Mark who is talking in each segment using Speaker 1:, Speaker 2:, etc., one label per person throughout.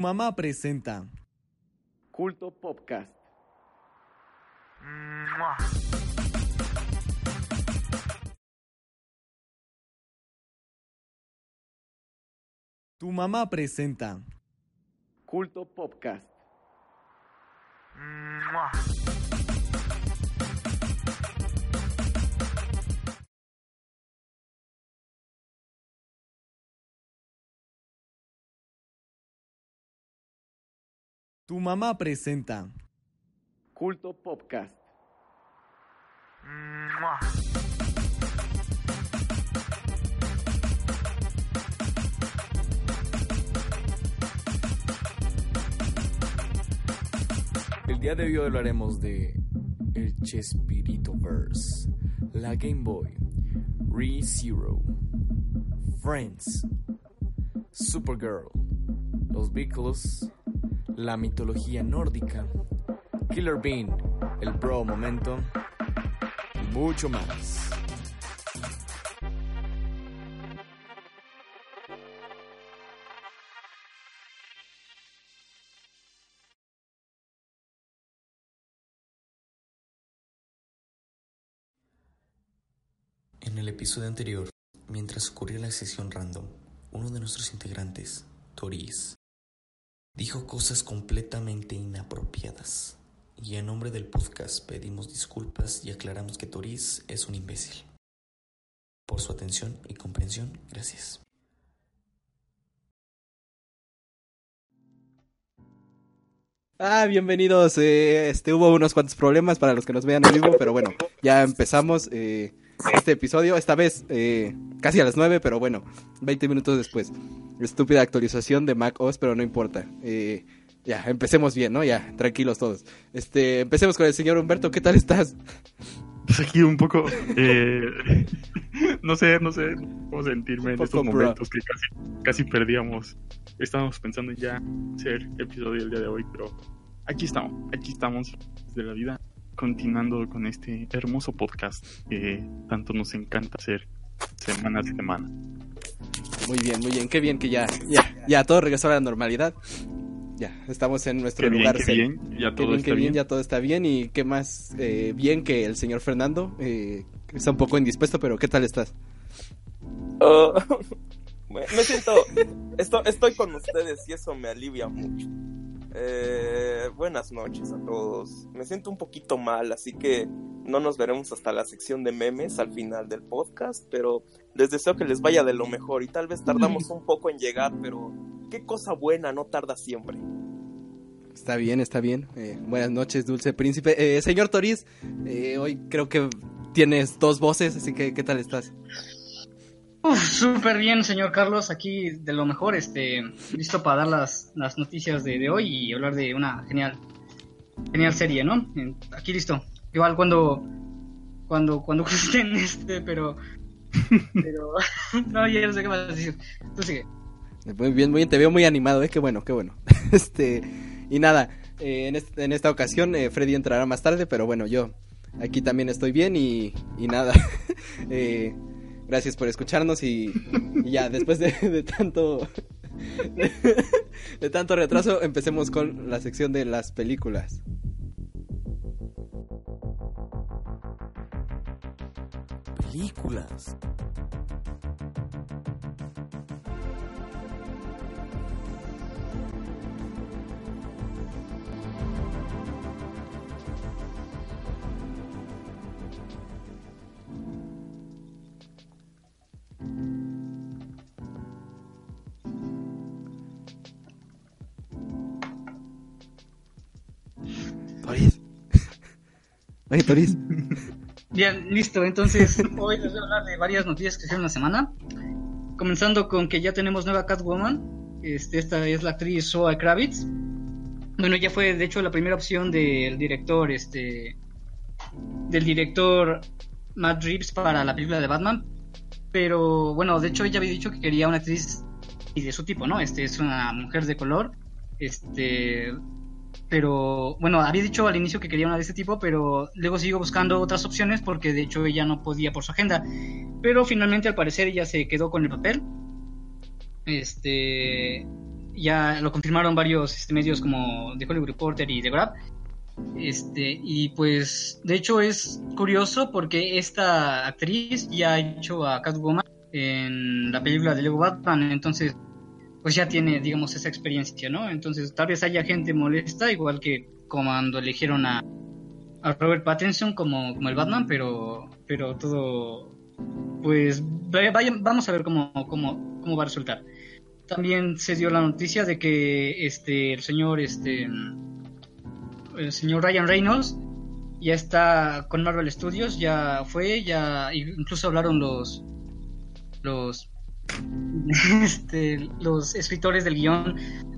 Speaker 1: Mamá presenta
Speaker 2: Culto Podcast.
Speaker 1: Tu mamá presenta
Speaker 2: Culto Podcast.
Speaker 1: Tu mamá presenta
Speaker 2: Culto Podcast.
Speaker 1: El día de hoy hablaremos de el Chespirito Verse, la Game Boy, Re Zero, Friends, Supergirl, los Beatles, la mitología nórdica, Killer Bean, el Bro Momento y mucho más.
Speaker 3: En el episodio anterior, mientras ocurría la sesión random, uno de nuestros integrantes, Toris, dijo cosas completamente inapropiadas. Y en nombre del podcast pedimos disculpas y aclaramos que Toris es un imbécil. Por su atención y comprensión, gracias.
Speaker 4: Ah, bienvenidos. eh, este hubo unos cuantos problemas para los que nos vean en vivo, pero bueno, ya empezamos eh, este episodio. Esta vez eh, casi a las 9, pero bueno, 20 minutos después. Estúpida actualización de Mac OS, pero no importa. Eh, ya, empecemos bien, ¿no? Ya, tranquilos todos. Este, empecemos con el señor Humberto. ¿Qué tal estás?
Speaker 5: Pues aquí un poco, eh, no sé, no sé cómo sentirme en estos momentos que casi, casi perdíamos. Estábamos pensando en ya hacer episodio el día de hoy, pero aquí estamos, aquí estamos desde la vida, continuando con este hermoso podcast que tanto nos encanta hacer semana a semana.
Speaker 4: Muy bien, muy bien. Qué bien que ya, ya, ya todo regresó a la normalidad. Ya, estamos en nuestro
Speaker 5: Qué bien,
Speaker 4: lugar
Speaker 5: qué
Speaker 4: serio.
Speaker 5: bien, ya
Speaker 4: Qué
Speaker 5: todo
Speaker 4: bien,
Speaker 5: está
Speaker 4: qué bien,
Speaker 5: bien.
Speaker 4: ya todo está bien. Y qué más eh, bien que el señor Fernando. Eh, está un poco indispuesto, pero ¿qué tal estás?
Speaker 6: Oh, me siento, esto, estoy con ustedes y eso me alivia mucho. Eh, buenas noches a todos. Me siento un poquito mal, así que no nos veremos hasta la sección de memes al final del podcast, pero les deseo que les vaya de lo mejor y tal vez tardamos un poco en llegar, pero qué cosa buena no tarda siempre.
Speaker 4: Está bien, está bien. Eh, buenas noches, dulce príncipe. Eh, señor Toriz, eh, hoy creo que tienes dos voces, así que ¿qué tal estás?
Speaker 7: Súper bien, señor Carlos, aquí de lo mejor, este, listo para dar las, las noticias de, de hoy y hablar de una genial, genial serie, ¿no? Aquí listo. Igual cuando, cuando, cuando gusten, este, pero, no, ya no sé qué más decir. Tú sigue.
Speaker 4: Muy bien, muy bien, te veo muy animado, ¿eh? Qué bueno, qué bueno. este, y nada, eh, en, en esta ocasión eh, Freddy entrará más tarde, pero bueno, yo aquí también estoy bien y, y nada. Eh, gracias por escucharnos y, ya, después de, tanto... De tanto retraso, empecemos con la sección de las películas.
Speaker 1: Películas.
Speaker 4: Toriz. Oye, Toriz.
Speaker 7: Bien, listo. Entonces, hoy les voy a hablar de varias noticias que hicieron la semana. Comenzando con que ya tenemos nueva Catwoman. Este, esta es la actriz Zoe Kravitz. Bueno, ella fue, de hecho, la primera opción del director, este, del director Matt Reeves para la película de Batman. Pero, bueno, de hecho, ella había dicho que quería una actriz y de su tipo, ¿no? Este es una mujer de color. Este, pero bueno, había dicho al inicio que quería una de este tipo, pero luego siguió buscando otras opciones porque de hecho ella no podía por su agenda. Pero finalmente al parecer ella se quedó con el papel. Este ya lo confirmaron varios este, medios como The Hollywood Reporter y The Grab. Este, y pues, de hecho es curioso porque esta actriz ya ha hecho a Catwoman en la película de Lego Batman, entonces, pues ya tiene, digamos, esa experiencia, ¿no? Entonces, tal vez haya gente molesta, igual que cuando eligieron a, a Robert Pattinson como, como el Batman, pero, pero todo, pues, vamos a ver cómo, cómo, cómo va a resultar. También se dio la noticia de que este, el señor, este, el señor Ryan Reynolds ya está con Marvel Studios, ya fue, ya incluso hablaron los los este, los escritores del guion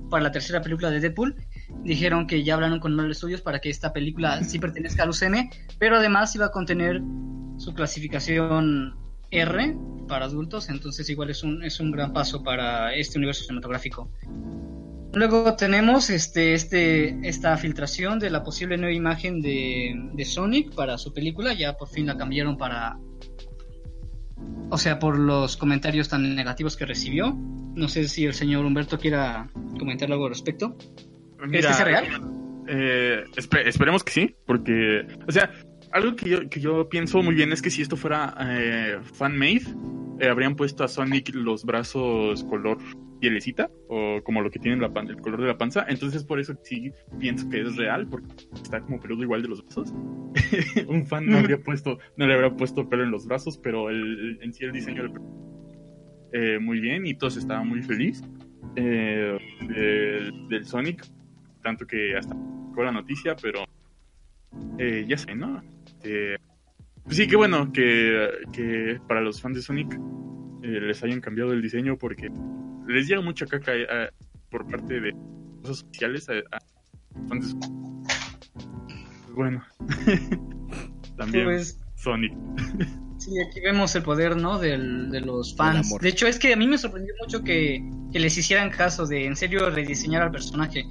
Speaker 7: para la tercera película de Deadpool dijeron que ya hablaron con Marvel Studios para que esta película sí pertenezca al UCM, pero además iba a contener su clasificación R para adultos, entonces igual es un, es un gran paso para este universo cinematográfico. Luego tenemos este, este, esta filtración de la posible nueva imagen de, de Sonic para su película. Ya por fin la cambiaron para. O sea, por los comentarios tan negativos que recibió. No sé si el señor Humberto quiera comentar algo al respecto. ¿Es que sea real?
Speaker 5: Eh, esperemos que sí, porque. O sea, algo que yo, que yo pienso muy bien es que si esto fuera eh, fan-made, eh, habrían puesto a Sonic los brazos color pielecita o como lo que tiene el color de la panza. Entonces por eso sí pienso que es real porque está como peludo igual de los brazos. Un fan no habría puesto, no le habría puesto pelo en los brazos, pero el, en sí el diseño del, eh, muy bien y todos estaban muy felices eh, del, Sonic, tanto que hasta con la noticia, pero eh, ya sé, ¿no? Pues sí, qué bueno que, que para los fans de Sonic eh, les hayan cambiado el diseño porque les llega mucha caca eh, por parte de cosas sociales a, fans de Sonic. Pues bueno, también pues, Sonic.
Speaker 7: sí, aquí vemos el poder, ¿no? Del, de los fans. De hecho, es que a mí me sorprendió mucho que, que les hicieran caso de en serio rediseñar al personaje.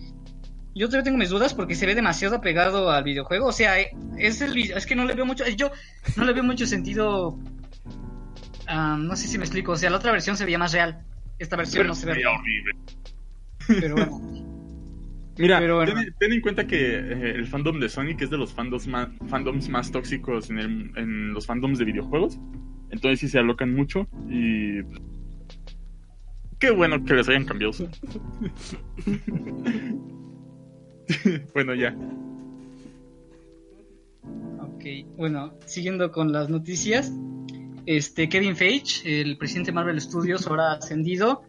Speaker 7: Yo todavía tengo mis dudas porque se ve demasiado apegado al videojuego. O sea, es el es que no le veo mucho. Yo no le veo mucho sentido. no sé si me explico. O sea, la otra versión se veía más real. Esta versión no se ve
Speaker 5: horrible.
Speaker 7: Pero bueno.
Speaker 5: Mira, Ten, en cuenta que eh, el fandom de Sonic es de los fandoms más, fandoms más tóxicos en, el, en los fandoms de videojuegos. Entonces sí se alocan mucho y qué bueno que les hayan cambiado. bueno, ya.
Speaker 7: Ok, bueno, siguiendo con las noticias. Este Kevin Feige, el presidente de Marvel Studios, ahora ha ascendido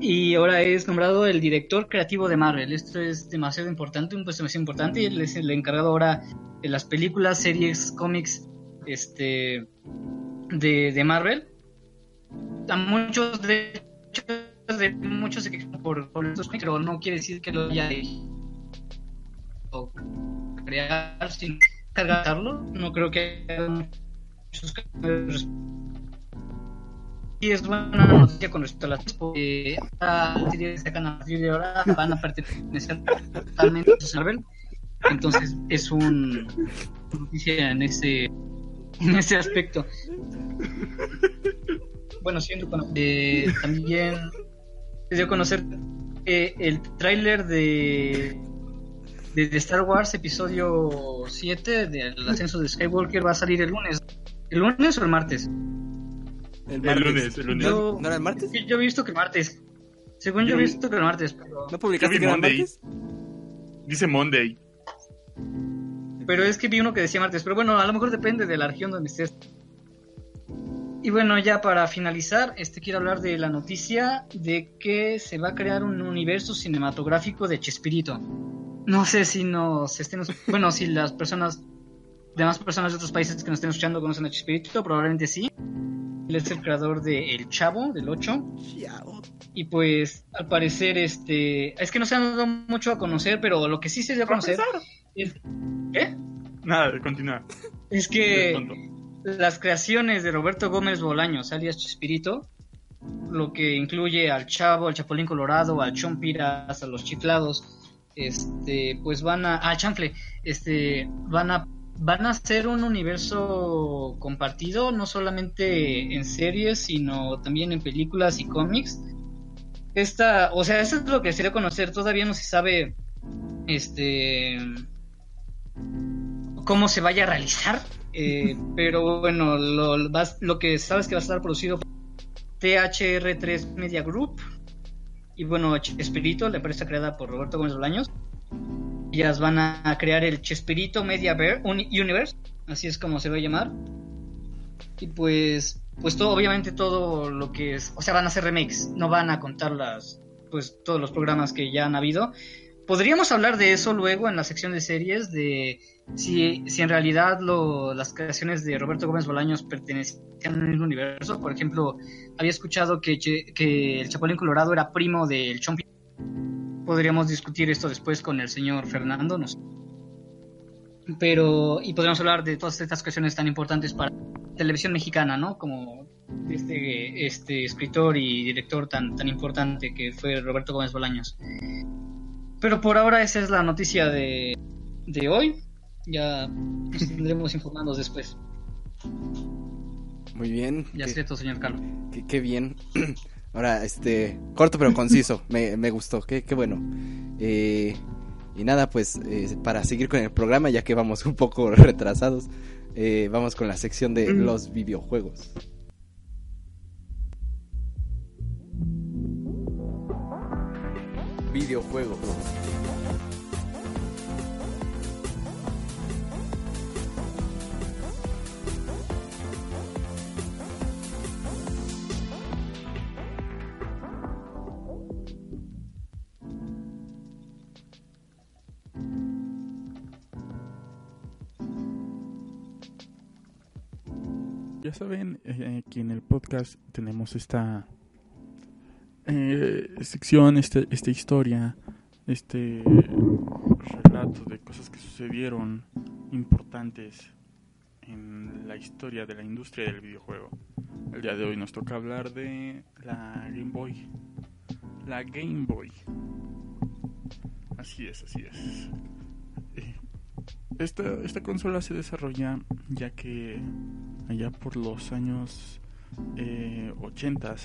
Speaker 7: y ahora es nombrado el director creativo de Marvel. Esto es demasiado importante, un puesto demasiado importante. Él es el encargado ahora de las películas, series, cómics este, de, de Marvel. A muchos, de de muchos se quejan por, por estos cómics, pero no quiere decir que lo haya crear sin cargarlo. No creo que haya muchos cambios. Y es buena noticia con respecto a las porque las series que sacan a partir de ahora van a pertenecer totalmente a Marvel. Entonces es un noticia en ese en ese aspecto. Bueno, siento eh, también se dio a conocer que el tráiler de de, Star Wars episodio 7 del ascenso de Skywalker va a salir el lunes. ¿El lunes o el martes?
Speaker 5: El, lunes, el lunes.
Speaker 4: ¿No era el martes?
Speaker 7: Yo he visto que el martes. Según yo, he visto que el martes, pero...
Speaker 4: ¿No publicaste que era el martes?
Speaker 5: Dice Monday.
Speaker 7: Pero es que vi uno que decía martes. Pero bueno, a lo mejor depende de la región donde estés. Y bueno, ya para finalizar, este quiero hablar de la noticia de que se va a crear un universo cinematográfico de Chespirito. No sé si nos estén. Bueno, si las personas. Demás personas de otros países que nos estén escuchando conocen a Chespirito, probablemente sí. Él es el creador de El Chavo, del 8. Y pues, al parecer, este. Es que no se han dado mucho a conocer, pero lo que sí se dio a conocer. Es... ¿Qué?
Speaker 5: Nada, continúa.
Speaker 7: Es que las creaciones de Roberto Gómez Bolaños, alias Chespirito, lo que incluye al Chavo, al Chapulín Colorado, al Chompiras, a los Chiflados este, pues van a, ah, chanfle, este, van a, van a ser un universo compartido, no solamente en series, sino también en películas y cómics. esta, o sea, eso es lo que sería conocer. Todavía no se sabe, este, cómo se vaya a realizar. eh, pero bueno, lo, lo que sabes que va a estar producido por THR3 Media Group. Y bueno, Chespirito, la empresa creada por Roberto Gómez Bolaños. Ellas van a crear el Chespirito Media Bear Uni- Universe, así es como se va a llamar. Y pues, pues todo, obviamente todo lo que es, o sea, van a hacer remakes, no van a contar las, pues todos los programas que ya han habido. Podríamos hablar de eso luego en la sección de series, de si, si en realidad las creaciones de Roberto Gómez Bolaños pertenecían al mismo universo. Por ejemplo, había escuchado que, el Chapulín Colorado era primo del Chompi. Podríamos discutir esto después con el señor Fernando, no. Pero, y podríamos hablar de todas estas cuestiones tan importantes para televisión mexicana, ¿no? Como este, este escritor y director tan, tan importante que fue Roberto Gómez Bolaños. Pero por ahora esa es la noticia de hoy. Ya nos tendremos informados después.
Speaker 4: Muy bien.
Speaker 7: Ya
Speaker 4: qué,
Speaker 7: sé todo, señor Carlos.
Speaker 4: qué- qué bien. Ahora, este, corto pero conciso. me, me gustó. Qué, qué bueno. Eh, y nada, pues eh, para seguir con el programa, ya que vamos un poco retrasados, eh, vamos con la sección de los videojuegos.
Speaker 1: Videojuegos.
Speaker 5: Ya saben eh, que en el podcast tenemos esta eh, sección, este, esta historia, este relato de cosas que sucedieron importantes en la historia de la industria del videojuego. El día de hoy nos toca hablar de la Game Boy. La Game Boy. Así es, así es. Esta, esta consola se desarrolla ya que allá por los años eh, 80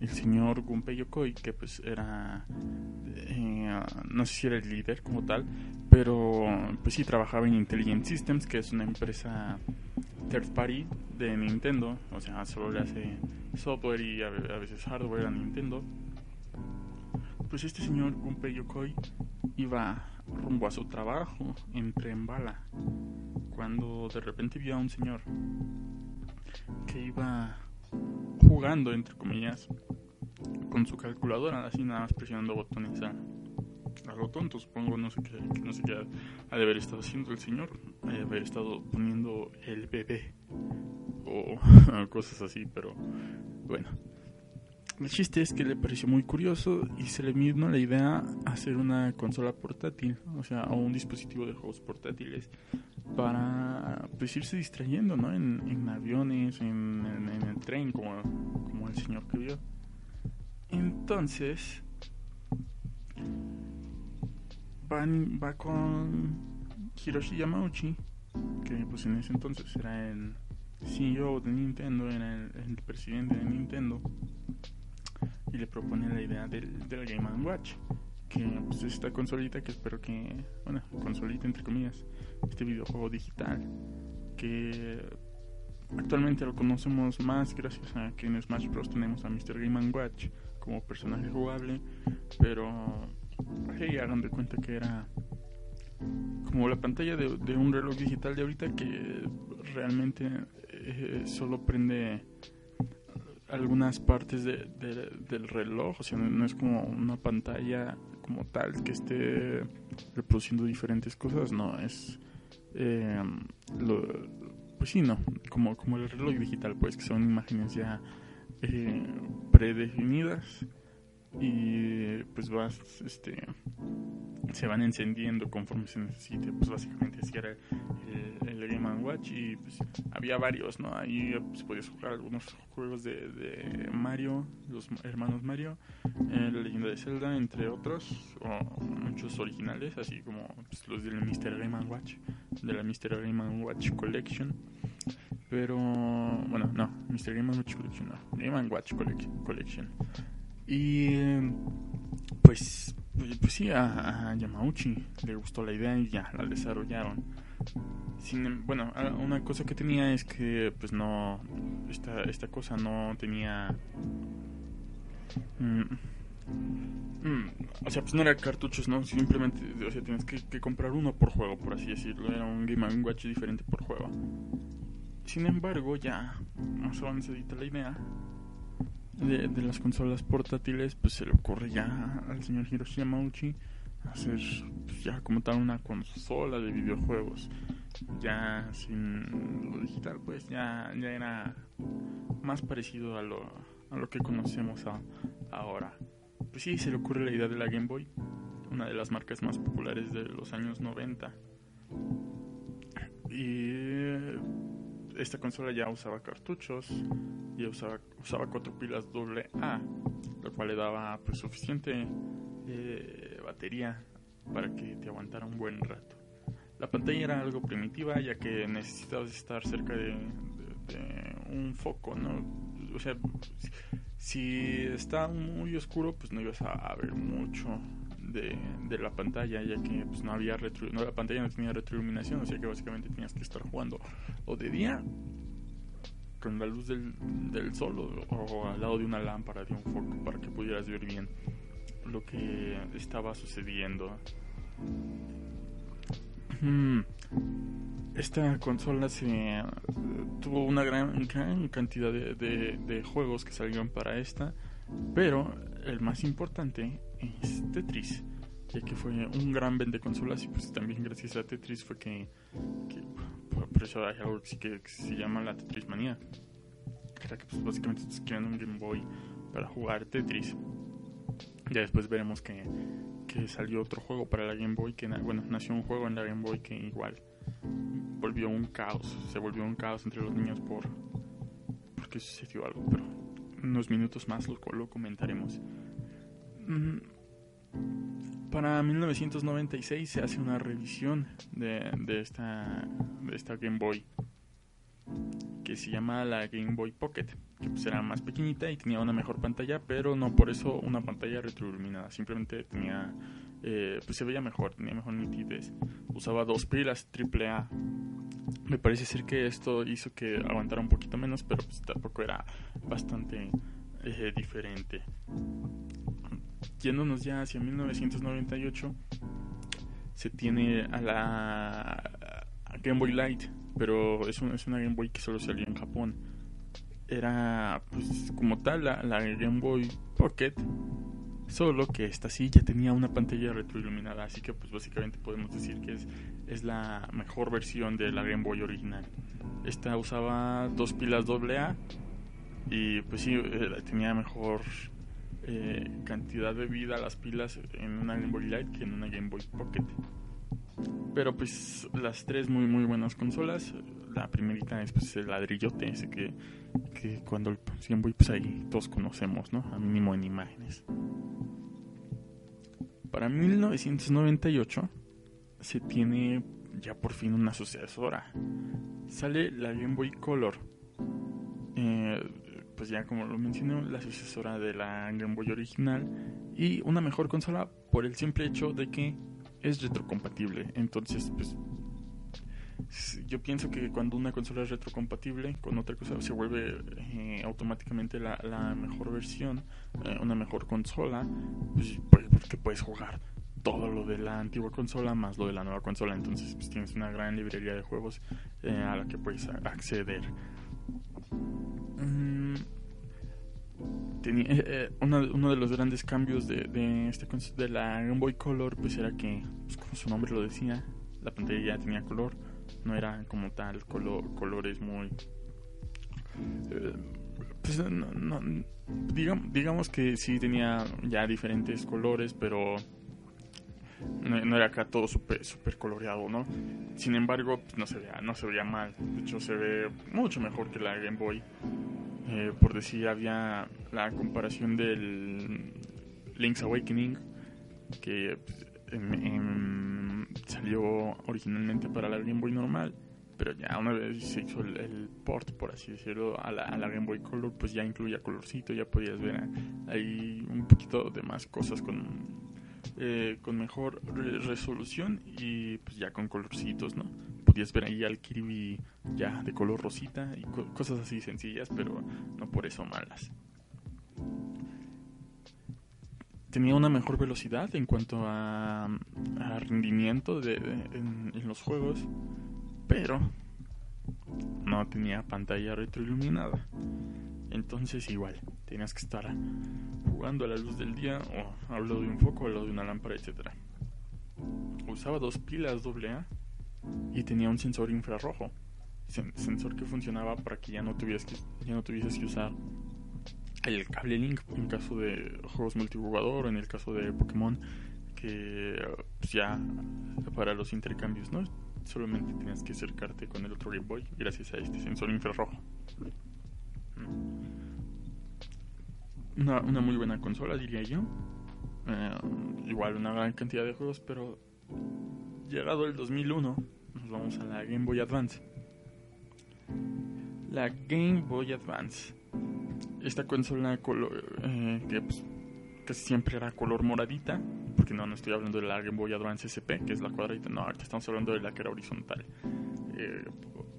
Speaker 5: el señor Gunpei Yokoi que pues era eh, no sé si era el líder como tal pero pues sí trabajaba en Intelligent Systems que es una empresa third party de Nintendo o sea solo le hace software y a veces hardware a Nintendo. Pues este señor Gunpei Yokoi iba rumbo a su trabajo en tren bala cuando de repente vio a un señor que iba jugando entre comillas con su calculadora así nada más presionando botones a, a lo tonto supongo no sé qué no sé qué ha de haber estado haciendo el señor ha de haber estado poniendo el bebé o cosas así pero bueno el chiste es que le pareció muy curioso y se le vino la idea hacer una consola portátil, o sea, o un dispositivo de juegos portátiles para pues irse distrayendo, ¿no? En, en aviones, en, en- el tren, como, como el señor que vio. Entonces, van, va con Hiroshi Yamauchi, que pues en ese entonces era el CEO de Nintendo, era el presidente de Nintendo y le propone la idea del, del Game Watch que pues es esta consolita que espero que bueno consolita entre comillas este videojuego digital que actualmente lo conocemos más gracias a que en Smash Bros tenemos a Mr. Game Watch como personaje jugable pero hey hagan de cuenta que era como la pantalla de, de un reloj digital de ahorita que realmente eh, solo prende algunas partes de, de- del reloj, o sea, no, no es como una pantalla como tal que esté reproduciendo diferentes cosas, no, es... eh, lo- pues sí, no, como, como el reloj digital, pues que son imágenes ya eh, predefinidas y pues vas, este, se van encendiendo conforme se necesite, pues básicamente así era el, el Game Watch y pues había varios, ¿no? Ahí pues, podías jugar algunos juegos de, de Mario, los hermanos Mario, eh, La leyenda de Zelda, entre otros, o muchos originales, así como pues, los del Mr. Game Watch, de la Mr. Game Watch Collection. Pero, bueno, no, Mr. Game Watch Collection, no, Game Watch Collec- Collection. Y pues, pues, sí, a, a, Yamauchi le gustó la idea y ya la desarrollaron. Sin, em, bueno, una cosa que tenía es que pues no, esta, esta cosa no tenía... Mm, mm, o sea, pues no era cartuchos, ¿no? Simplemente, o sea, tienes que, que, comprar uno por juego, por así decirlo. Era un Game Watch diferente por juego. Sin embargo, ya más avanzadita la idea de, de, las consolas portátiles, pues se le ocurre ya al señor Hiroshi Yamauchi hacer pues, ya como tal una consola de videojuegos. Ya sin lo digital, pues ya, ya era más parecido a lo, a lo que conocemos a, ahora. Pues sí, se le ocurre la idea de la Game Boy, una de las marcas más populares de los años 90. Y esta consola ya usaba cartuchos y usaba, usaba cuatro pilas AA, lo cual le daba pues suficiente eh, batería para que te aguantara un buen rato. La pantalla era algo primitiva ya que necesitabas estar cerca de un foco, ¿no? O sea, si está muy oscuro, pues no ibas a ver mucho de, la pantalla, ya que pues, no había retro, no, la pantalla no tenía retroiluminación, o sea que básicamente tenías que estar jugando o de día con la luz del, del sol o, al lado de una lámpara, de un foco, para que pudieras ver bien lo que estaba sucediendo. Hmm. Esta consola se tuvo una gran, gran cantidad de juegos que salieron para esta, pero el más importante es Tetris, ya que fue un gran vende consolas y pues también gracias a Tetris fue que, que por eso hay algo que, que, se llama la Tetris manía. Era que pues básicamente estás creando un Game Boy para jugar Tetris. Ya después veremos que, que salió otro juego para la Game Boy, que bueno, nació un juego en la Game Boy que igual volvió un caos, se volvió un caos entre los niños por porque sucedió algo, pero unos minutos más lo, lo comentaremos. Para 1996 se hace una revisión de, de, esta, de esta Game Boy que se llama la Game Boy Pocket, que pues era más pequeñita y tenía una mejor pantalla, pero no por eso una pantalla retroiluminada, simplemente tenía, eh, pues se veía mejor, tenía mejor nitidez. Usaba dos pilas AAA. Me parece ser que esto hizo que aguantara un poquito menos, pero pues tampoco era bastante eh, diferente yéndonos ya hacia 1998, se tiene a la Game Boy Light, pero es, un, es una Game Boy que solo salió en Japón. Era, pues, como tal, la, Game Boy Pocket, solo que esta sí ya tenía una pantalla retroiluminada, así que, pues, básicamente podemos decir que es, es la mejor versión de la Game Boy original. Esta usaba dos pilas AA y, pues, sí, eh, tenía mejor eh, cantidad de vida las pilas en una Game Boy Light que en una Game Boy Pocket. Pero pues las tres muy muy buenas consolas. La primerita es pues el ladrillote ese que, que cuando el Game Boy pues ahí todos conocemos, ¿no? A mínimo en imágenes. Para 1998 se tiene ya por fin una sucesora. Sale la Game Boy Color. Eh, pues ya como lo mencioné, la sucesora de la Game Boy original y una mejor consola por el simple hecho de que es retrocompatible. Entonces, pues yo pienso que cuando una consola es retrocompatible con otra cosa se vuelve eh, automáticamente la, la, mejor versión, eh, una mejor consola, pues, porque puedes jugar todo lo de la antigua consola más lo de la nueva consola. Entonces, pues tienes una gran librería de juegos eh, a la que puedes acceder. Mm, eh, eh, uno, de los grandes cambios de, este, de la Game Boy Color pues era que, pues, como su nombre lo decía, la pantalla ya tenía color, no era como tal color, colores muy... Eh, pues digamos, digamos que sí tenía ya diferentes colores, pero no, era acá todo súper super coloreado, ¿no? Sin embargo, pues no se veía, no se veía mal. De hecho, se ve mucho mejor que la Game Boy. Eh, por decir, había la comparación del Link's Awakening, que pues, en, en, salió originalmente para la Game Boy normal, pero ya una vez se hizo el, port, por así decirlo, la, a la Game Boy Color, pues ya incluía colorcito, ya podías ver ahí un poquito de más cosas con, eh, con mejor re- resolución y pues ya con colorcitos, ¿no? Podías ver ahí al Kirby ya de color rosita y co- cosas así sencillas, pero no por eso malas. Tenía una mejor velocidad en cuanto a, rendimiento de, en los juegos, pero no tenía pantalla retroiluminada. Entonces igual, tenías que estar jugando a la luz del día o al lado de un foco, al lado de una lámpara, etcétera. Usaba dos pilas AA y tenía un sensor infrarrojo, sen- sensor que funcionaba para que ya no tuvieras que ya no tuvieses que usar el cable link en caso de juegos multijugador en el caso de Pokémon que pues, ya para los intercambios, ¿no? Solamente tenías que acercarte con el otro Game Boy gracias a este sensor infrarrojo. Una, muy buena consola, diría yo. Eh, igual una gran cantidad de juegos, pero llegado el 2001, nos vamos a la Game Boy Advance. La Game Boy Advance. Esta consola eh, que pues, casi siempre era color moradita, porque no, no estoy hablando de la Game Boy Advance SP, que es la cuadradita, no, ahorita estamos hablando de la que era horizontal. Eh,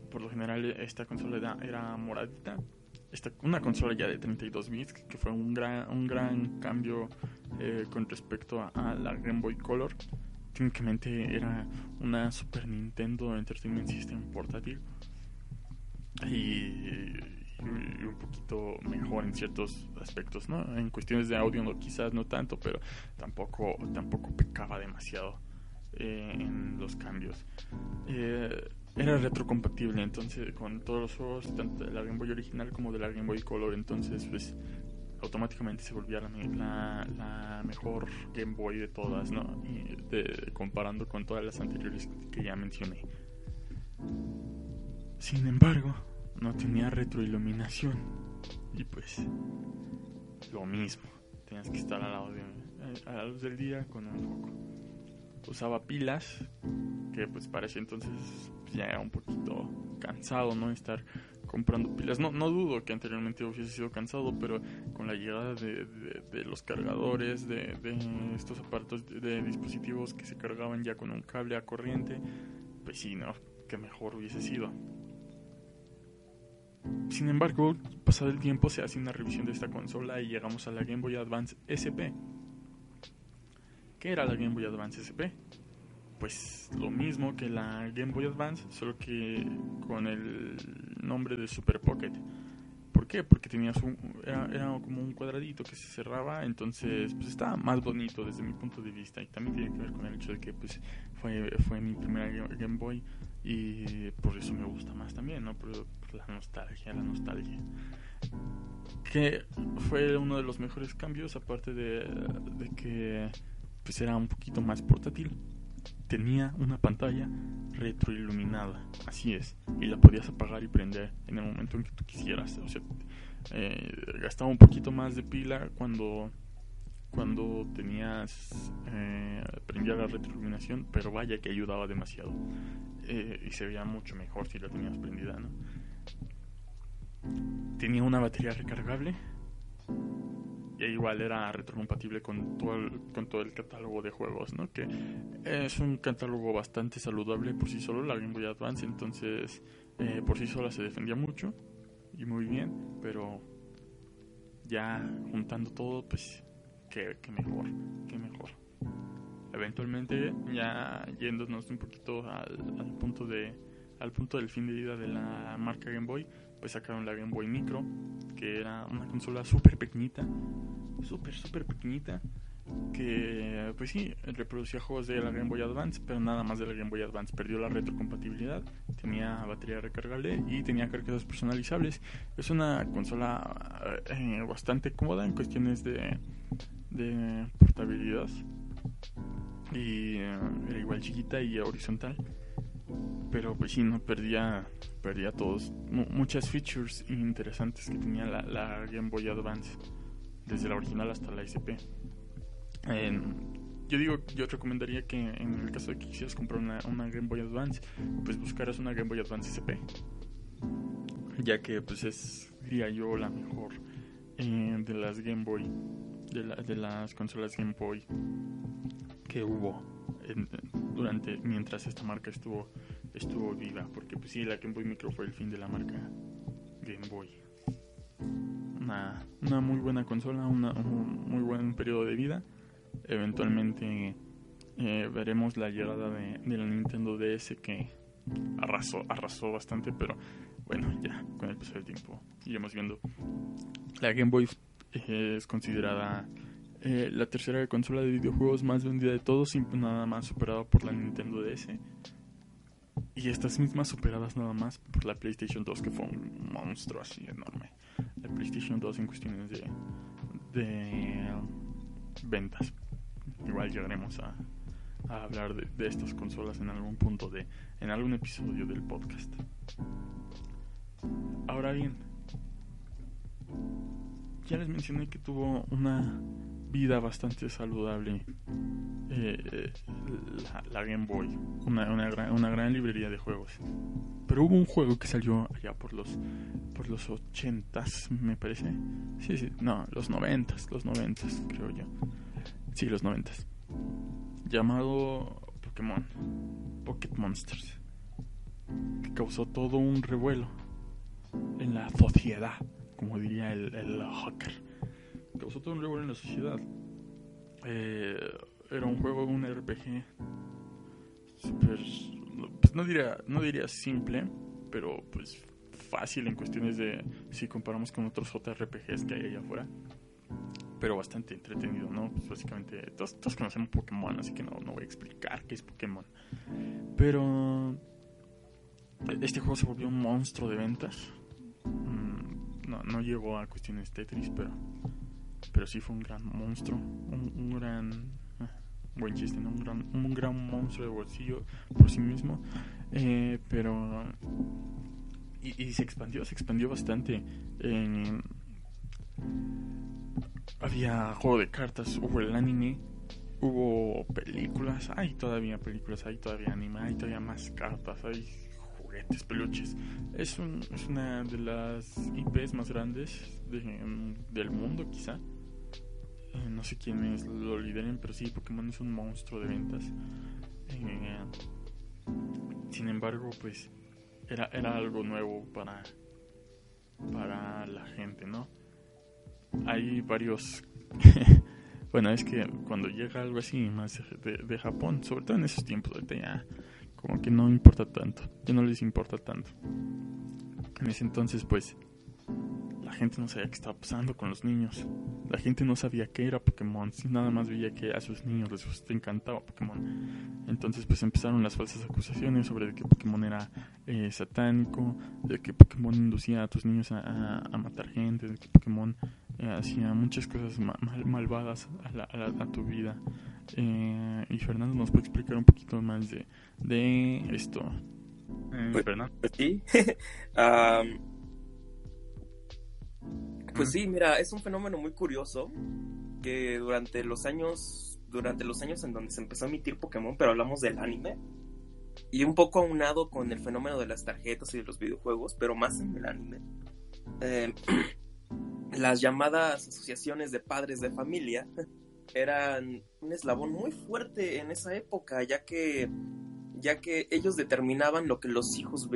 Speaker 5: por, lo general esta consola era moradita. Esta, una consola ya de 32 bits, que fue un gran, un gran cambio eh, con respecto a, la Game Boy Color. Técnicamente era una Super Nintendo Entertainment System portátil y, y un poquito mejor en ciertos aspectos, ¿no? En cuestiones de audio no, quizás no tanto, pero tampoco tampoco pecaba demasiado eh, en los cambios. Eh, era retrocompatible, entonces con todos los juegos, tanto de la Game Boy original como de la Game Boy Color, entonces pues automáticamente se volvía la, la, mejor Game Boy de todas, ¿no? Comparando con todas las anteriores que ya mencioné. Sin embargo, no tenía retroiluminación. Y pues, lo mismo. Tenías que estar al lado de, eh, a la luz del día con un foco. Usaba pilas, que pues para ese entonces pues, ya era un poquito cansado, ¿no? Estar comprando pilas. No, no dudo que anteriormente hubiese sido cansado, pero con la llegada de, de- los cargadores, de, de estos aparatos de, de dispositivos que se cargaban ya con un cable a corriente, pues sí, ¿no? Que mejor hubiese sido. Sin embargo, pasado el tiempo se hace una revisión de esta consola y llegamos a la Game Boy Advance SP. ¿Qué era la Game Boy Advance SP? Pues lo mismo que la Game Boy Advance, solo que con el nombre de Super Pocket. ¿Por qué? Porque tenías un, era, era como un cuadradito que se cerraba, entonces pues estaba más bonito desde mi punto de vista y también tiene que ver con el hecho de que pues fue, fue mi primera Ga- Game Boy y por eso me gusta más también, ¿no? Por, por la nostalgia, la nostalgia. Que fue uno de los mejores cambios, aparte de, de que pues era un poquito más portátil. Tenía una pantalla retroiluminada, así es, y la podías apagar y prender en el momento en que tú quisieras. O sea, eh, gastaba un poquito más de pila cuando cuando tenías eh, prendía la retroiluminación, pero vaya que ayudaba demasiado eh, y se veía mucho mejor si la tenías prendida, ¿no? Tenía una batería recargable igual era retrocompatible con todo el, con todo el catálogo de juegos, ¿no? Que es un catálogo bastante saludable por sí solo, la Game Boy Advance, entonces eh, por sí sola se defendía mucho y muy bien, pero ya juntando todo, pues que, mejor, que mejor. Eventualmente, ya yéndonos un poquito al punto de al punto del fin de vida de la marca Game Boy, pues sacaron la Game Boy Micro, que era una consola súper pequeñita, súper, súper pequeñita, que pues sí, reproducía juegos de la Game Boy Advance, pero nada más de la Game Boy Advance. Perdió la retrocompatibilidad, tenía batería recargable y tenía carcasas personalizables. Es una consola eh, bastante cómoda en cuestiones de, de portabilidad. Y eh, era igual chiquita y horizontal. Pero pues sí, no perdía, perdía todos, mu- muchas features interesantes que tenía la, Game Boy Advance, desde la original hasta la SP. Yo digo, yo recomendaría que en el caso de que quisieras comprar una, una Game Boy Advance, pues buscaras una Game Boy Advance SP. Ya que pues es, diría yo, la mejor eh, de las Game Boy, de, la- de las consolas Game Boy que hubo en- durante, mientras esta marca estuvo, estuvo viva. Porque pues sí, la Game Boy Micro fue el fin de la marca Game Boy. Una, una muy buena consola, una, un muy buen periodo de vida. Eventualmente eh, veremos la llegada de, de la Nintendo DS que arrasó, arrasó bastante, pero bueno, ya con el paso del tiempo iremos viendo. La Game Boy eh, es considerada eh, la tercera consola de videojuegos más vendida de todos, nada más superada por la Nintendo DS. Y estas mismas superadas nada más por la PlayStation 2, que fue un monstruo así enorme. La PlayStation 2 en cuestiones de, de ventas. Igual llegaremos a, a hablar de, de estas consolas en algún punto de, en algún episodio del podcast. Ahora bien, ya les mencioné que tuvo una vida bastante saludable eh, la, Game Boy, una, una, gran, librería de juegos. Pero hubo un juego que salió allá por los por los me parece. Sí, sí, no, los noventas, los noventas, creo yo. Sí, los noventas. Llamado Pokémon, Pocket Monsters, que causó todo un revuelo en la sociedad, como diría el hacker. Causó un revuelo en la sociedad. Eh, era un juego, un RPG super, pues no diría, no diría simple, pero pues fácil en cuestiones de si comparamos con otros JRPGs que hay allá afuera. Pero bastante entretenido, ¿no? Pues básicamente todos, todos conocemos Pokémon, así que no, no voy a explicar qué es Pokémon. Pero este juego se volvió un monstruo de ventas. Mm, No, no llegó a cuestiones Tetris, pero pero sí fue un gran monstruo, un, un gran ah, buen chiste, un gran, un gran monstruo de bolsillo por sí mismo, eh, pero y, y se expandió, se expandió bastante. En- había juego de cartas, hubo el anime, hubo películas, hay todavía películas, hay todavía anime, hay todavía más cartas, hay peluches. Es, un, es una de las IPs más grandes de- del mundo, quizá. Eh, no sé quiénes lo lideren, pero sí, Pokémon es un monstruo de ventas. Eh, sin embargo, pues era, era algo nuevo para, para la gente, ¿no? Hay varios... bueno, es que cuando llega algo así más de, de Japón, sobre todo en esos tiempos, ahorita ya como que no importa tanto, ya no les importa tanto. En ese entonces, pues, la gente no sabía qué estaba pasando con los niños. La gente no sabía qué era Pokémon, si nada más veía que a sus niños les encantaba Pokémon. Entonces, pues empezaron las falsas acusaciones sobre de que Pokémon era eh, satánico, de que Pokémon inducía a tus niños a, a- a matar gente, de que Pokémon eh, hacía muchas cosas ma- mal- malvadas a, la- a la- a tu vida. Eh, y Fernando nos puede explicar un poquito más de, de esto. Eh,
Speaker 6: Pues-
Speaker 5: Fernando.
Speaker 6: Pues sí. pues sí, mira, es un fenómeno muy curioso que durante los años, durante los años en donde se empezó a emitir Pokémon, pero hablamos del anime, y un poco aunado con el fenómeno de las tarjetas y de los videojuegos, pero más en el anime. eh, las llamadas asociaciones de padres de familia eran un eslabón muy fuerte en esa época, ya que ya que ellos determinaban lo que los hijos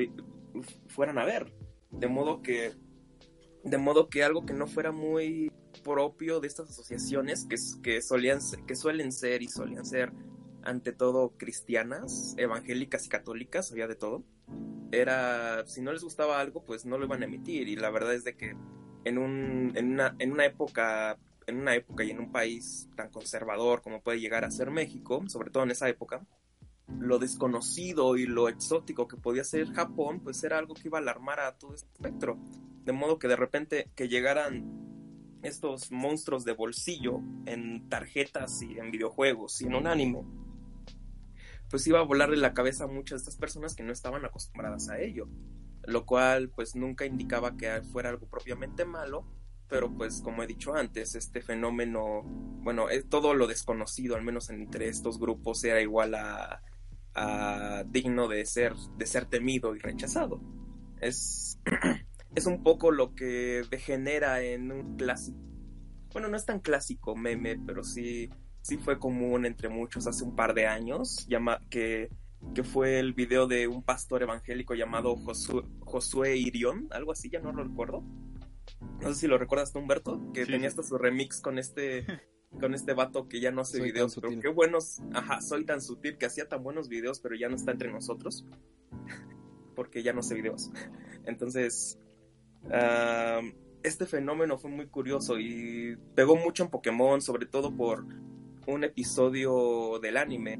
Speaker 6: fueran a ver. De modo que de modo que algo que no fuera muy propio de estas asociaciones que, que solían que suelen ser y solían ser ante todo cristianas, evangélicas y católicas, había de todo. Era si no les gustaba algo, pues no lo iban a emitir y la verdad es de que en un en una en una época en una época y en un país tan conservador como puede llegar a ser México, sobre todo en esa época, lo desconocido y lo exótico que podía ser Japón, pues era algo que iba a alarmar a todo este espectro. De modo que de repente que llegaran estos monstruos de bolsillo en tarjetas y en videojuegos y en un anime, pues iba a volarle la cabeza a muchas de estas personas que no estaban acostumbradas a ello. Lo cual pues nunca indicaba que fuera algo propiamente malo, pero pues como he dicho antes, este fenómeno, bueno, es todo lo desconocido, al menos entre estos grupos, era igual a, a digno de ser, de ser temido y rechazado. Es, es un poco lo que degenera en un clásico, bueno, no es tan clásico meme, pero sí, sí fue común entre muchos hace un par de años, llama, que, que fue el video de un pastor evangélico llamado Josué, Josué Irión, algo así, ya no lo recuerdo. No sé si lo recuerdas tú, Humberto, que
Speaker 5: Sí,
Speaker 6: tenía hasta su remix con este con este vato que ya no hace
Speaker 4: Soy
Speaker 6: videos, pero qué buenos, ajá, soy tan sutil que hacía tan buenos videos, pero ya no está entre nosotros, porque ya no hace videos. Entonces, ah, este fenómeno fue muy curioso y pegó mucho en Pokémon, sobre todo por un episodio del anime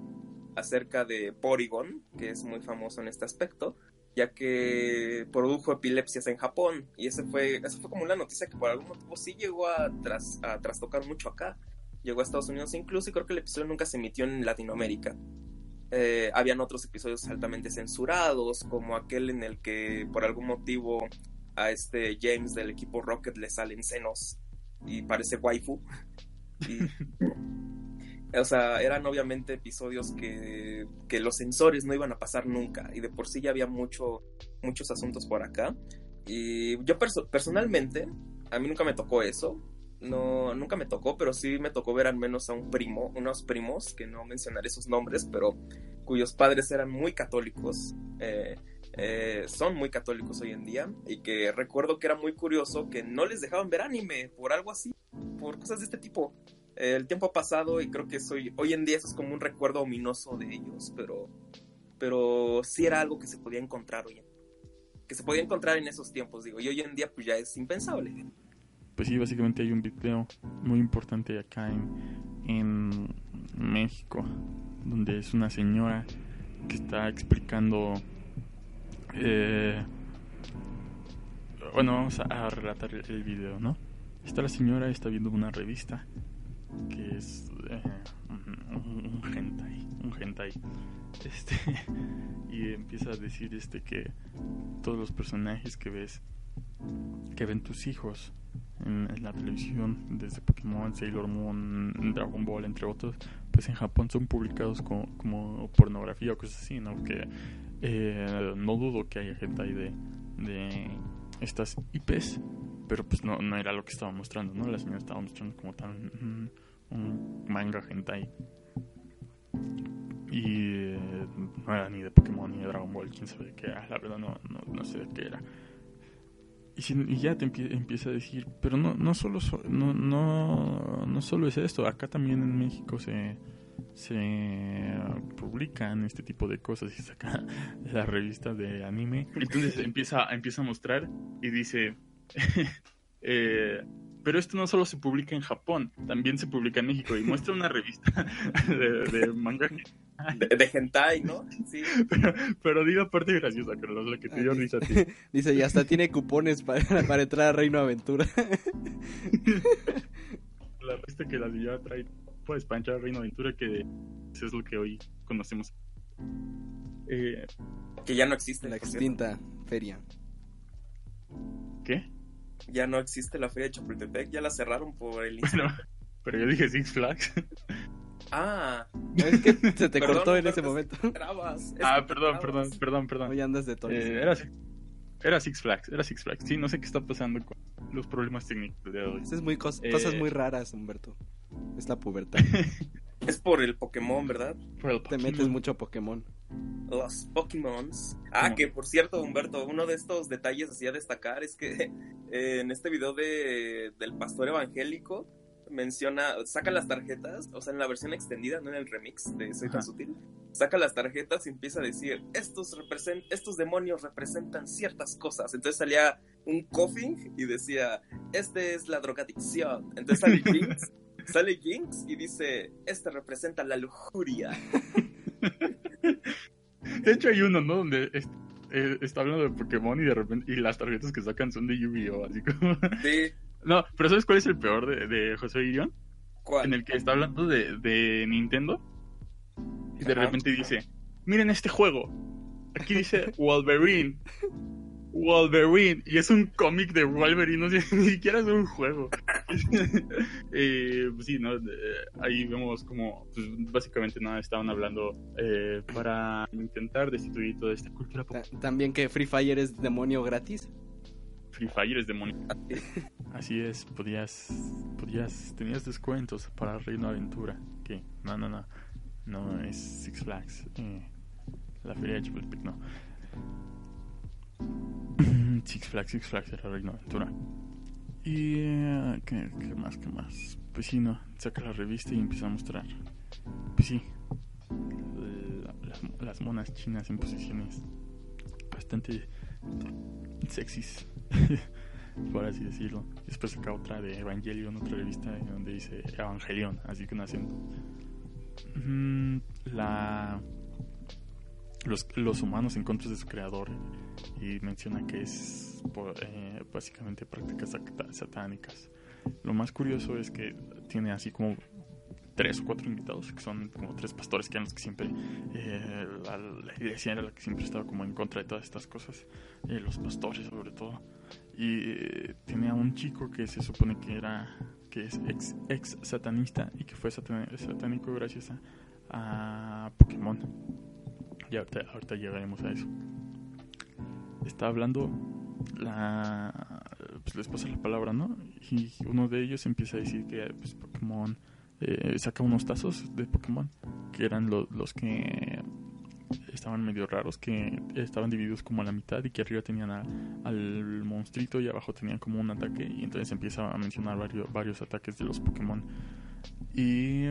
Speaker 6: acerca de Porygon, que es muy famoso en este aspecto, ya que produjo epilepsias en Japón. Y ese fue, eso fue como una noticia que por algún motivo sí llegó a, tras, a trastocar mucho acá. Llegó a Estados Unidos incluso y creo que el episodio nunca se emitió en Latinoamérica. Eh, habían otros episodios altamente censurados, como aquel en el que por algún motivo a este James del equipo Rocket le salen senos y parece waifu. Y, o sea, eran obviamente episodios que, que los censores no iban a pasar nunca y de por sí ya había mucho, muchos asuntos por acá. Y yo perso- personalmente, a mí nunca me tocó eso. No, nunca me tocó, pero sí me tocó ver al menos a un primo, unos primos, que no mencionaré sus nombres, pero cuyos padres eran muy católicos, eh, eh, son muy católicos hoy en día, y que recuerdo que era muy curioso que no les dejaban ver anime por algo así, por cosas de este tipo. El tiempo ha pasado y creo que soy, hoy en día eso es como un recuerdo ominoso de ellos, pero, pero sí era algo que se podía encontrar hoy en que se podía encontrar en esos tiempos, digo, y hoy en día pues ya es impensable.
Speaker 5: Pues sí, básicamente hay un video muy importante acá en, en México, donde es una señora que está explicando... eh, bueno, vamos a, relatar el, video, ¿no? Está la señora, está viendo una revista que es eh, un, un- hentai, un hentai. Este, y empieza a decir este que todos los personajes que ves, que ven tus hijos, en, en la televisión, desde Pokémon, Sailor Moon, Dragon Ball, entre otros, pues en Japón son publicados como, como pornografía o cosas así, ¿no? Que eh, no dudo que haya gente ahí de, de estas IPs, pero pues no, no era lo que estaba mostrando, ¿no? La señora estaba mostrando como tal un, un manga hentai. Y no era ni de Pokémon ni de Dragon Ball, quién sabe qué era, la verdad no, no, no sé de qué era. Y, si- y ya te empie- empieza a decir, pero no, no solo so- no, no, no solo es esto, acá también en México se, se publican este tipo de cosas y saca la revista de anime. Entonces empieza, empieza a mostrar y dice, eh, pero esto no solo se publica en Japón, también se publica en México y muestra una revista de, de manga.
Speaker 6: De, de hentai, ¿no? Sí.
Speaker 5: Pero, pero diga parte graciosa, Carlos, la que te dio risa a ti.
Speaker 4: Dice, y hasta tiene cupones para, para entrar a Reino Aventura.
Speaker 5: La revista que la señora trae para entrar a Reino Aventura, que eso es lo que hoy conocemos. Eh,
Speaker 6: Que ya no existe.
Speaker 4: La extinta feria.
Speaker 5: ¿Qué?
Speaker 6: Ya no existe la feria de Chapultepec, ya la cerraron por el
Speaker 5: Bueno, pero yo dije Six Flags.
Speaker 6: Ah,
Speaker 4: Es que se te
Speaker 6: Perdón,
Speaker 4: cortó en ese momento.
Speaker 6: trabas.
Speaker 5: ah, perdón, perdón, perdón, perdón.
Speaker 4: Hoy andas de.
Speaker 5: Eh, era, Six- era Six Flags, era Six Flags. Sí, no sé qué está pasando con los problemas técnicos de hoy.
Speaker 4: Esas es muy cos-
Speaker 5: Eh,
Speaker 4: cosas muy raras, Humberto. Es la pubertad.
Speaker 6: Es por el Pokémon, ¿verdad?
Speaker 5: Por el
Speaker 4: Te
Speaker 5: Pokémon.
Speaker 4: metes mucho a Pokémon.
Speaker 6: Los Pokémons. Ah, que por cierto, Humberto, uno de estos detalles así a destacar es que eh, en este video de, del pastor evangélico menciona, saca las tarjetas, o sea, en la versión extendida, no en el remix de Soy tan sutil, saca las tarjetas y empieza a decir, estos, represent estos demonios representan ciertas cosas. Entonces salía un coughing y decía, este es la drogadicción. Entonces sale Jinx, sale Jinx y dice, este representa la lujuria.
Speaker 5: De hecho, hay uno, ¿no? Donde es- eh, está hablando de Pokémon y de repente y las tarjetas que sacan son de Yu-Gi-Oh! Así como.
Speaker 6: Sí,
Speaker 5: No, pero ¿sabes cuál es el peor de, de José Irión?
Speaker 6: ¿cuál?
Speaker 5: En el que está hablando de, de Nintendo y de
Speaker 6: Ajá.
Speaker 5: repente dice: Miren este juego. Aquí dice Wolverine. Wolverine. Y es un cómic de Wolverine, no sé, ni siquiera es un juego. eh, pues sí, ¿no? Eh, ahí vemos como, pues básicamente nada, estaban hablando eh, para intentar destituir toda esta cultura
Speaker 4: También que Free Fire es demonio gratis.
Speaker 5: Free Fire es demonio. Así es, podías, podías, tenías descuentos para Reino Aventura. Que no, no, no, no es Six Flags. eh, la feria de Chapultepec, no. Six Flags, Six Flags era Reino Aventura. Y eh, ¿qué, más, qué más. Pues sí, no, saca la revista y empieza a mostrar. Pues sí, la- las, monas chinas en posiciones bastante sexys, por así decirlo. Después saca otra de Evangelion, otra revista donde dice Evangelion, así con acento. Mm, La los, los humanos en contra de su creador y menciona que es eh, básicamente prácticas sat- satánicas. Lo más curioso es que tiene así como tres o cuatro invitados, que son como tres pastores que eran los que siempre, eh, la, la iglesia era la que siempre estaba como en contra de todas estas cosas, eh, los pastores sobre todo. Y eh, tiene a un chico que se supone que era, que es ex, ex satanista y que fue satan- satánico gracias a, a Pokémon. Y ahorita, ahorita llegaremos a eso. Está hablando la pues les pasa la palabra, ¿no? Y uno de ellos empieza a decir que pues, Pokémon eh, saca unos tazos de Pokémon que eran lo- los que estaban medio raros, que estaban divididos como a la mitad y que arriba tenían al monstruito y abajo tenían como un ataque y entonces empieza a mencionar varios, varios ataques de los Pokémon y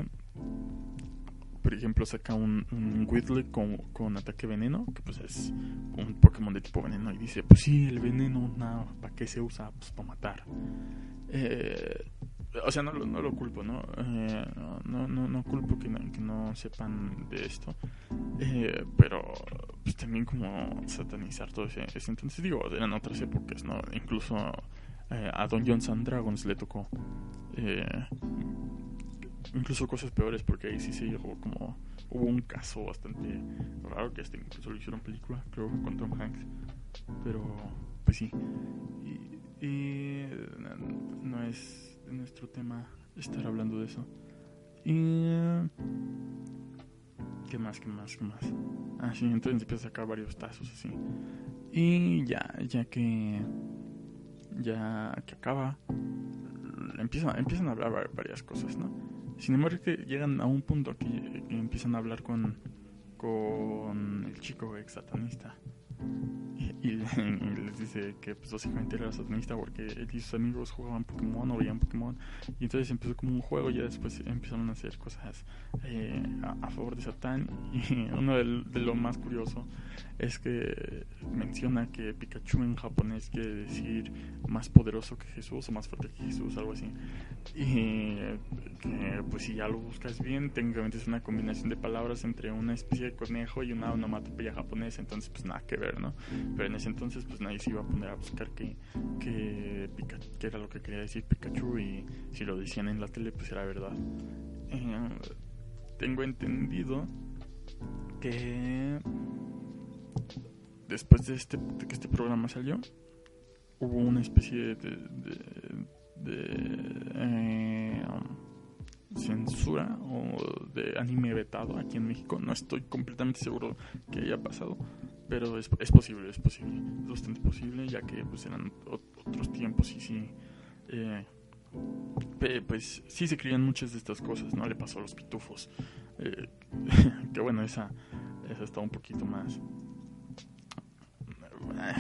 Speaker 5: por ejemplo saca un, un Whitley con, con ataque veneno que pues es un Pokémon de tipo veneno y dice pues sí el veneno nada para qué se usa pues para matar eh, o sea no, no lo culpo no Eh, no, no, no, no culpo que no, que no sepan de esto. Eh, pero pues también como satanizar todo ese, ese entonces digo eran otras épocas no incluso eh, a Dungeons and Dragons le tocó incluso cosas peores porque ahí sí se llegó como hubo un caso bastante raro que este incluso lo hicieron película creo con Tom Hanks. Pero pues sí. Y, y, no es nuestro tema estar hablando de eso. Y qué más qué más qué más ah sí entonces empieza a sacar varios tazos así. Y ya ya que ya que acaba empiezan empiezan a hablar va- varias cosas no sin embargo, que llegan a un punto que, que empiezan a hablar con, con el chico ex satanista. Y, y- les dice que pues básicamente era satanista porque él y sus amigos jugaban Pokémon o veían Pokémon. Y entonces empezó como un juego y ya después empezaron a hacer cosas eh, a, a favor de Satán. Y uno del- de lo más curioso es que menciona que Pikachu en japonés quiere decir más poderoso que Jesús o más fuerte que Jesús, algo así. Y que pues si ya lo buscas bien, técnicamente es una combinación de palabras entre una especie de conejo y una onomatopeya japonesa, entonces pues nada que ver, ¿no? Pero en ese entonces pues nadie se iba a poner a buscar qué que, Pika- qué era lo que quería decir Pikachu y si lo decían en la tele pues era verdad. Eh, tengo entendido que después de, este, que este programa salió, hubo una especie de, eh, censura o de anime vetado aquí en México. No estoy completamente seguro que haya pasado, pero es, es posible, es posible, es bastante posible, ya que pues eran ot- otros tiempos y sí. eh, pues sí se creían muchas de estas cosas, ¿no? Le pasó a los pitufos. Eh, que bueno, esa, esa está un poquito más. Eh,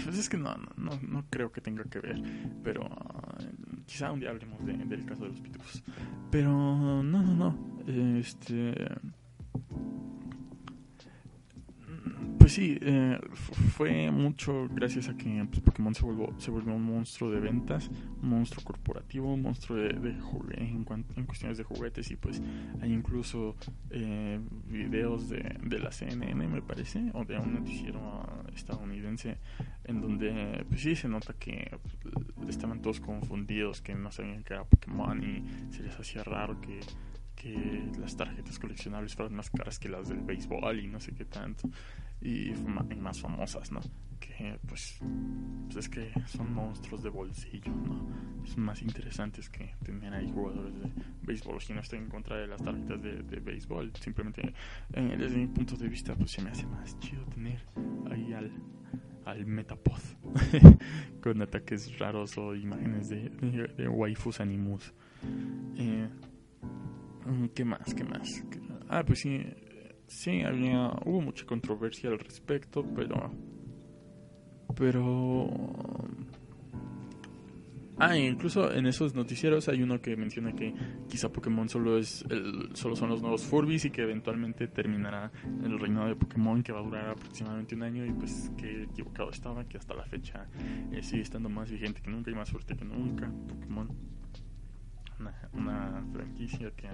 Speaker 5: Pues es que no, no, no, creo que tenga que ver, pero eh, quizá un día hablemos de- del caso de los pitufos. Pero no, no, no. Este. Sí, eh, fue mucho gracias a que pues, Pokémon se volvió, se volvió un monstruo de ventas, un monstruo corporativo, un monstruo de, de en, cuestiones de juguetes y pues hay incluso eh, videos de, la CNN me parece, o de un noticiero estadounidense en donde pues sí se nota que pues, estaban todos confundidos, que no sabían que era Pokémon y se les hacía raro que las tarjetas coleccionables fueran más caras que las del béisbol y no sé qué tanto. Y, y más famosas, ¿no? Que pues, pues es que son monstruos de bolsillo, ¿no? Son más interesantes que tener ahí jugadores de béisbol. Si no estoy en contra de las tarjetas de, de béisbol, simplemente eh, desde mi punto de vista, pues se me hace más chido tener ahí al, al Metapod con ataques raros o imágenes de, de, de waifus animus. Eh, ¿Qué más? ¿Qué más? ¿Qué- Ah, pues sí, sí, había, hubo mucha controversia al respecto, pero, pero, ah, incluso en esos noticieros hay uno que menciona que quizá Pokémon solo es, el, solo son los nuevos Furbies y que eventualmente terminará el reinado de Pokémon que va a durar aproximadamente un año y pues que equivocado estaba, que hasta la fecha eh, sigue estando más vigente que nunca y más fuerte que nunca. Pokémon, una, una franquicia que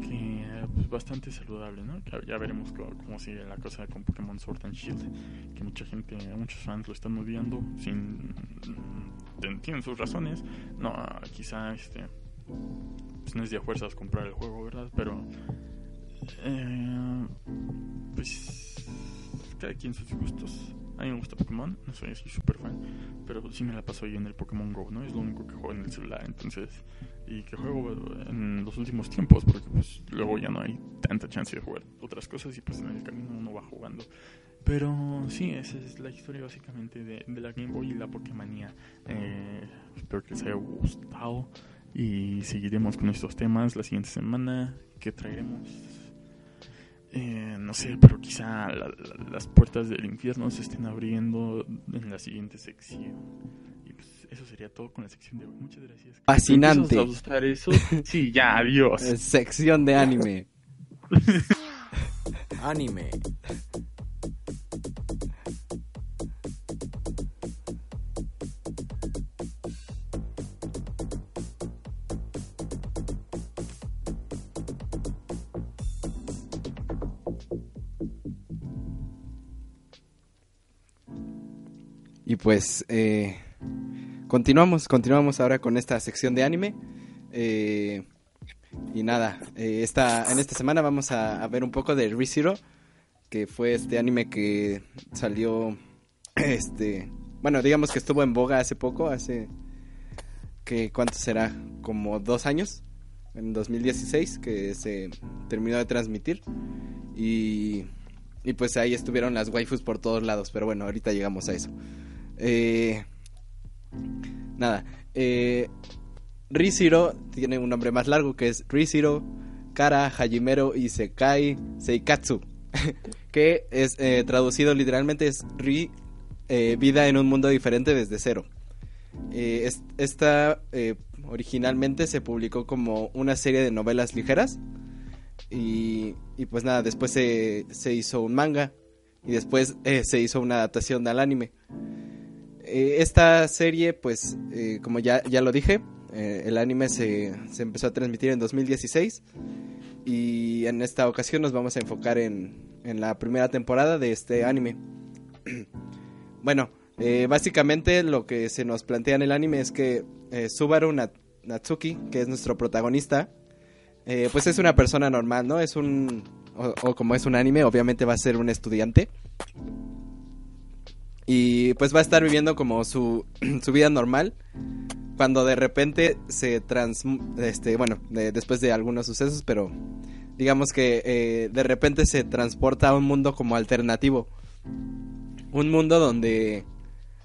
Speaker 5: que pues, bastante saludable, ¿no? Que ya veremos cómo, cómo sigue la cosa con Pokémon Sword and Shield, que mucha gente, muchos fans lo están odiando, sin tienen sus razones. No, quizá este pues no es de fuerzas comprar el juego, ¿verdad? Pero eh, pues cada quien sus gustos. A mí me gusta Pokémon, no soy así súper fan, pero sí me la paso ahí en el Pokémon Go, ¿no? Es lo único que juego en el celular, entonces, y que juego en los últimos tiempos, porque pues luego ya no hay tanta chance de jugar otras cosas y pues en el camino uno va jugando. Pero sí, esa es la historia básicamente de, de la Game Boy y la Pokémonía. Eh, espero que les haya gustado y seguiremos con estos temas la siguiente semana que traeremos. Eh, no sé, pero quizá la- la- las puertas del infierno se estén abriendo en la siguiente sección. Y pues eso sería todo con la sección de hoy. Muchas gracias.
Speaker 4: Fascinante.
Speaker 5: ¿Empiezas a usar eso? Sí, ya, adiós.
Speaker 4: Eh, Sección de anime.
Speaker 1: Anime.
Speaker 4: Y pues eh, continuamos, continuamos ahora con esta sección de anime. Eh, y nada, eh, esta, en esta semana vamos a, ver un poco de ReZero, que fue este anime que salió, este, bueno, digamos que estuvo en boga hace poco, hace, que ¿cuánto será? Como dos años, en 2016, que se terminó de transmitir. Y, y pues ahí estuvieron las waifus por todos lados, pero bueno, ahorita llegamos a eso. Eh, nada, eh, Rizero tiene un nombre más largo que es Rizero Kara Hajimero Isekai Seikatsu, que es eh, traducido literalmente es Ri, eh, vida en un mundo diferente desde cero. Es- esta originalmente se publicó como una serie de novelas ligeras y, y pues nada, después se, se hizo un manga y después se hizo una adaptación al anime. Eh, esta serie, pues, eh, como ya, ya lo dije, eh, el anime se, se empezó a transmitir en 2016 y en esta ocasión nos vamos a enfocar en, en la primera temporada de este anime. bueno, básicamente lo que se nos plantea en el anime es que Subaru Na- Natsuki, que es nuestro protagonista, pues es una persona normal, ¿no? Es un... O como es un anime, obviamente va a ser un estudiante. Y pues va a estar viviendo como su, su vida normal. Cuando de repente se trans... Este, bueno, de- después de algunos sucesos, pero digamos que eh, de repente se transporta a un mundo como alternativo. Un mundo donde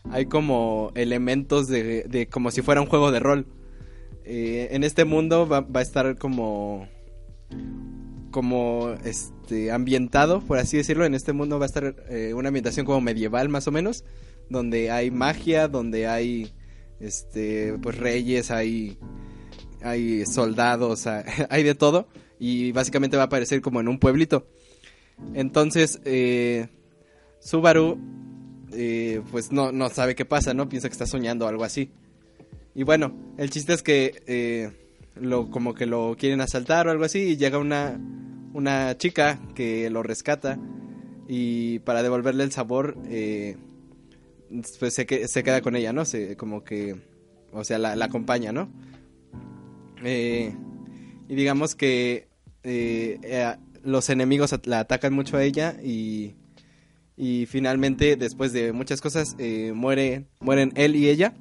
Speaker 4: hay como elementos de, de como si fuera un juego de rol. Eh, en este mundo va, va a estar como como este ambientado por así decirlo en este mundo va a estar eh, una ambientación como medieval más o menos donde hay magia donde hay este pues reyes hay hay soldados hay, de todo y básicamente va a aparecer como en un pueblito. Entonces eh, Subaru eh, pues no, no sabe qué pasa no piensa que está soñando o algo así. Y bueno, el chiste es que eh, lo, como que lo quieren asaltar o algo así y llega una, una chica que lo rescata y para devolverle el sabor eh, pues se, se queda con ella, ¿no? Se, como que, o sea, la, acompaña, ¿no? Eh, y digamos que eh, eh, los enemigos la atacan mucho a ella y, y finalmente después de muchas cosas eh, muere, mueren él y ella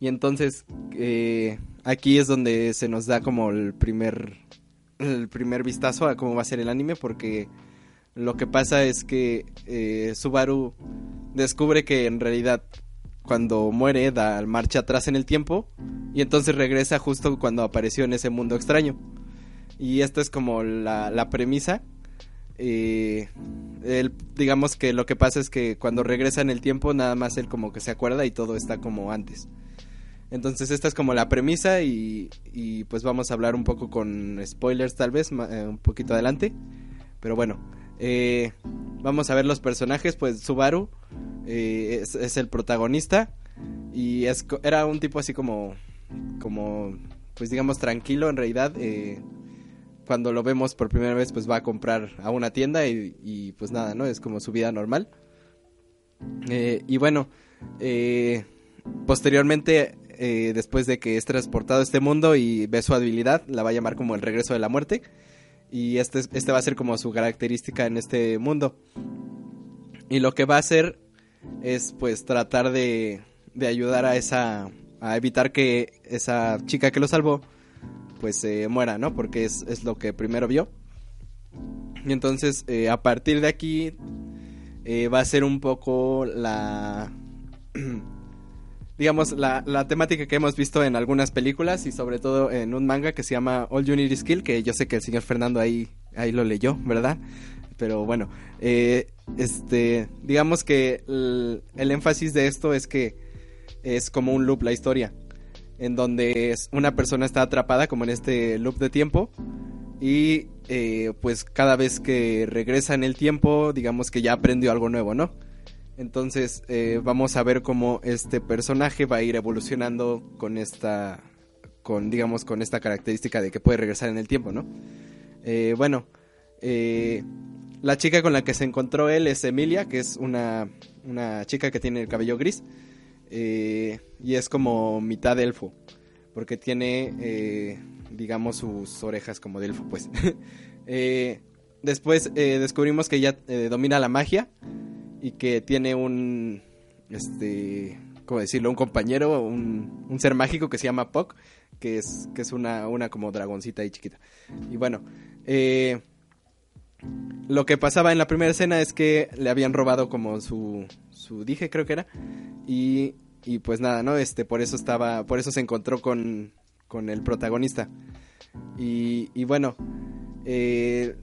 Speaker 4: y entonces eh, aquí es donde se nos da como el primer el primer vistazo a cómo va a ser el anime porque lo que pasa es que eh, Subaru descubre que en realidad cuando muere da marcha atrás en el tiempo y entonces regresa justo cuando apareció en ese mundo extraño. Y esta es como la, la premisa. Eh, él, digamos que lo que pasa es que cuando regresa en el tiempo nada más él como que se acuerda y todo está como antes. Entonces esta es como la premisa y, y pues vamos a hablar un poco con spoilers tal vez, eh, un poquito adelante. Pero bueno, eh, vamos a ver los personajes, pues Subaru eh, es, es el protagonista y es, era un tipo así como, como, pues digamos tranquilo en realidad. eh, cuando lo vemos por primera vez, pues va a comprar a una tienda y, y, pues nada, ¿no? Es como su vida normal. Y bueno, posteriormente, eh, después de que es transportado a este mundo y ve su habilidad, la va a llamar como el regreso de la muerte. Y este, es- este va a ser como su característica en este mundo. Y lo que va a hacer es pues tratar de, de ayudar a esa... a evitar que esa chica que lo salvó pues se muera, ¿no? Porque es, es lo que primero vio. Y entonces eh, a partir de aquí eh, va a ser un poco la... digamos, la, la temática que hemos visto en algunas películas y sobre todo en un manga que se llama All You Need Is Kill, que yo sé que el señor Fernando ahí, ahí lo leyó, ¿verdad? Pero bueno, eh, este, digamos que el, el énfasis de esto es que es como un loop la historia, en donde una persona está atrapada como en este loop de tiempo y eh, pues cada vez que regresa en el tiempo, digamos que ya aprendió algo nuevo, ¿no? Entonces eh, vamos a ver cómo este personaje va a ir evolucionando con esta, con digamos con esta característica de que puede regresar en el tiempo, ¿no? Eh, bueno, eh, la chica con la que se encontró él es Emilia, que es una, una chica que tiene el cabello gris eh, y es como mitad elfo, porque tiene, digamos, sus orejas como de elfo, pues. Después descubrimos que ella domina la magia y que tiene un, este, ¿cómo decirlo? Un compañero, un, un ser mágico que se llama Puck, que es, que es una, una como dragoncita ahí chiquita. Y bueno, eh, lo que pasaba en la primera escena es que le habían robado como su, su dije, creo que era, y, y pues nada, ¿no? Este, por eso estaba, por eso se encontró con, con el protagonista. Y, y bueno, eh,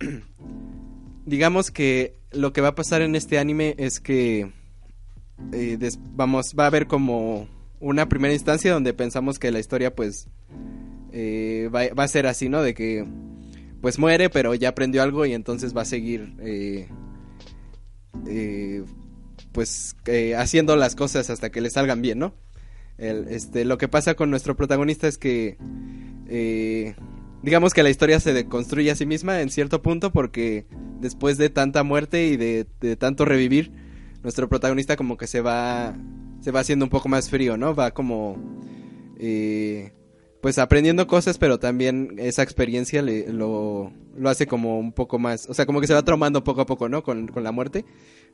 Speaker 4: digamos que lo que va a pasar en este anime es que eh, des- vamos va a haber como una primera instancia donde pensamos que la historia pues eh, va, va a ser así no de que pues muere pero ya aprendió algo y entonces va a seguir eh, eh, pues eh, haciendo las cosas hasta que le salgan bien no este lo que pasa con nuestro protagonista es que eh, digamos que la historia se deconstruye a sí misma en cierto punto porque después de tanta muerte y de, de tanto revivir, nuestro protagonista como que se va se va haciendo un poco más frío, ¿no? Va como eh, pues aprendiendo cosas, pero también esa experiencia le, lo, lo hace como un poco más, o sea, como que se va traumando poco a poco, ¿no? Con, con la muerte,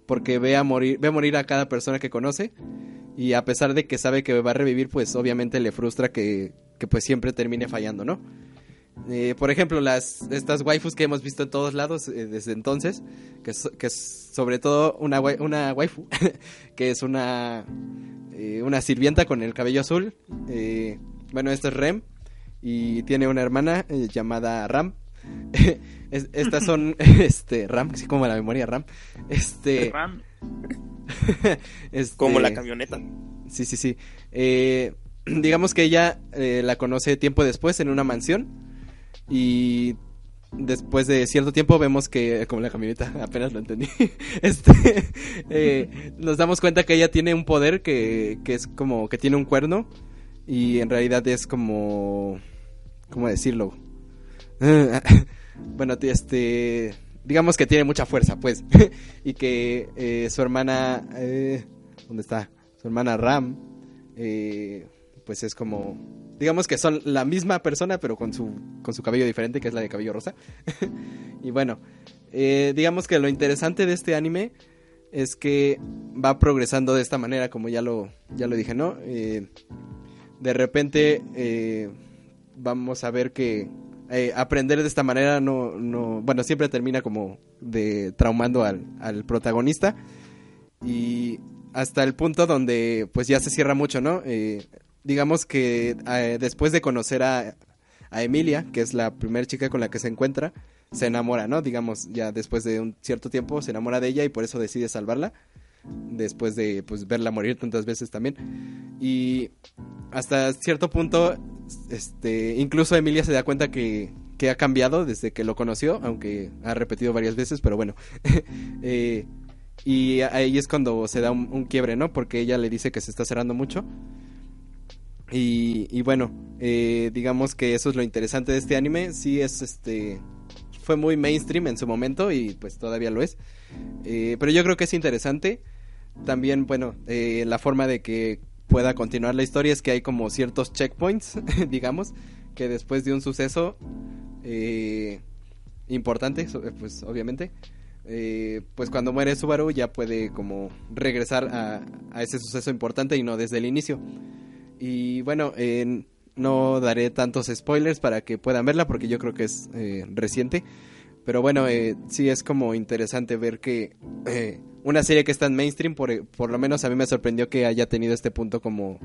Speaker 4: porque ve a morir, ve a morir a cada persona que conoce y a pesar de que sabe que va a revivir, pues obviamente le frustra que, que pues siempre termine fallando, ¿no? Eh, por ejemplo, las estas waifus que hemos visto en todos lados eh, desde entonces, que es, que es sobre todo una, una waifu, que es una, eh, una sirvienta con el cabello azul. eh, bueno, esta es Rem y tiene una hermana eh, llamada Ram. Es- estas son, este, Ram, así como la memoria Ram. Este,
Speaker 6: Ram,
Speaker 4: este,
Speaker 6: como la camioneta.
Speaker 4: Sí, sí, sí. Eh, digamos que ella eh, la conoce tiempo después en una mansión. Y después de cierto tiempo vemos que, como la camioneta, apenas lo entendí, este, eh, nos damos cuenta que ella tiene un poder que, que es como que tiene un cuerno. Y en realidad es como... ¿Cómo decirlo? bueno, este... Digamos que tiene mucha fuerza, pues. y que eh, su hermana... eh, ¿Dónde está? Su hermana Ram. pues es como... Digamos que son la misma persona, pero con su, con su cabello diferente, que es la de cabello rosa. y bueno, eh, digamos que lo interesante de este anime es que va progresando de esta manera, como ya lo, ya lo dije, ¿no? Eh, de repente eh, vamos a ver que aprender de esta manera no, no, bueno, siempre termina como de traumando al, al protagonista y hasta el punto donde pues ya se cierra mucho, ¿no? Digamos que eh, después de conocer a, a Emilia, que es la primera chica con la que se encuentra, se enamora, ¿no? Digamos, ya después de un cierto tiempo se enamora de ella y por eso decide salvarla. Después de pues verla morir tantas veces también. Y hasta cierto punto, este, incluso Emilia se da cuenta que, que ha cambiado desde que lo conoció, aunque ha repetido varias veces, pero bueno. eh, y ahí es cuando se da un, un, quiebre, ¿no? Porque ella le dice que se está cerrando mucho. Y, bueno, eh, digamos que eso es lo interesante de este anime. Sí es este... Fue muy mainstream en su momento y pues todavía lo es. Eh, pero yo creo que es interesante. También, bueno, eh, la forma de que pueda continuar la historia es que hay como ciertos checkpoints, digamos, que después de un suceso eh, importante, pues obviamente, eh, pues cuando muere Subaru ya puede como regresar a, a, ese suceso importante y no desde el inicio. Y bueno, eh, no daré tantos spoilers para que puedan verla porque yo creo que es eh, reciente. Pero bueno, eh, sí es como interesante ver que eh, una serie que está en mainstream, por, por, lo menos a mí me sorprendió que haya tenido este punto como,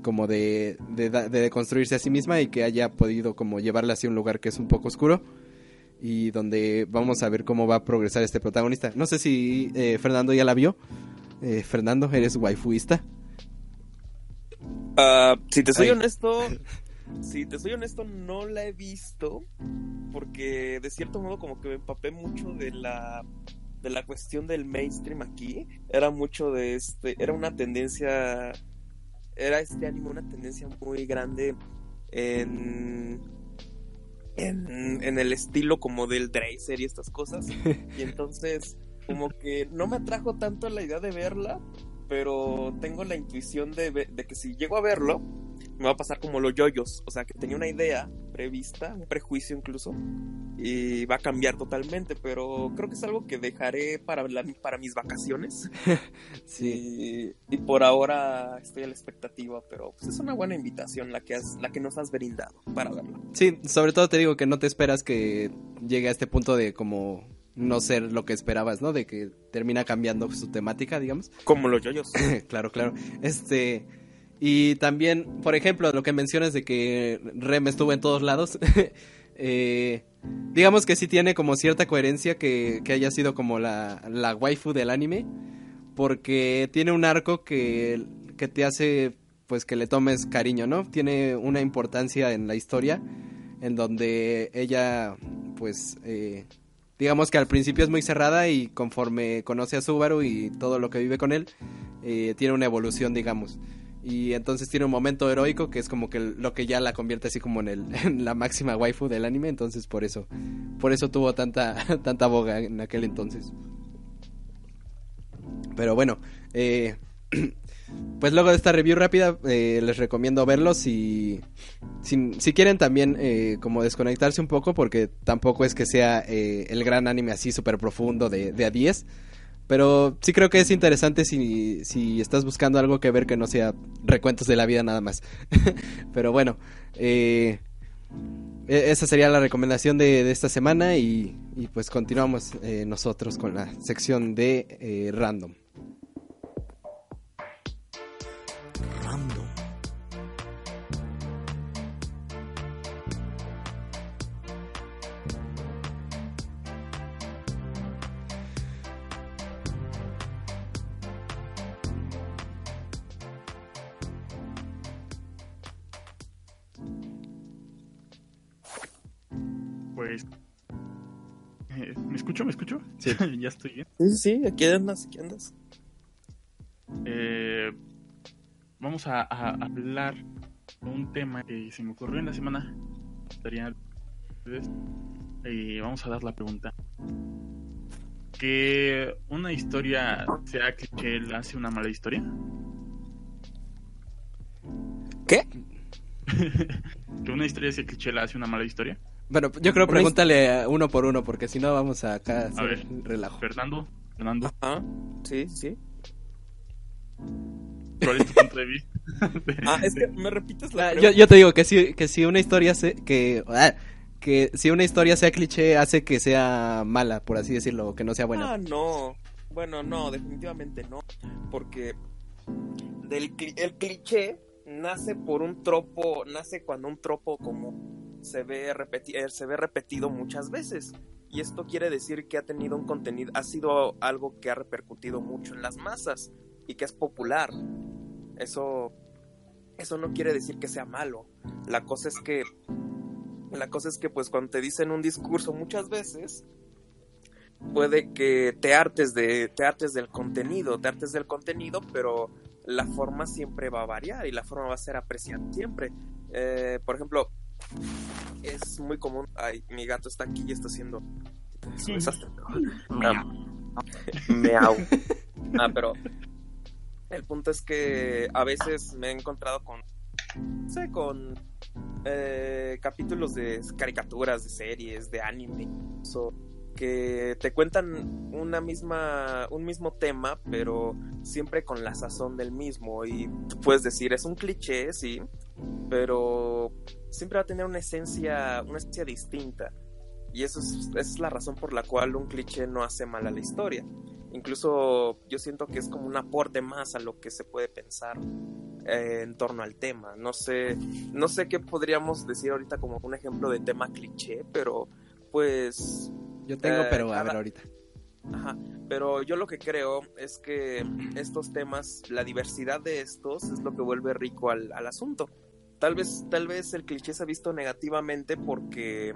Speaker 4: como de, de, de construirse a sí misma y que haya podido como llevarla hacia un lugar que es un poco oscuro y donde vamos a ver cómo va a progresar este protagonista. No sé si eh, Fernando ya la vio. Eh, Fernando, ¿eres waifuista?
Speaker 6: Uh, si te soy Ay. honesto, si te soy honesto, no la he visto porque de cierto modo como que me empapé mucho de la de la cuestión del mainstream aquí. Era mucho de este, era una tendencia, era este anime una tendencia muy grande en en, en, el estilo como del Dracer y estas cosas. Y entonces, como que no me atrajo tanto la idea de verla, pero tengo la intuición de, de que si llego a verlo, me va a pasar como los yoyos. O sea, que tenía una idea prevista, un prejuicio incluso, y va a cambiar totalmente, pero creo que es algo que dejaré para, la, para mis vacaciones.
Speaker 4: sí.
Speaker 6: Y, y, por ahora estoy a la expectativa, pero pues es una buena invitación la que, has, la que nos has brindado para verlo.
Speaker 4: Sí, sobre todo te digo que no te esperas que llegue a este punto de como no ser lo que esperabas, ¿no? De que termina cambiando su temática, digamos.
Speaker 6: Como los yoyos.
Speaker 4: claro, claro. Este... Y también, por ejemplo, lo que mencionas de que Rem estuvo en todos lados. eh, digamos que sí tiene como cierta coherencia que, que haya sido como la, la, waifu del anime. Porque tiene un arco que, que te hace pues que le tomes cariño, ¿no? Tiene una importancia en la historia. En donde ella pues eh, digamos que al principio es muy cerrada y conforme conoce a Subaru y todo lo que vive con él, eh, tiene una evolución, digamos y entonces tiene un momento heroico que es como que lo que ya la convierte así como en, el, en la máxima waifu del anime, entonces por eso por eso tuvo tanta tanta boga en aquel entonces. Pero bueno, eh, pues luego de esta review rápida eh, les recomiendo verlos y si, si quieren también eh, como desconectarse un poco porque tampoco es que sea eh, el gran anime así súper profundo de, a 10 pero sí creo que es interesante si, si estás buscando algo que ver que no sea recuentos de la vida nada más. Pero bueno, eh, esa sería la recomendación de, esta semana y, pues continuamos nosotros con la sección de random.
Speaker 3: Random.
Speaker 5: pues eh, ¿Me escucho? ¿Me escucho?
Speaker 4: Sí.
Speaker 5: ya estoy bien.
Speaker 6: Sí, sí, aquí andas, aquí andas.
Speaker 5: Eh, vamos a, a, hablar de un tema que se me ocurrió en la semana. Estaría y vamos a dar la pregunta. ¿Que una historia sea cliché la hace una mala historia?
Speaker 6: ¿Qué?
Speaker 5: ¿Que una historia sea cliché la hace una mala historia?
Speaker 4: Bueno, yo creo pregúntale uno por uno, porque si no vamos a acá a,
Speaker 5: a ver,
Speaker 4: relajo.
Speaker 5: Fernando, Fernando,
Speaker 6: Ajá, sí, sí.
Speaker 5: ¿Cuál es tu punto de vista?
Speaker 6: Ah, es que me repites la
Speaker 4: Ah, yo, te digo que si, que si una historia se, que, ah, que si una historia sea cliché hace que sea mala, por así decirlo, o que no sea buena.
Speaker 6: Ah, no. Bueno, no, definitivamente no. Porque del cli- el cliché nace por un tropo, nace cuando un tropo como se ve, repeti- eh, se ve repetido muchas veces. Y esto quiere decir que ha tenido un contenido, ha sido algo que ha repercutido mucho en las masas y que es popular. Eso, eso no quiere decir que sea malo. La cosa es que, la cosa es que pues cuando te dicen un discurso muchas veces, puede que te hartes de te hartes del contenido, te hartes del contenido, pero la forma siempre va a variar y la forma va a ser apreciada siempre. Eh, por ejemplo, es muy común. Ay, mi gato está aquí y está haciendo es un desastre. Meow. Ah, pero el punto es que a veces me he encontrado con, sé, con eh, capítulos de caricaturas, de series, de anime, so, que te cuentan una misma, un mismo tema, pero siempre con la sazón del mismo. Y tú puedes decir, es un cliché, sí, pero siempre va a tener una esencia, una esencia distinta. Y eso es la razón por la cual un cliché no hace mal a la historia. Incluso yo siento que es como un aporte más a lo que se puede pensar eh, en torno al tema. No sé, no sé qué podríamos decir ahorita como un ejemplo de tema cliché, pero pues
Speaker 4: Yo tengo,
Speaker 6: eh,
Speaker 4: pero a ver ahorita.
Speaker 6: Ajá, pero yo lo que creo es que estos temas, la diversidad de estos es lo que vuelve rico al, al asunto. Tal vez, tal vez el cliché se ha visto negativamente porque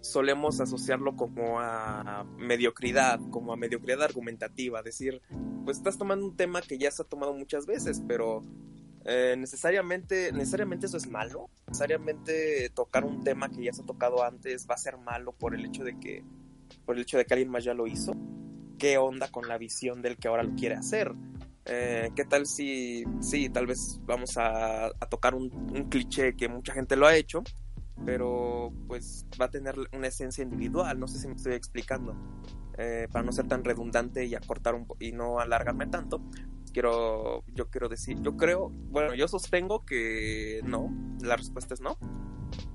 Speaker 6: solemos asociarlo como a mediocridad, como a mediocridad argumentativa, decir, pues estás tomando un tema que ya se ha tomado muchas veces, pero eh, necesariamente, necesariamente eso es malo, necesariamente tocar un tema que ya se ha tocado antes va a ser malo por el hecho de que por el hecho de que alguien más ya lo hizo. ¿Qué onda con la visión del que ahora lo quiere hacer? Eh, ¿Qué tal si, sí, tal vez vamos a, a tocar un, un cliché que mucha gente lo ha hecho, pero pues va a tener una esencia individual? No sé si me estoy explicando. Eh, para no ser tan redundante y acortar un po- y no alargarme tanto, quiero, yo quiero decir, yo creo, bueno, yo sostengo que no, la respuesta es no.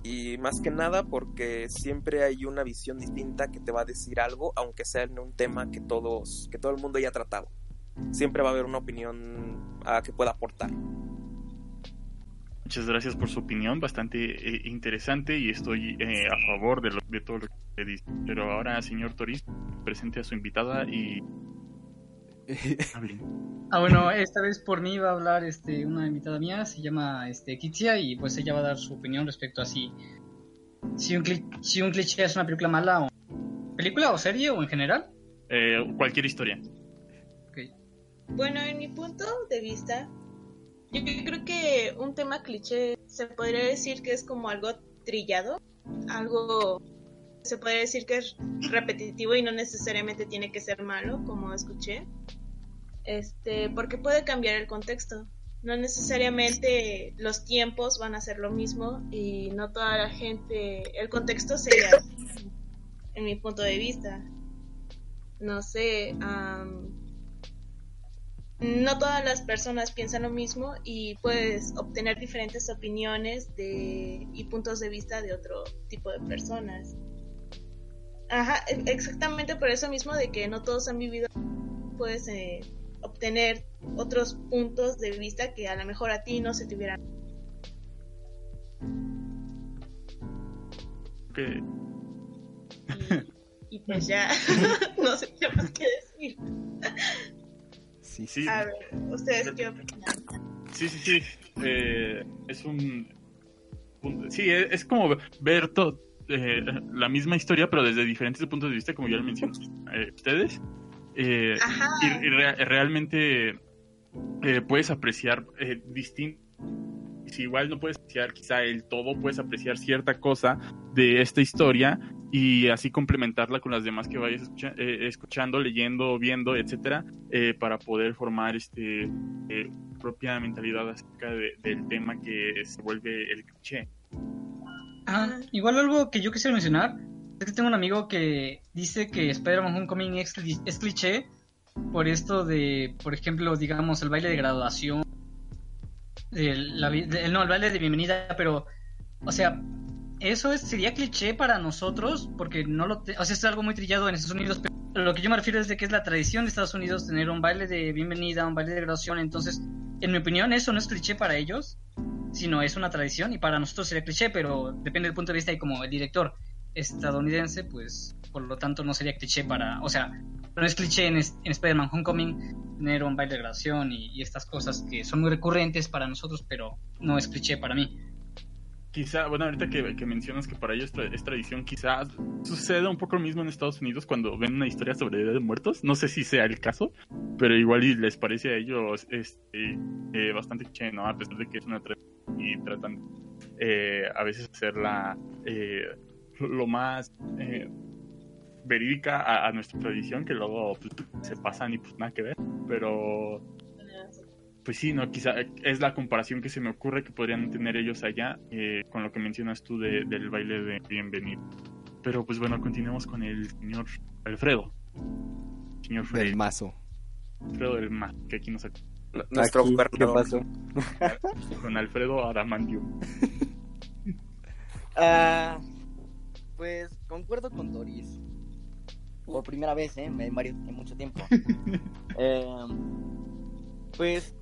Speaker 6: Y más que nada porque siempre hay una visión distinta que te va a decir algo, aunque sea en un tema que todos, que todo el mundo ya ha tratado. Siempre va a haber una opinión ah, que pueda aportar.
Speaker 5: Muchas gracias por su opinión, bastante eh, interesante y estoy eh, a favor de, lo- de todo lo que usted dice. Pero ahora, señor Toris, presente a su invitada y hable.
Speaker 7: Ah, bueno, esta vez por mí va a hablar este, una invitada mía, se llama este, Kitsia, y pues ella va a dar su opinión respecto a si, si, un, si un cliché es una película mala o película o serie o en general.
Speaker 5: Eh, cualquier historia.
Speaker 8: Bueno, en mi punto de vista, yo creo que un tema cliché se podría decir que es como algo trillado, algo se podría decir que es repetitivo y no necesariamente tiene que ser malo, como escuché. Este, porque puede cambiar el contexto. No necesariamente los tiempos van a ser lo mismo y no toda la gente, el contexto sería en mi punto de vista. No sé, am, no todas las personas piensan lo mismo y puedes obtener diferentes opiniones de, y puntos de vista de otro tipo de personas. Ajá, e- exactamente por eso mismo de que no todos han vivido, puedes eh, obtener otros puntos de vista que a lo mejor a ti no se te hubieran.
Speaker 5: Que-
Speaker 8: Y, y pues ya, no sé qué más que decir.
Speaker 4: Sí,
Speaker 5: sí,
Speaker 8: A ver, ustedes qué opinan.
Speaker 5: sí, sí, sí. Eh, es un, un- Sí, es, es como ver to- eh, la misma historia, pero desde diferentes puntos de vista, como ya lo mencioné eh, ustedes. Eh,
Speaker 8: Ajá.
Speaker 5: y, y rea- realmente eh, puedes apreciar eh, distinto. Si igual no puedes apreciar quizá el todo, puedes apreciar cierta cosa de esta historia y así complementarla con las demás que vayas escucha- eh, escuchando, leyendo, viendo, etcétera, eh, para poder formar este eh, propia mentalidad acerca de- del tema que se vuelve el cliché.
Speaker 7: Ah, igual algo que yo quisiera mencionar Es que tengo un amigo que dice que Spider-Man Homecoming es, es cliché por esto de, por ejemplo, digamos, el baile de graduación. el- la de- no, el baile de bienvenida, pero, o sea, eso es, sería cliché para nosotros porque no lo... te- o sea, es algo muy trillado en Estados Unidos, pero lo que yo me refiero es de que es la tradición de Estados Unidos tener un baile de bienvenida, un baile de graduación, entonces, en mi opinión, eso no es cliché para ellos, sino es una tradición y para nosotros sería cliché, pero depende del punto de vista y como el director estadounidense, pues por lo tanto no sería cliché para, o sea, no es cliché en, en Spider-Man Homecoming tener un baile de graduación y, y estas cosas que son muy recurrentes para nosotros, pero no es cliché para mí.
Speaker 5: Quizá, bueno, ahorita que, mencionas que para ellos tra- es tradición, quizá suceda un poco lo mismo en Estados Unidos cuando ven una historia sobre Día de Muertos. No sé si sea el caso, pero igual y les parece a ellos este, eh, bastante che, ¿no? A pesar de que es una tradición y tratan eh, a veces hacerla eh, lo más eh, verídica a, a nuestra tradición, que luego pues, se pasan y pues nada que ver. Pero pues sí, no, quizá es la comparación que se me ocurre que podrían tener ellos allá eh, con lo que mencionas tú de- del baile de bienvenido. Pero pues bueno, continuemos con el señor Alfredo. Señor Freddy,
Speaker 4: Del mazo.
Speaker 5: Alfredo del Mar, que aquí nos
Speaker 6: Nuestro
Speaker 4: Aquí, ¿Qué pasó?
Speaker 5: con Alfredo Adamantium.
Speaker 9: Ah, pues concuerdo con Doris. Por primera vez, ¿eh? En, varios- en mucho tiempo. Eh, pues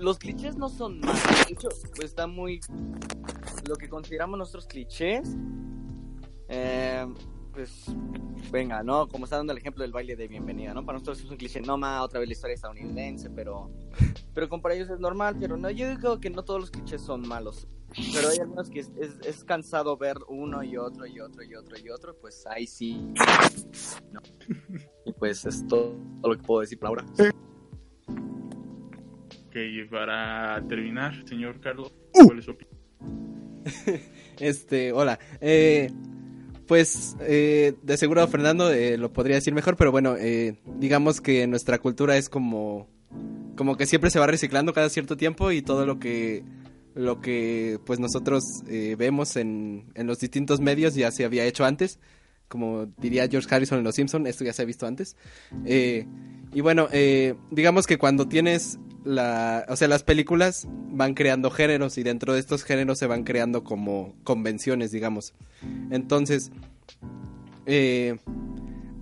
Speaker 9: los clichés no son malos. De hecho, pues está muy. Lo que consideramos nuestros clichés. eh, pues venga, ¿no? Como está dando el ejemplo del baile de bienvenida, ¿no? Para nosotros es un cliché, no más otra vez la historia estadounidense, pero pero como para ellos es normal, pero no, yo digo que no todos los clichés son malos. Pero hay algunos que es, cansado ver uno y otro y otro y otro y otro, pues ahí sí. ¿no? Y pues es todo, todo lo que puedo decir por ahora.
Speaker 5: Ok, para terminar, señor Carlos,
Speaker 4: Uh.
Speaker 5: ¿cuál es su opinión?
Speaker 4: Este, hola. Eh, pues, eh, de seguro Fernando eh, lo podría decir mejor, pero bueno, eh, digamos que nuestra cultura es como, como que siempre se va reciclando cada cierto tiempo y todo lo que, lo que pues nosotros eh, vemos en, en los distintos medios ya se había hecho antes. Como diría George Harrison en Los Simpson, esto ya se ha visto antes. Y bueno, eh, digamos que cuando tienes o sea, las películas van creando géneros y dentro de estos géneros se van creando como convenciones, digamos. Entonces, eh,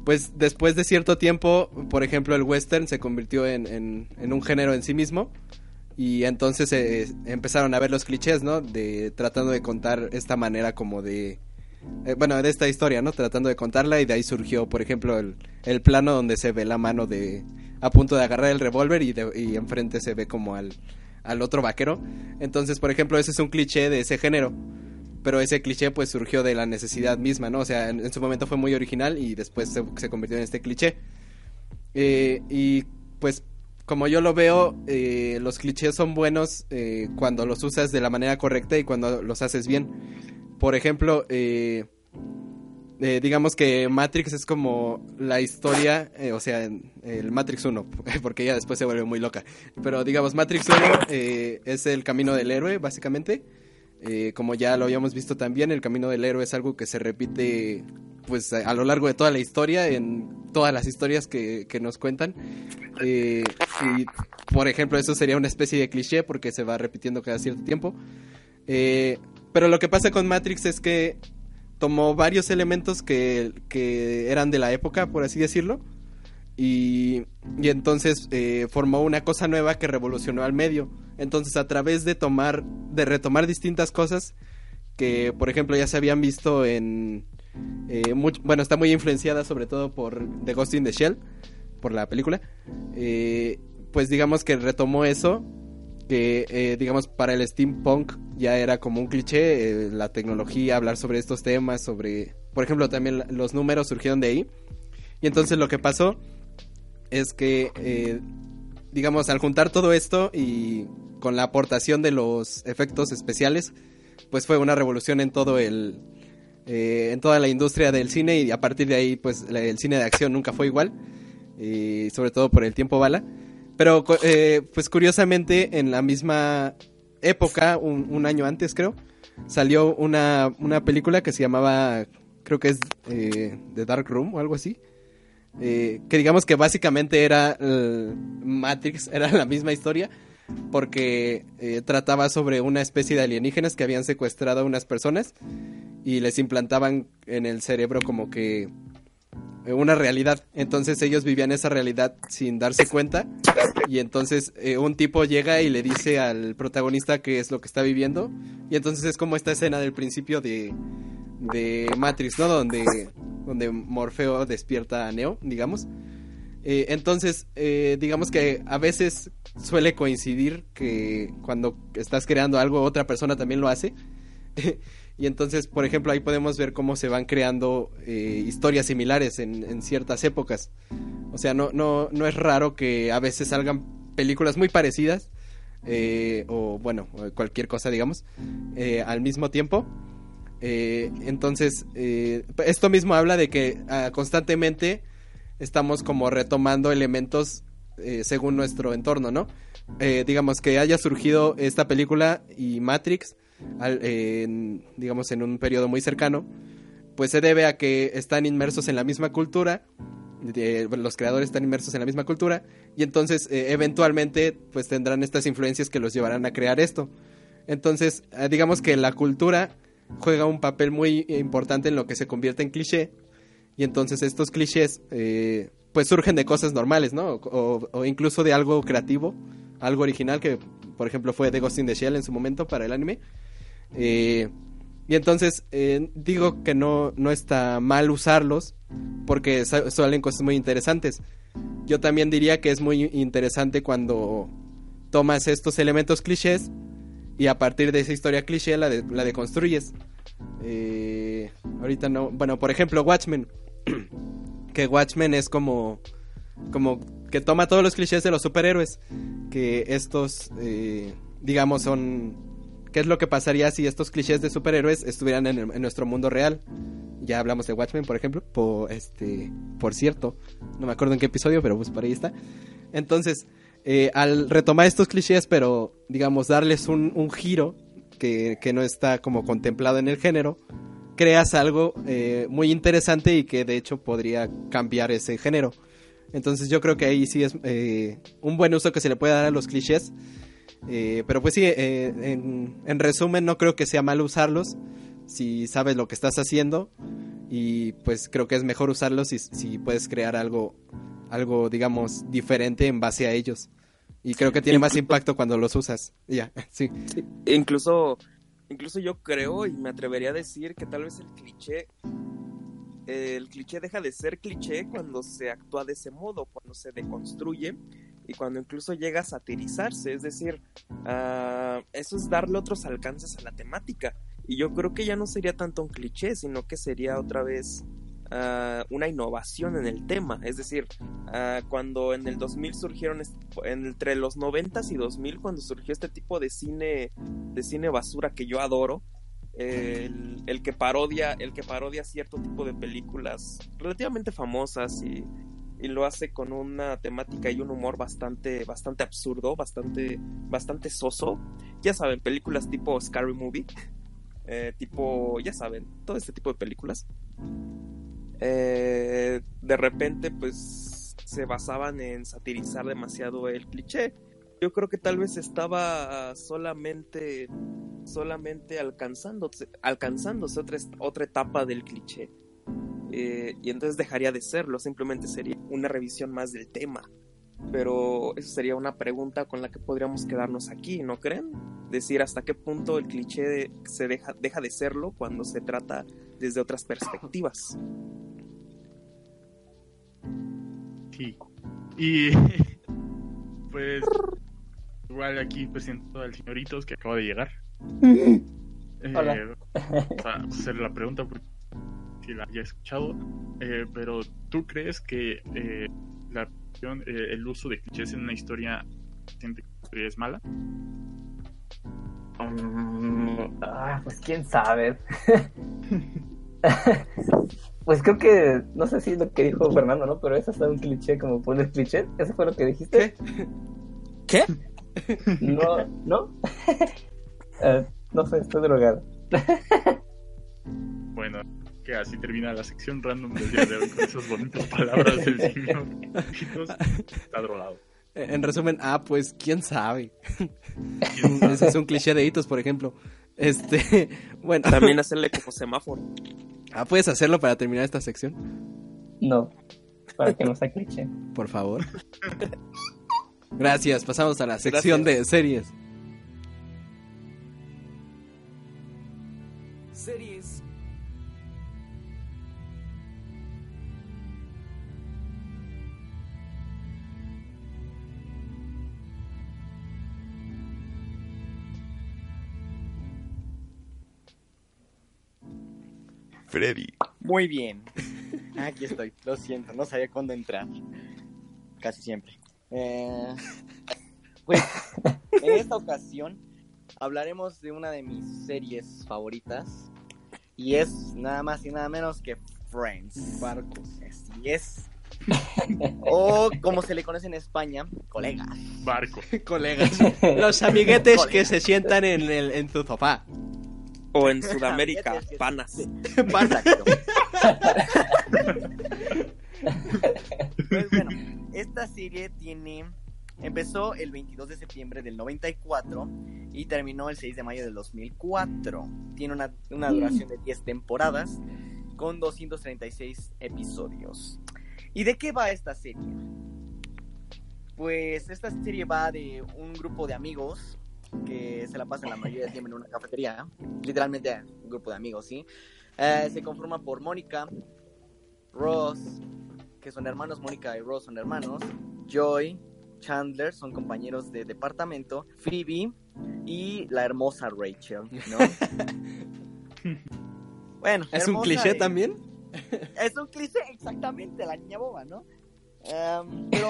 Speaker 4: pues después de cierto tiempo, por ejemplo, el western se convirtió en, un género en sí mismo. Y entonces eh, empezaron a ver los clichés, ¿no? De tratando de contar esta manera como de... eh, bueno, de esta historia, ¿no? Tratando de contarla y de ahí surgió, por ejemplo, el plano donde se ve la mano de... a punto de agarrar el revólver y, y enfrente se ve como al, al otro vaquero. Entonces, por ejemplo, ese es un cliché de ese género. Pero ese cliché pues surgió de la necesidad misma, ¿no? O sea, en, en su momento fue muy original y después se, se convirtió en este cliché. Eh, y pues como yo lo veo, eh, los clichés son buenos eh, cuando los usas de la manera correcta y cuando los haces bien. Por ejemplo, eh, eh, digamos que Matrix es como la historia, eh, o sea, el Matrix 1, porque ya después se vuelve muy loca. Pero digamos, Matrix 1 eh, es el camino del héroe, básicamente. Como ya lo habíamos visto también, el camino del héroe es algo que se repite pues a, lo largo de toda la historia, en todas las historias que, que nos cuentan. Y por ejemplo, eso sería una especie de cliché porque se va repitiendo cada cierto tiempo. Pero lo que pasa con Matrix es que tomó varios elementos que, que eran de la época, por así decirlo, y, y entonces eh, formó una cosa nueva que revolucionó al medio. Entonces, a través de tomar, de retomar distintas cosas que, por ejemplo, ya se habían visto en, eh, bueno, está muy influenciada sobre todo por The Ghost in the Shell, por la película. Eh, pues digamos que retomó eso, que digamos para el steampunk ya era como un cliché, eh, la tecnología, hablar sobre estos temas, sobre, por ejemplo, también los números surgieron de ahí. Y entonces lo que pasó es que, eh, digamos, al juntar todo esto y con la aportación de los efectos especiales, pues fue una revolución en todo el, eh, en toda la industria del cine y a partir de ahí pues el cine de acción nunca fue igual y sobre todo por el tiempo bala pero pues curiosamente en la misma época un, un año antes creo salió una, una película que se llamaba creo que es eh, The Dark Room o algo así. Eh, que digamos que básicamente era Matrix, era la misma historia, porque eh, trataba sobre una especie de alienígenas que habían secuestrado a unas personas y les implantaban en el cerebro como que una realidad. Entonces ellos vivían esa realidad sin darse cuenta y entonces eh, un tipo llega y le dice al protagonista qué es lo que está viviendo y entonces es como esta escena del principio de, de Matrix, ¿no? Donde, donde Morfeo despierta a Neo, digamos. Eh, entonces, eh, digamos que a veces suele coincidir que cuando estás creando algo, otra persona también lo hace. y entonces, por ejemplo, ahí podemos ver cómo se van creando eh, historias similares en, ciertas épocas. O sea, no, no, no es raro que a veces salgan películas muy parecidas, eh, o bueno, cualquier cosa, digamos, eh, al mismo tiempo. entonces, esto mismo habla de que ah, constantemente estamos como retomando elementos según nuestro entorno, ¿no? Digamos que haya surgido esta película y Matrix, al, eh, digamos en un periodo muy cercano, pues se debe a que están inmersos en la misma cultura, los creadores están inmersos en la misma cultura y entonces eventualmente pues tendrán estas influencias que los llevarán a crear esto. Entonces, digamos que la cultura juega un papel muy importante en lo que se convierte en cliché y entonces estos clichés, eh, pues surgen de cosas normales, ¿no? O, o, incluso de algo creativo, algo original, que por ejemplo fue The Ghost in the Shell en su momento para el anime. Eh, y entonces eh, digo que no, no está mal usarlos, porque salen cosas muy interesantes. Yo también diría que es muy interesante cuando tomas estos elementos clichés y a partir de esa historia cliché la, de, la deconstruyes. Eh, ahorita no. Bueno, por ejemplo, Watchmen. que Watchmen es como como que toma todos los clichés de los superhéroes que estos eh, digamos son qué es lo que pasaría si estos clichés de superhéroes estuvieran en, nuestro mundo real ya hablamos de Watchmen por ejemplo por este por cierto no me acuerdo en qué episodio pero pues por ahí está entonces eh, al retomar estos clichés pero digamos darles un, giro que, que no está como contemplado en el género creas algo eh, muy interesante y que de hecho podría cambiar ese género. Entonces yo creo que ahí sí es eh, un buen uso que se le puede dar a los clichés. Eh, pero pues sí, eh, en, en, resumen no creo que sea mal usarlos si sabes lo que estás haciendo y pues creo que es mejor usarlos si, si puedes crear algo, algo digamos diferente en base a ellos. Y creo que tiene incluso, más impacto cuando los usas. Ya, yeah, sí.
Speaker 6: Incluso Incluso yo creo y me atrevería a decir que tal vez el cliché, el cliché deja de ser cliché cuando se actúa de ese modo, cuando se deconstruye y cuando incluso llega a satirizarse, es decir, uh, eso es darle otros alcances a la temática. Y yo creo que ya no sería tanto un cliché, sino que sería otra vez Uh, una innovación en el tema. Es decir, uh, cuando en el 2000 surgieron, entre los 90 y 2000, cuando surgió este tipo de cine, de cine basura que yo adoro, el, que parodia, el que parodia cierto tipo de películas relativamente famosas y, y, lo hace con una temática y un humor bastante, bastante absurdo, bastante, bastante soso. Ya saben, películas tipo Scary Movie. Eh, tipo, ya saben, todo este tipo de películas eh, de repente pues se basaban en satirizar demasiado el cliché. Yo creo que tal vez estaba solamente solamente alcanzándose, alcanzándose otra, otra etapa del cliché. Eh, y entonces dejaría de serlo, simplemente sería una revisión más del tema. Pero eso sería una pregunta con la que podríamos quedarnos aquí, ¿no creen? Decir hasta qué punto el cliché se deja, deja de serlo cuando se trata desde otras perspectivas.
Speaker 5: Sí. Y pues igual aquí presento al señoritos que acaba de llegar.
Speaker 10: Hola.
Speaker 5: Eh, para hacer la pregunta porque si la haya escuchado, eh, pero ¿tú crees que eh, la el uso de clichés en una historia es mala?
Speaker 10: Um, ah, pues quién sabe. pues creo que, no sé si es lo que dijo Fernando, ¿no? Pero eso es un cliché, como poner cliché. ¿Eso fue lo que dijiste?
Speaker 6: ¿Qué?
Speaker 10: No, ¿no? uh, no sé, estoy drogado.
Speaker 5: bueno, que así termina la sección random del día de hoy con esas bonitas palabras del señor. Está drogado.
Speaker 4: En resumen, ah, pues quién sabe. Ese es un cliché de hitos, por ejemplo. Este, bueno.
Speaker 6: También hacerle como semáforo.
Speaker 4: Ah, ¿puedes hacerlo para terminar esta sección?
Speaker 10: No, para que no sea cliché.
Speaker 4: Por favor. Gracias, pasamos a la sección de. Series.
Speaker 3: Freddy.
Speaker 9: Muy bien. Aquí estoy. Lo siento, no sabía cuándo entrar. Casi siempre. Eh, pues, en esta ocasión hablaremos de una de mis series favoritas. Y es nada más y nada menos que Friends.
Speaker 4: Barcos.
Speaker 9: Así es. O como se le conoce en España, colegas.
Speaker 5: Barco.
Speaker 4: Colegas. Los amiguetes que se sientan en, el, en tu sofá.
Speaker 6: O en Sudamérica, panas.
Speaker 9: Exacto. Pues bueno, esta serie tiene. Empezó el 22 de septiembre del 94 y terminó el 6 de mayo del 2004. Tiene una, una duración de 10 temporadas con 236 episodios. ¿Y de qué va esta serie? Pues esta serie va de un grupo de amigos que se la pasan la mayoría del tiempo en una cafetería. Literalmente un grupo de amigos, ¿sí? Eh, se conforma por Mónica, Ross, que son hermanos, Mónica y Ross son hermanos, Joy, Chandler son compañeros de departamento, Phoebe y la hermosa Rachel, ¿no? bueno,
Speaker 4: ¿Es un cliché
Speaker 9: y-
Speaker 4: también?
Speaker 9: Es un cliché, exactamente, la niña boba, ¿no? Em, pero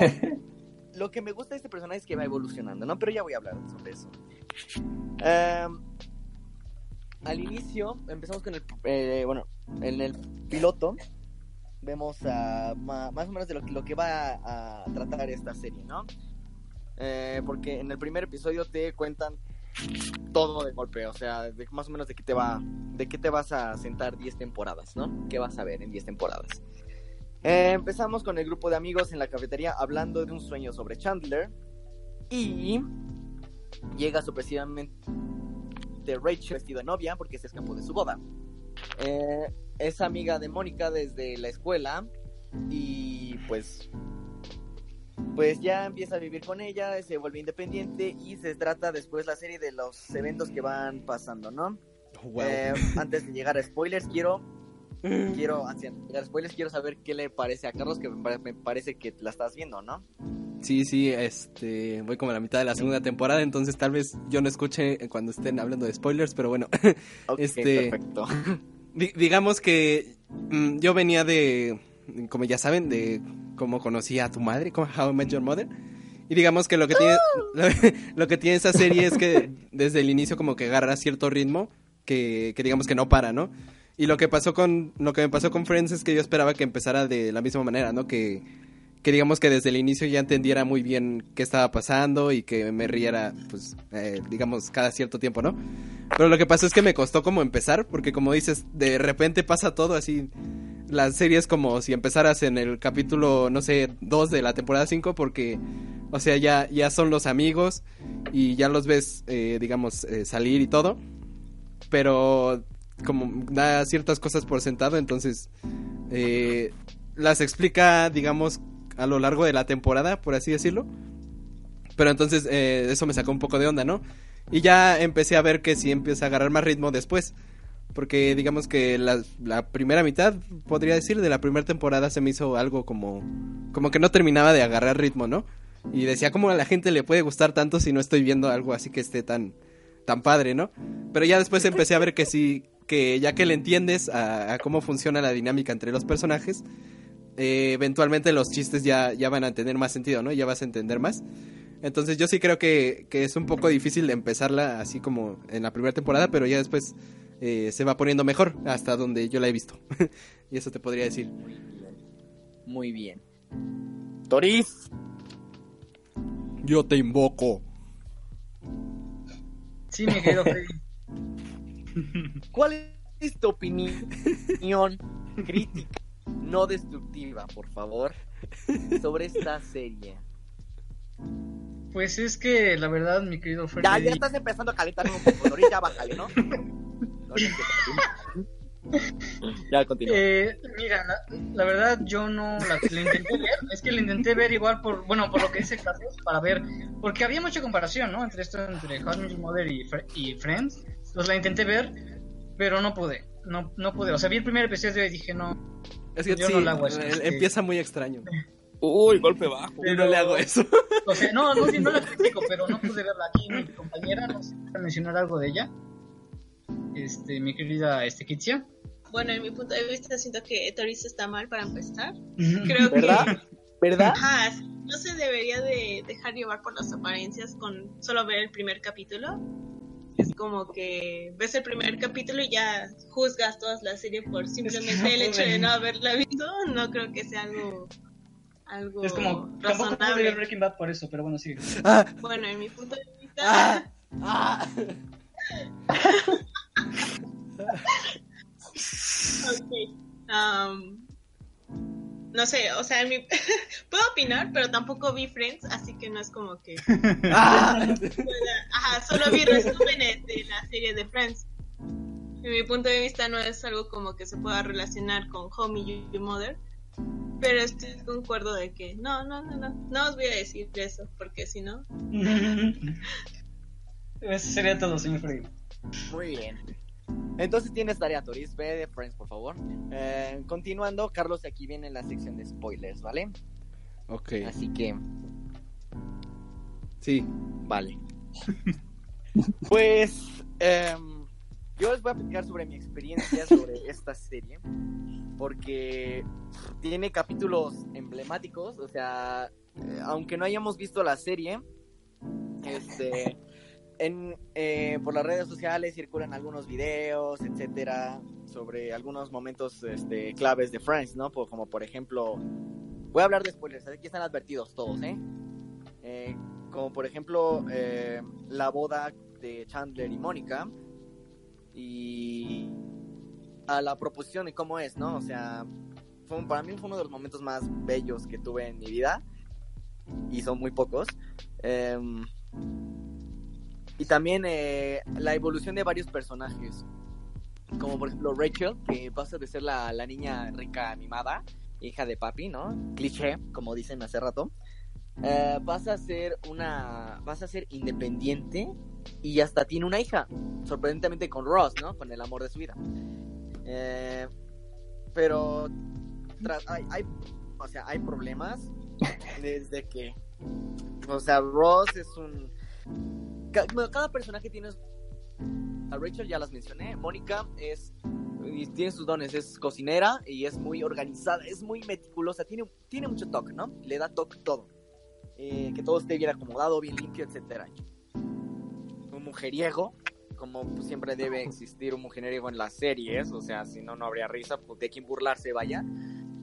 Speaker 9: lo que me gusta de este personaje es que va evolucionando, ¿no? Pero ya voy a hablar sobre eso. Em, al inicio, empezamos con el, eh, bueno, en el piloto, vemos a, más o menos de lo, que- va a, a tratar esta serie, ¿no? Eh, porque en el primer episodio te cuentan todo de golpe, o sea, de, más o menos de qué te va, de qué te vas a sentar 10 temporadas, ¿no? ¿Qué vas a ver en 10 temporadas? Eh, empezamos con el grupo de amigos en la cafetería hablando de un sueño sobre Chandler y llega sorpresivamente Rachel vestido de novia porque se escapó de su boda. Eh, es amiga de Mónica desde la escuela y pues pues ya empieza a vivir con ella, se vuelve independiente y se trata después la serie de los eventos que van pasando, ¿no?
Speaker 4: Wow.
Speaker 9: Eh, antes de llegar a spoilers, quiero. Quiero, antes de llegar a spoilers, quiero saber qué le parece a Carlos, que me parece que la estás viendo, ¿no?
Speaker 4: Sí, sí, este, voy como a la mitad de la segunda temporada, entonces tal vez yo no escuche cuando estén hablando de spoilers, pero bueno, Este-
Speaker 9: perfecto.
Speaker 4: di- digamos que mm, yo venía de, como ya saben, de cómo conocí a tu madre, como How I Met Your Mother, y digamos que lo que tiene, lo, lo que tiene esa serie es que desde el inicio como que agarra cierto ritmo que, que digamos que no para, ¿no? Y lo que pasó con, lo que me pasó con Friends es que yo esperaba que empezara de la misma manera, ¿no? Que, que digamos que desde el inicio ya entendiera muy bien qué estaba pasando y que me riera, pues, eh, digamos, cada cierto tiempo, ¿no? Pero lo que pasó es que me costó como empezar, porque como dices, de repente pasa todo así. La serie es como si empezaras en el capítulo, no sé, 2 de la temporada 5, porque, o sea, ya, ya son los amigos y ya los ves, eh, digamos, eh, salir y todo. Pero como da ciertas cosas por sentado, entonces eh, las explica, digamos, a lo largo de la temporada, por así decirlo. Pero entonces eh, eso me sacó un poco de onda, ¿no? Y ya empecé a ver que sí empieza a agarrar más ritmo después. Porque digamos que la, primera mitad, podría decir, de la primera temporada se me hizo algo como... Como que no terminaba de agarrar ritmo, ¿no? Y decía, ¿cómo a la gente le puede gustar tanto si no estoy viendo algo así que esté tan, tan padre, ¿no? Pero ya después empecé a ver que sí, que ya que le entiendes a cómo funciona la dinámica entre los personajes, eh, eventualmente los chistes ya, ya van a tener más sentido, ¿no? Ya vas a entender más. Entonces yo sí creo que, que es un poco difícil empezarla así como en la primera temporada, pero ya después eh, se va poniendo mejor hasta donde yo la he visto. y eso te podría decir.
Speaker 9: Muy bien. Toris.
Speaker 4: Yo te invoco.
Speaker 7: Sí, querido Freddy.
Speaker 9: ¿Cuál esta opinión crítica, no destructiva, por favor, sobre esta serie.
Speaker 7: Pues es que la verdad, mi querido
Speaker 9: Ya,
Speaker 7: Freddy.
Speaker 9: ya estás empezando a calentar un poco, ya bájale, ¿no? Ya continúa.
Speaker 7: Eh, mira, la, la verdad yo no la, la intenté ver, es que la intenté ver igual por, bueno, por lo que dice Carlos, para ver, porque había mucha comparación, ¿no? Entre esto, entre How I Mother y, y Friends, entonces la intenté ver, pero no pude, no, no pude, o sea, vi el primer episodio y dije, no,
Speaker 4: Es que
Speaker 7: Yo
Speaker 4: sí,
Speaker 7: no le hago eso, que-
Speaker 4: empieza muy extraño.
Speaker 6: Uy, golpe bajo.
Speaker 4: Yo no le hago eso.
Speaker 7: o sea, no, no, sí, no la critico, pero no pude verla aquí, mi compañera, no sé si mencionar algo de ella, este, mi querida, este, Kitsia.
Speaker 8: Bueno, en mi punto de vista siento que Toris está mal para empezar. Creo
Speaker 9: ¿Verdad?
Speaker 8: que
Speaker 9: ¿Verdad?
Speaker 8: Ajá, no se debería de dejar llevar por las apariencias con solo ver el primer capítulo. Es como que ves el primer capítulo y ya juzgas toda la serie por simplemente el hecho de no haberla visto. No creo que sea algo algo
Speaker 7: Es como, tampoco pude ver
Speaker 8: razonable.
Speaker 7: Breaking Bad por eso, pero bueno, sí.
Speaker 4: Ah,
Speaker 8: Bueno, en mi punto de vista,
Speaker 4: ah, ah.
Speaker 8: ok. am, no sé, o sea, en mi- puedo opinar, pero tampoco vi Friends, así que no es como que
Speaker 4: Ah.
Speaker 8: Ajá, solo vi resúmenes de la serie de Friends. En mi punto de vista no es algo como que se pueda relacionar con Homie y Mother. Pero estoy concuerdo de que no, no, no, no. No os voy a decir eso, porque si no.
Speaker 7: Eso sería todo, señor Freddy.
Speaker 9: Muy bien. Entonces tienes tarea, Toris. Ve de Friends, por favor. Eh, continuando, Carlos, aquí viene la sección de spoilers, ¿vale?
Speaker 4: Ok,
Speaker 9: Así que,
Speaker 4: sí.
Speaker 9: vale. pues, em, yo les voy a platicar sobre mi experiencia sobre esta serie. Porque tiene capítulos emblemáticos. O sea, eh, aunque no hayamos visto la serie, este. En, eh, por las redes sociales circulan algunos videos, etcétera, sobre algunos momentos este, claves de Friends, ¿no? Por- como por ejemplo, voy a hablar de spoilers, aquí están advertidos todos, ¿eh? Eh, como por ejemplo, eh, la boda de Chandler y Mónica y a la proposición y cómo es, ¿no? O sea, fue para mí fue uno de los momentos más bellos que tuve en mi vida y son muy pocos. Em, y también eh, la evolución de varios personajes. Como por ejemplo Rachel, que pasa de ser la, la niña rica mimada, hija de papi, ¿no? Cliché, como dicen hace rato. Eh, pasa a ser una. Vas a ser independiente y hasta tiene una hija. Sorprendentemente con Ross, ¿no? Con el amor de su vida. Eh, pero. tras- hay, hay, o sea, hay problemas desde que. O sea, Ross es un. Bueno, cada personaje tiene. A Rachel ya las mencioné. Mónica es. tiene sus dones. Es cocinera y es muy organizada. Es muy meticulosa. Tiene, tiene mucho toque, ¿no? Le da toque todo. Eh, que todo esté bien acomodado, bien limpio, etcétera. Un mujeriego. Como siempre debe existir un mujeriego en las series. O sea, si no, no habría risa. Pues, de quien burlarse, vaya.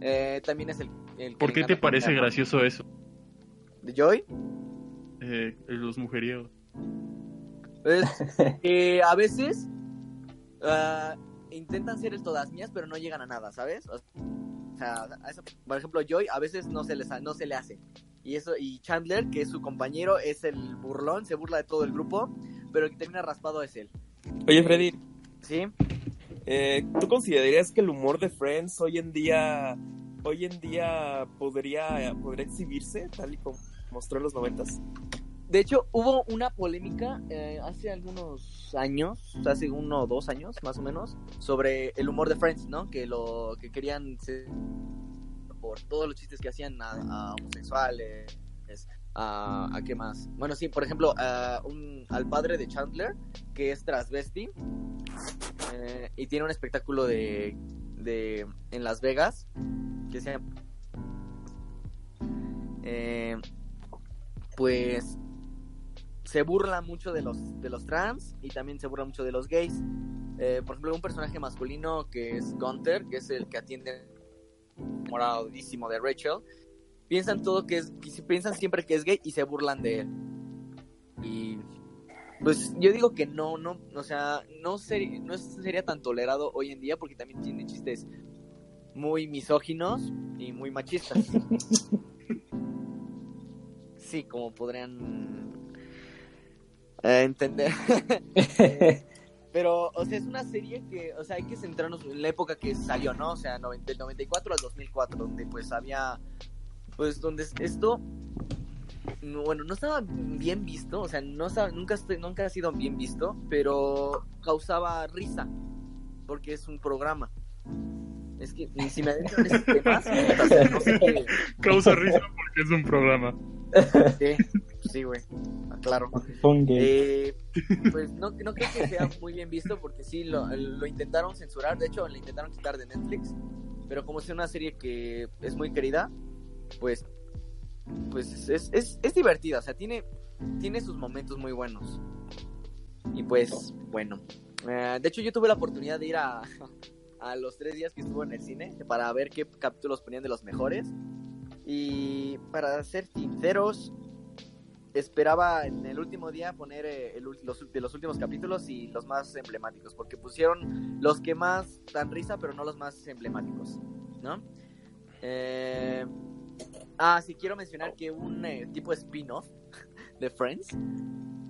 Speaker 9: Eh, también es el. el
Speaker 5: ¿Por qué te parece gracioso eso?
Speaker 9: ¿De Joy?
Speaker 5: Eh, los mujeriegos.
Speaker 9: Es que a veces ah, intentan ser el todas mías, pero no llegan a nada, ¿sabes? O sea, a eso- por ejemplo, Joy a veces no se, les, no se le hace. Y eso y Chandler, que es su compañero, es el burlón, se burla de todo el grupo, pero el que termina raspado es él.
Speaker 6: Oye, Freddy,
Speaker 9: ¿Sí?
Speaker 6: eh, ¿tú considerarías que el humor de Friends hoy en día, hoy en día podría, podría exhibirse tal y como mostró en los noventas?
Speaker 9: De hecho, hubo una polémica eh, hace algunos años, hace uno o dos años más o menos, sobre el humor de Friends, ¿no? Que lo que querían ser por todos los chistes que hacían a, a homosexuales, a, qué más. Bueno, sí, por ejemplo, a un- al padre de Chandler, que es transvesti, eh, y tiene un espectáculo de, de en Las Vegas, que se llama... Eh, pues se burla mucho de los, de los trans y también se burla mucho de los gays. Eh, por ejemplo, un personaje masculino que es Gunther, que es el que atiende moradísimo de Rachel, piensan todo que es, piensan siempre que es gay y se burlan de él. Y pues yo digo que no, no, o sea, no, ser- no sería tan tolerado hoy en día porque también tiene chistes muy misóginos y muy machistas. Sí, como podrían eh, entender. Eh, Pero, o sea, es una serie que, o sea, hay que centrarnos en la época que salió, ¿no? O sea, del 94 al 2004, donde pues había, pues donde esto, no, bueno, no estaba bien visto, o sea, no estaba, nunca, nunca ha sido bien visto, pero causaba risa, porque es un programa. Es que y si me adentro en ese tema, no sé qué.
Speaker 5: Causa risa porque es un programa.
Speaker 9: Sí, sí, güey, claro. Eh, pues no, no creo que sea muy bien visto porque sí lo, lo intentaron censurar, de hecho lo intentaron quitar de Netflix, pero como es una serie que es muy querida, pues pues es, es, es divertida, o sea, tiene, tiene sus momentos muy buenos. Y pues, bueno. Eh, de hecho, yo tuve la oportunidad de ir a, a los tres días que estuvo en el cine para ver qué capítulos ponían de los mejores. Y para ser sinceros, esperaba en el último día poner eh, el los, de los últimos capítulos y los más emblemáticos, porque pusieron los que más dan risa, pero no los más emblemáticos, ¿no? Eh, ah, sí, quiero mencionar que un eh, tipo spin-off de Friends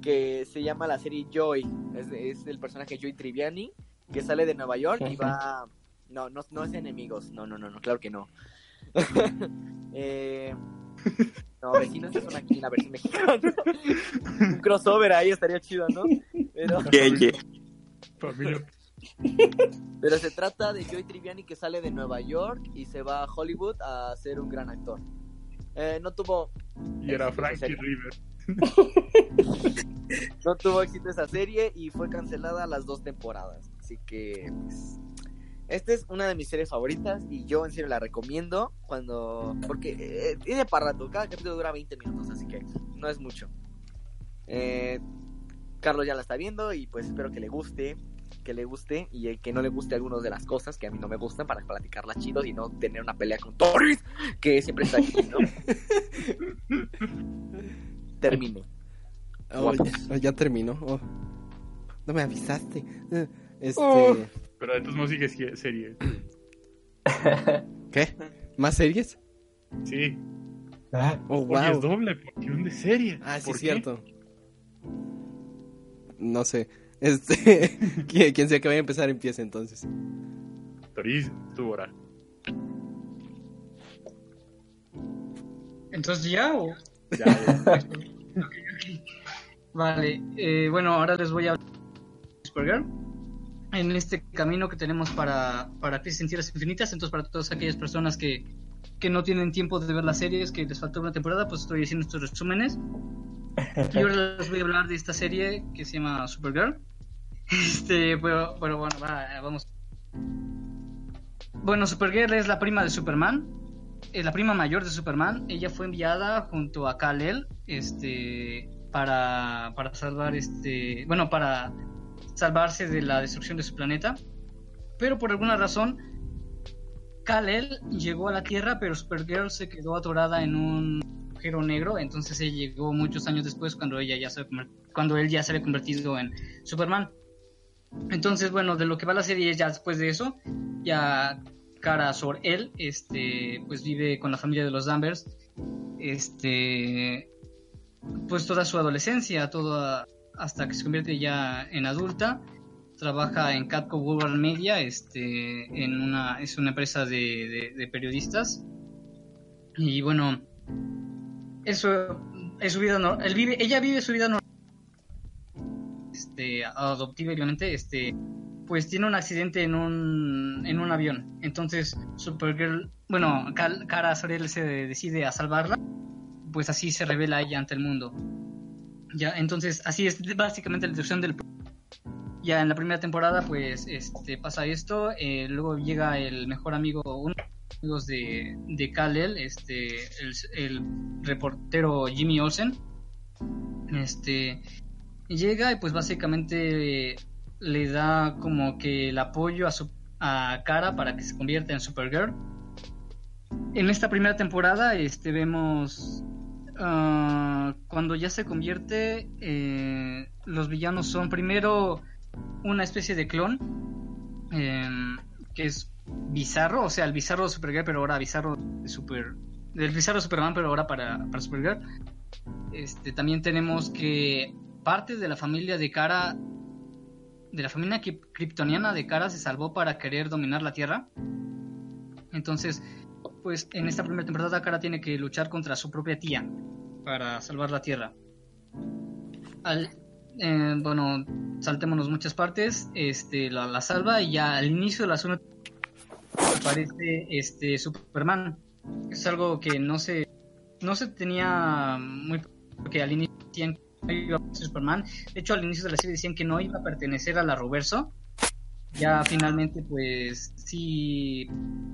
Speaker 9: que se llama la serie Joy, es, es el personaje Joy Triviani, que sale de Nueva York y va... No, no, no es enemigos, no, no, no, no, claro que no. eh, no, vecinos es una, una versión mexicana. Un crossover ahí estaría chido, ¿no? Pero, se trata de Joy Triviani que sale de Nueva York y se va a Hollywood a ser un gran actor. Eh, no tuvo
Speaker 5: Y era Frankie. River.
Speaker 9: no tuvo éxito esa serie y fue cancelada las dos temporadas. Así que, pues, esta es una de mis series favoritas y yo en serio la recomiendo cuando... Porque eh, tiene para rato, cada capítulo dura 20 minutos, así que no es mucho. Eh, Carlos ya la está viendo y pues espero que le guste, que le guste y el que no le guste algunas de las cosas que a mí no me gustan para platicarlas chidos y no tener una pelea con Torres, que siempre está aquí, ¿no? Termine.
Speaker 4: Oh, ya terminó. Oh. No me avisaste. Eh, Este,
Speaker 10: Oh.
Speaker 5: Pero de todos modos sigue serie.
Speaker 4: ¿Qué? ¿Más series?
Speaker 5: Sí.
Speaker 10: Ah,
Speaker 4: Oh,
Speaker 5: Porque es
Speaker 4: wow.
Speaker 5: doble porción de serie.
Speaker 4: Ah, sí,
Speaker 5: ¿Por
Speaker 4: es cierto. No sé. Este, quien, quien sea que vaya a empezar, empiece entonces.
Speaker 5: Toriz, tu hora.
Speaker 7: Entonces ya o...
Speaker 5: Ya, ya.
Speaker 7: Vale, eh, bueno, ahora les voy a Supergirl. En este camino que tenemos para, para Crisis en Tierras Infinitas, entonces para todas aquellas personas que, que no tienen tiempo de ver las series, que les faltó una temporada, pues estoy haciendo estos resúmenes. Y ahora les voy a hablar de esta serie que se llama Supergirl. Este, pero, pero bueno, va, vamos. Bueno, Supergirl es la prima de Superman, eh, la prima mayor de Superman. Ella fue enviada junto a Kal-El, este, para, para salvar este, bueno, para salvarse de la destrucción de su planeta. Pero por alguna razón, Kal-El llegó a la Tierra, pero Supergirl se quedó atorada en un agujero negro. Entonces él llegó muchos años después, cuando ella ya se cuando él ya se había convertido en Superman. Entonces, bueno, de lo que va la serie ya después de eso, ya Kara Zor-El, este, pues vive con la familia de los Danvers, este, pues toda su adolescencia, toda hasta que se convierte ya en adulta. Trabaja en Catco World Media, este, en una, es una empresa de, de- periodistas. Y bueno, eso es su vida, vive, ella vive su vida normal, este, adoptiva, obviamente, este, pues tiene un accidente en un, en un avión. Entonces, Supergirl, bueno, Kara Zor-El se decide a salvarla, pues así se revela ella ante el mundo. Ya, entonces, así es básicamente la introducción del ya en la primera temporada pues este pasa esto eh, luego llega el mejor amigo uno de los amigos de, de Kal-El este el, reportero Jimmy Olsen. Este llega y pues básicamente le da como que el apoyo a su a Kara para que se convierta en Supergirl. En esta primera temporada este vemos ah, cuando ya se convierte, eh, los villanos son primero una especie de clon, em, que es bizarro, o sea, el bizarro de Supergirl, pero ahora bizarro de Super... Del bizarro Superman, pero ahora para, para Supergirl. Este, también tenemos que parte de la familia de Kara, de la familia kryptoniana de Kara se salvó para querer dominar la Tierra. Entonces, pues en esta primera temporada Kara tiene que luchar contra su propia tía para salvar la Tierra. Al, eh, bueno, saltémonos muchas partes, este, la, salva y ya al inicio de la segunda aparece este Superman. Es algo que no se no se tenía muy porque al inicio decían que no iba a ser Superman. De hecho, al inicio de la serie decían que no iba a pertenecer a la Roverso. Ya finalmente, pues sí,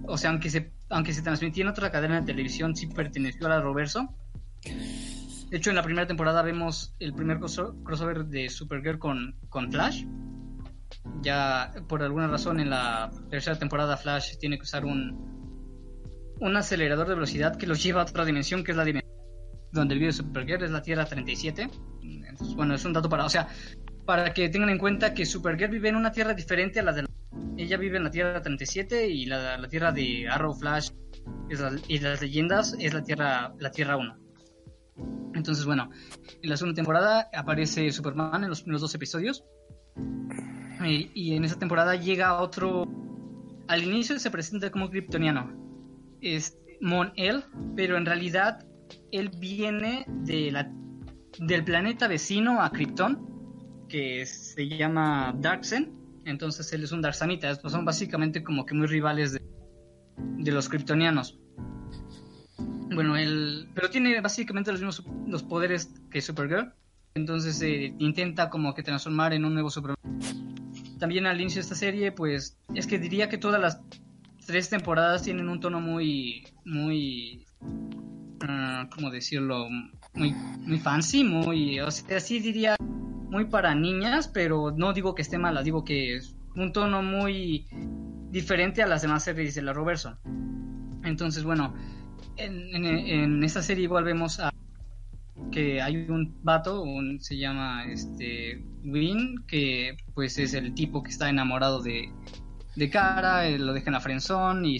Speaker 7: o sea, aunque se aunque se transmitía en otra cadena de televisión, sí perteneció a la Roverso. De hecho, en la primera temporada vemos el primer crosso- crossover de Supergirl con, con Flash. Ya por alguna razón en la tercera temporada Flash tiene que usar un, un acelerador de velocidad que los lleva a otra dimensión, que es la dimensión donde vive Supergirl, es la Tierra 37. Entonces, bueno, es un dato para, o sea, para que tengan en cuenta que Supergirl vive en una Tierra diferente a la de la... Ella vive en la Tierra 37 y la, la Tierra de Arrow Flash es la- y las leyendas es la Tierra, la Tierra 1. Entonces, bueno, en la segunda temporada aparece Superman en los primeros dos episodios. Y, en esa temporada llega otro. Al inicio se presenta como kryptoniano. Es Mon-El, pero en realidad él viene de la, del planeta vecino a Krypton, que se llama Darksen. Entonces él es un Darksamita. Estos son básicamente como que muy rivales de, los kryptonianos. Bueno, él. Pero tiene básicamente los mismos los poderes que Supergirl. Entonces eh, intenta como que transformar en un nuevo Superman. También al inicio de esta serie, pues. Es que diría que todas las tres temporadas tienen un tono muy. Muy. ah, ¿Cómo decirlo? Muy, muy fancy, muy. O sea, sí diría. Muy para niñas, pero no digo que esté mala, digo que es un tono muy diferente a las demás series de la Roverso. Entonces, bueno, en, en, en esta serie igual vemos a que hay un vato, un, se llama este Win, que pues es el tipo que está enamorado de, de Cara, eh, lo deja en la frenzón y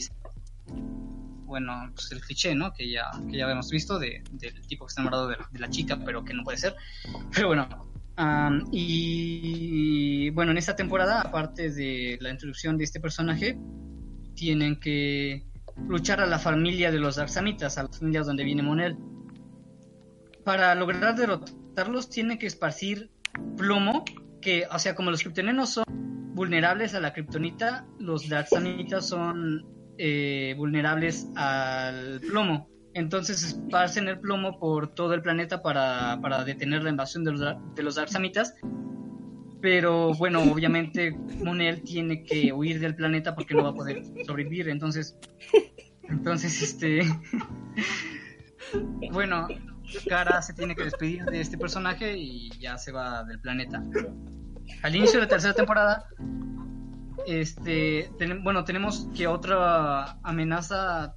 Speaker 7: bueno, pues el cliché, ¿no? Que ya, que ya habíamos visto de, del tipo que está enamorado de, de la chica, pero que no puede ser. Pero bueno, y bueno, en esta temporada, aparte de la introducción de este personaje, tienen que luchar a la familia de los Darksamitas, a las familias donde viene Monel. Para lograr derrotarlos, tienen que esparcir plomo, que, o sea, como los kryptonianos son vulnerables a la kriptonita, los Darksamitas son eh, vulnerables al plomo. Entonces esparcen el plomo por todo el planeta para, para detener la invasión de los, de los Darksamitas. Pero bueno, obviamente Monel tiene que huir del planeta porque no va a poder sobrevivir. Entonces, entonces este, bueno, Kara se tiene que despedir de este personaje y ya se va del planeta. Al inicio de la tercera temporada, este, bueno, tenemos que otra amenaza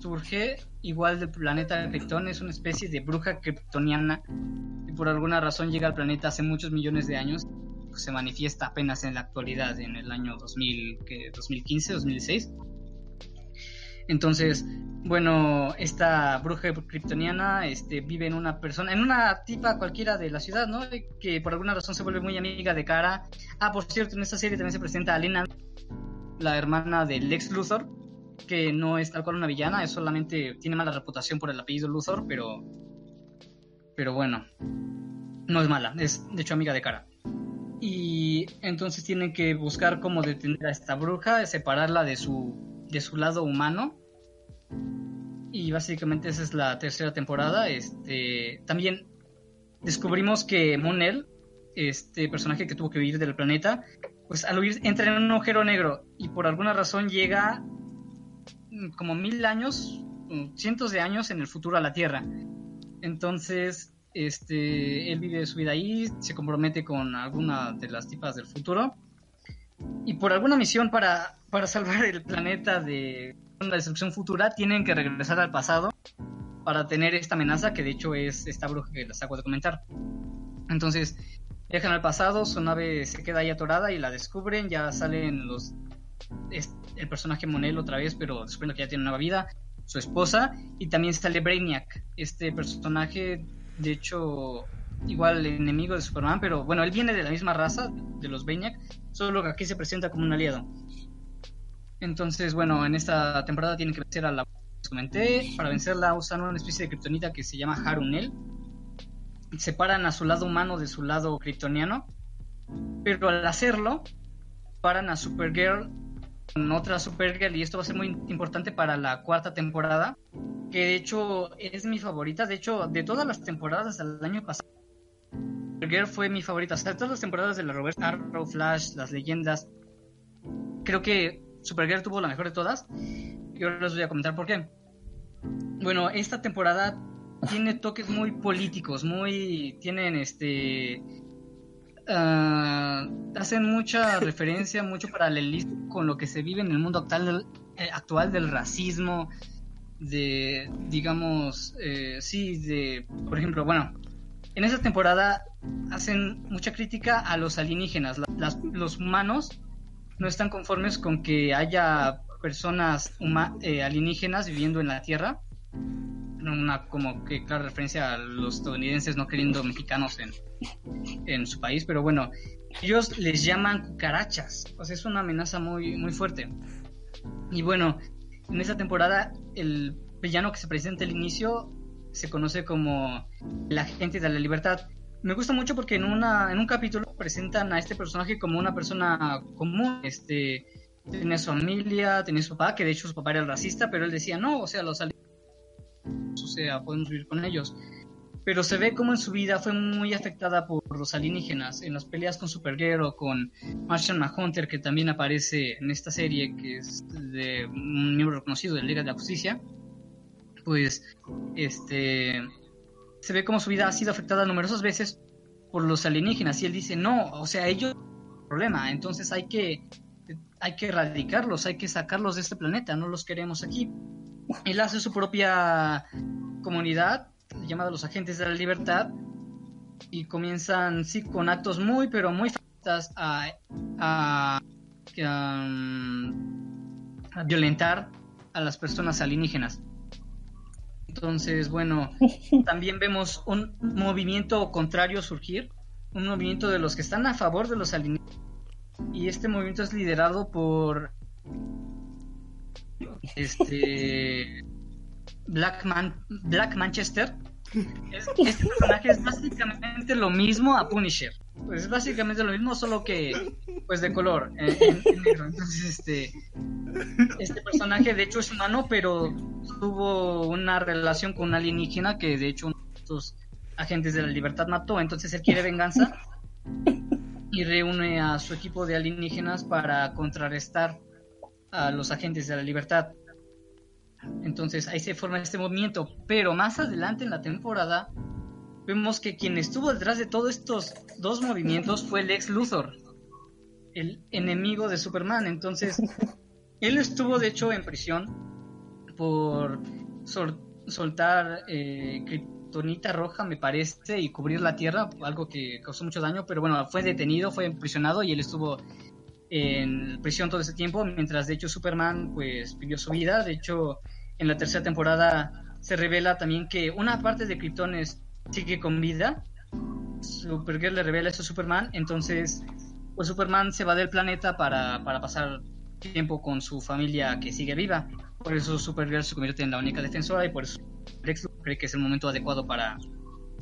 Speaker 7: surge igual del planeta Krypton, es una especie de bruja kryptoniana y por alguna razón llega al planeta hace muchos millones de años, pues, se manifiesta apenas en la actualidad, en el año 2000, ¿qué? 2015, 2016. Entonces, bueno, esta bruja kryptoniana este, vive en una persona, en una tipa cualquiera de la ciudad, ¿no? Que por alguna razón se vuelve muy amiga de Kara. Ah, por cierto, en esta serie también se presenta a Lena, la hermana de Lex Luthor, que no es tal cual una villana, es solamente tiene mala reputación por el apellido Luthor, pero pero bueno, no es mala, es de hecho amiga de Kara. Y entonces tienen que buscar cómo detener a esta bruja, separarla de su de su lado humano. Y básicamente esa es la tercera temporada. Este, también descubrimos que Monel, este personaje que tuvo que huir del planeta, pues al huir entra en un agujero negro y por alguna razón llega como mil años, mm, cientos de años en el futuro a la Tierra. Entonces, este, él vive su vida ahí, se compromete con alguna de las tipas del futuro y por alguna misión para, para salvar el planeta de una destrucción futura tienen que regresar al pasado para tener esta amenaza que de hecho es esta bruja que les acabo de comentar. Entonces, viajan al pasado, su nave se queda ahí atorada y la descubren, ya salen los es- el personaje Monel otra vez, pero descubriendo que ya tiene una vida, su esposa, y también sale Brainiac, este personaje, de hecho, igual enemigo de Superman, pero bueno, él viene de la misma raza, de los Brainiac, solo que aquí se presenta como un aliado. Entonces, bueno, en esta temporada tienen que vencer a la comenté, para vencerla usan una especie de kriptonita que se llama Harunel. Separan a su lado humano de su lado kryptoniano, pero al hacerlo, paran a Supergirl con otra Supergirl y esto va a ser muy importante para la cuarta temporada, que de hecho es mi favorita, de hecho de todas las temporadas del año pasado, Supergirl fue mi favorita, o sea, de todas las temporadas de la Robert Arrow, Flash, las leyendas, creo que Supergirl tuvo la mejor de todas y ahora les voy a comentar por qué. Bueno, esta temporada tiene toques muy políticos, muy tienen este ah, hacen mucha referencia, mucho paralelismo con lo que se vive en el mundo actual del, eh, actual del racismo, de, digamos, eh, sí, de, por ejemplo, bueno, en esta temporada hacen mucha crítica a los alienígenas. Los humanos no están conformes con que haya personas eh, alienígenas viviendo en la Tierra. Una como que clara referencia a los estadounidenses no queriendo mexicanos en, en su país, pero bueno, ellos les llaman cucarachas, o sea, es una amenaza muy, muy fuerte. Y bueno, en esta temporada el villano que se presenta al inicio se conoce como el agente de la libertad. Me gusta mucho porque en una en un capítulo presentan a este personaje como una persona común, este tenía su familia, tenía su papá, que de hecho su papá era racista, pero él decía, "No, o sea, los ali- o sea, vivir con ellos." Pero se ve como en su vida fue muy afectada por los alienígenas, en las peleas con Supergirl con Martian Manhunter, que también aparece en esta serie, que es de un miembro reconocido de Liga de la Justicia, pues este se ve como su vida ha sido afectada numerosas veces por los alienígenas y él dice no o sea ellos problema entonces hay que hay que erradicarlos hay que sacarlos de este planeta no los queremos aquí él hace su propia comunidad llamada los agentes de la libertad y comienzan sí con actos muy pero muy fascistas a, a, um, a violentar a las personas alienígenas entonces, bueno, también vemos un movimiento contrario surgir, un movimiento de los que están a favor de los alienígenas. Y este movimiento es liderado por este Black, Man, Black Manchester. Es- este personaje es básicamente lo mismo a Punisher. Pues es básicamente lo mismo, solo que pues de color, en, en- negro. Entonces, este este personaje de hecho es humano, pero tuvo una relación con un alienígena que de hecho uno de estos agentes de la libertad mató, entonces él quiere venganza y reúne a su equipo de alienígenas para contrarrestar a los agentes de la libertad. Entonces ahí se forma este movimiento, pero más adelante en la temporada vemos que quien estuvo detrás de todos estos dos movimientos fue el ex Luthor, el enemigo de Superman. Entonces él estuvo de hecho en prisión por sol- soltar eh, kriptonita roja, me parece, y cubrir la tierra, algo que causó mucho daño, pero bueno, fue detenido, fue imprisionado y él estuvo en prisión todo ese tiempo, mientras de hecho Superman pues vivió su vida. De hecho, en la tercera temporada se revela también que una parte de Kryptones sigue con vida. Supergirl le revela eso a Superman, entonces pues Superman se va del planeta para, para pasar tiempo con su familia que sigue viva. Por eso Supergirl se convierte en la única defensora y por eso Lex cree que es el momento adecuado para,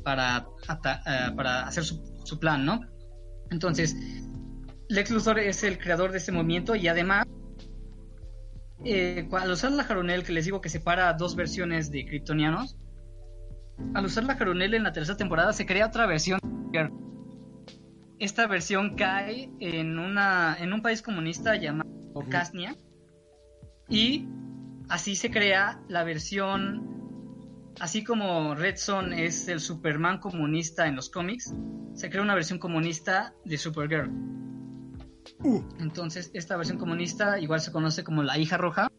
Speaker 7: para, eh, para hacer su, su plan, ¿no? Entonces, Lex Luthor es el creador de este movimiento y además, eh, al usar la Jaronel, que les digo que separa dos versiones de kryptonianos, al usar la Jaronel en la tercera temporada se crea otra versión. Esta versión cae en, una, en un país comunista llamado Casnia y así se crea la versión, así como Red Son es el Superman comunista en los cómics, se crea una versión comunista de Supergirl. Entonces, esta versión comunista igual se conoce como la hija roja.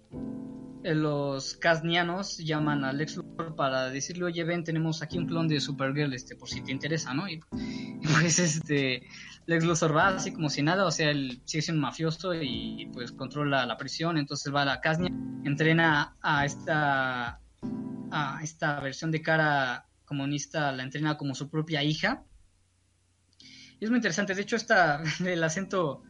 Speaker 7: Eh, Los casnianos llaman a Lex Luthor para decirle, oye, ven, tenemos aquí un clon de Supergirl, este, por si te interesa, ¿no? Y, pues este, Lex Luthor va así como si nada, o sea, él sigue siendo mafioso y pues controla la prisión, entonces va a la Casnia, entrena a esta, a esta versión de cara comunista, la entrena como su propia hija. Y es muy interesante, de hecho, esta, el acento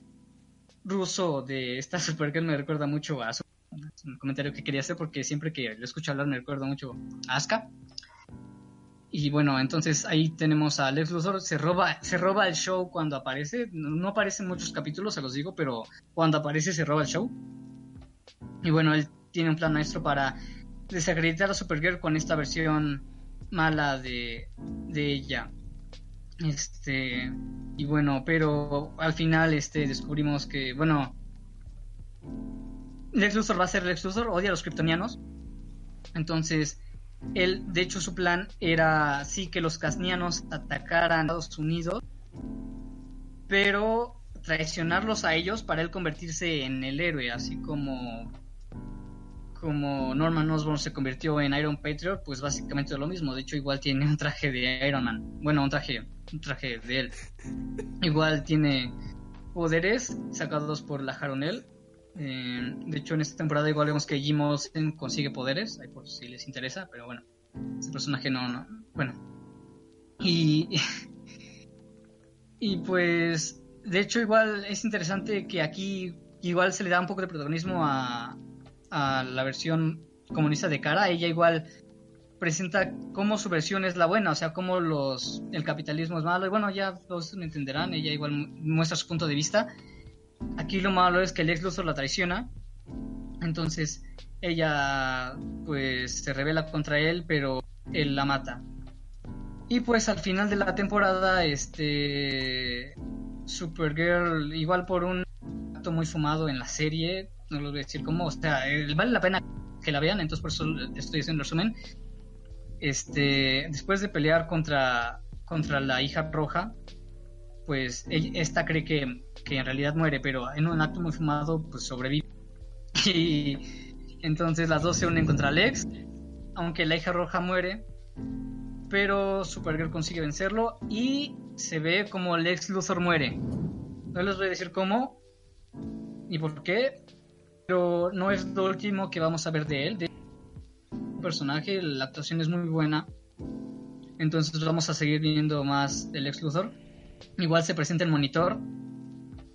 Speaker 7: ruso de esta Supergirl me recuerda mucho a es un comentario que quería hacer porque siempre que lo escucho hablar me recuerda mucho a Asuka. Y bueno, entonces ahí tenemos a Lex Luthor, se roba, se roba el show cuando aparece, no aparece en muchos capítulos, se los digo, pero cuando aparece se roba el show. Y bueno, él tiene un plan maestro para desacreditar a Supergirl con esta versión mala de, de ella. Este, y bueno, pero al final este descubrimos que, bueno, Lex Luthor va a ser Lex Luthor, odia a los kryptonianos. Entonces, él, de hecho, su plan era sí que los casnianos atacaran a Estados Unidos, pero traicionarlos a ellos para él convertirse en el héroe, así como como Norman Osborn se convirtió en Iron Patriot, pues básicamente es lo mismo. De hecho, igual tiene un traje de Iron Man. Bueno, un traje, un traje de él. Igual tiene poderes sacados por la Jaronel. Eh, de hecho, en esta temporada igual vemos que Jim Olsen consigue poderes, ahí por si les interesa, pero bueno, ese personaje no, no, bueno. Y, y pues, de hecho, igual es interesante que aquí igual se le da un poco de protagonismo a, a la versión comunista de cara. Ella igual presenta cómo su versión es la buena, o sea, cómo los, el capitalismo es malo. Y bueno, ya todos entenderán, ella igual muestra su punto de vista. Aquí lo malo es que el ex Luthor la traiciona. Entonces ella pues se revela contra él, pero él la mata. Y pues al final de la temporada, este Supergirl, igual por un acto muy fumado en la serie, no les voy a decir cómo, o sea, eh, vale la pena que la vean, entonces por eso estoy haciendo un resumen. Este, después de pelear contra, contra la hija roja, pues esta cree que, que en realidad muere, pero en un acto muy fumado, pues sobrevive. Y entonces las dos se unen contra Lex, aunque la hija roja muere, pero Supergirl consigue vencerlo y se ve como Lex Luthor muere. No les voy a decir cómo ni por qué, pero no es lo último que vamos a ver de él. De personaje, la actuación es muy buena. Entonces vamos a seguir viendo más del Lex Luthor. Igual se presenta el monitor,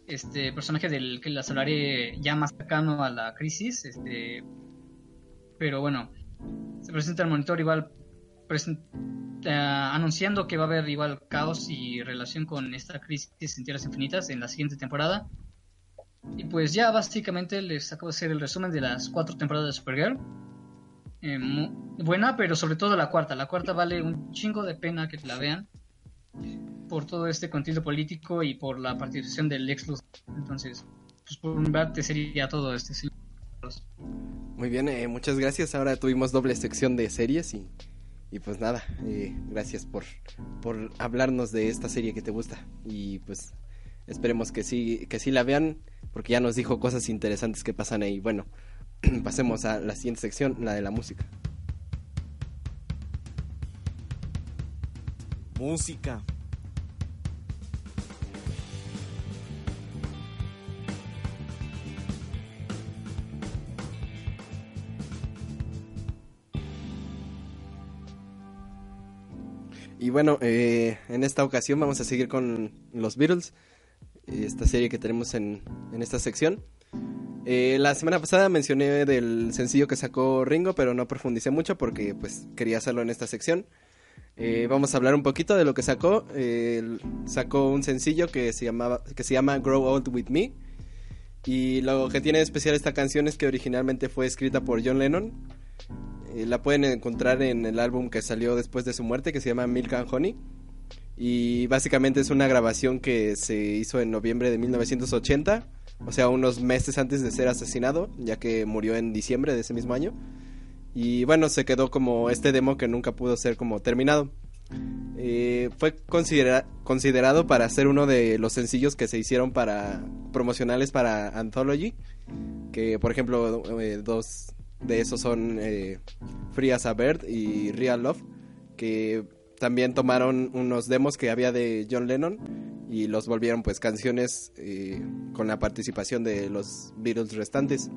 Speaker 7: este personaje del que les hablaré ya más cercano a la crisis. Este, pero bueno, se presenta el monitor igual presen- eh, anunciando que va a haber igual caos y relación con esta crisis en Tierras Infinitas en la siguiente temporada. Y pues ya básicamente les acabo de hacer el resumen de las cuatro temporadas de Supergirl. Eh, buena, pero sobre todo la cuarta. La cuarta vale un chingo de pena que la vean por todo este contenido político y por la participación del Lex Luthor. Entonces, pues por un parte sería todo este.
Speaker 4: Muy bien, eh, muchas gracias. Ahora tuvimos doble sección de series y, y pues nada, eh, gracias por, por hablarnos de esta serie que te gusta. Y pues esperemos que sí, que sí la vean, porque ya nos dijo cosas interesantes que pasan ahí. Bueno, pasemos a la siguiente sección, la de la música.
Speaker 1: Música.
Speaker 4: Y bueno, eh, en esta ocasión vamos a seguir con los Beatles, esta serie que tenemos en, en esta sección. Eh, la semana pasada mencioné del sencillo que sacó Ringo, pero no profundicé mucho porque pues quería hacerlo en esta sección. Eh, vamos a hablar un poquito de lo que sacó. Eh, sacó un sencillo que se, llamaba, que se llama Grow Old With Me. Y lo que tiene de especial esta canción es que originalmente fue escrita por John Lennon. La pueden encontrar en el álbum que salió después de su muerte, que se llama Milk and Honey. Y básicamente es una grabación que se hizo en noviembre de 1980, o sea, unos meses antes de ser asesinado, ya que murió en diciembre de ese mismo año. Y bueno, se quedó como este demo que nunca pudo ser como terminado. Eh, fue considera- considerado para ser uno de los sencillos que se hicieron para promocionales para Anthology, que por ejemplo eh, dos de esos son eh, Free as a Bird y Real Love, que también tomaron unos demos que había de John Lennon y los volvieron pues canciones eh, con la participación de los Beatles restantes.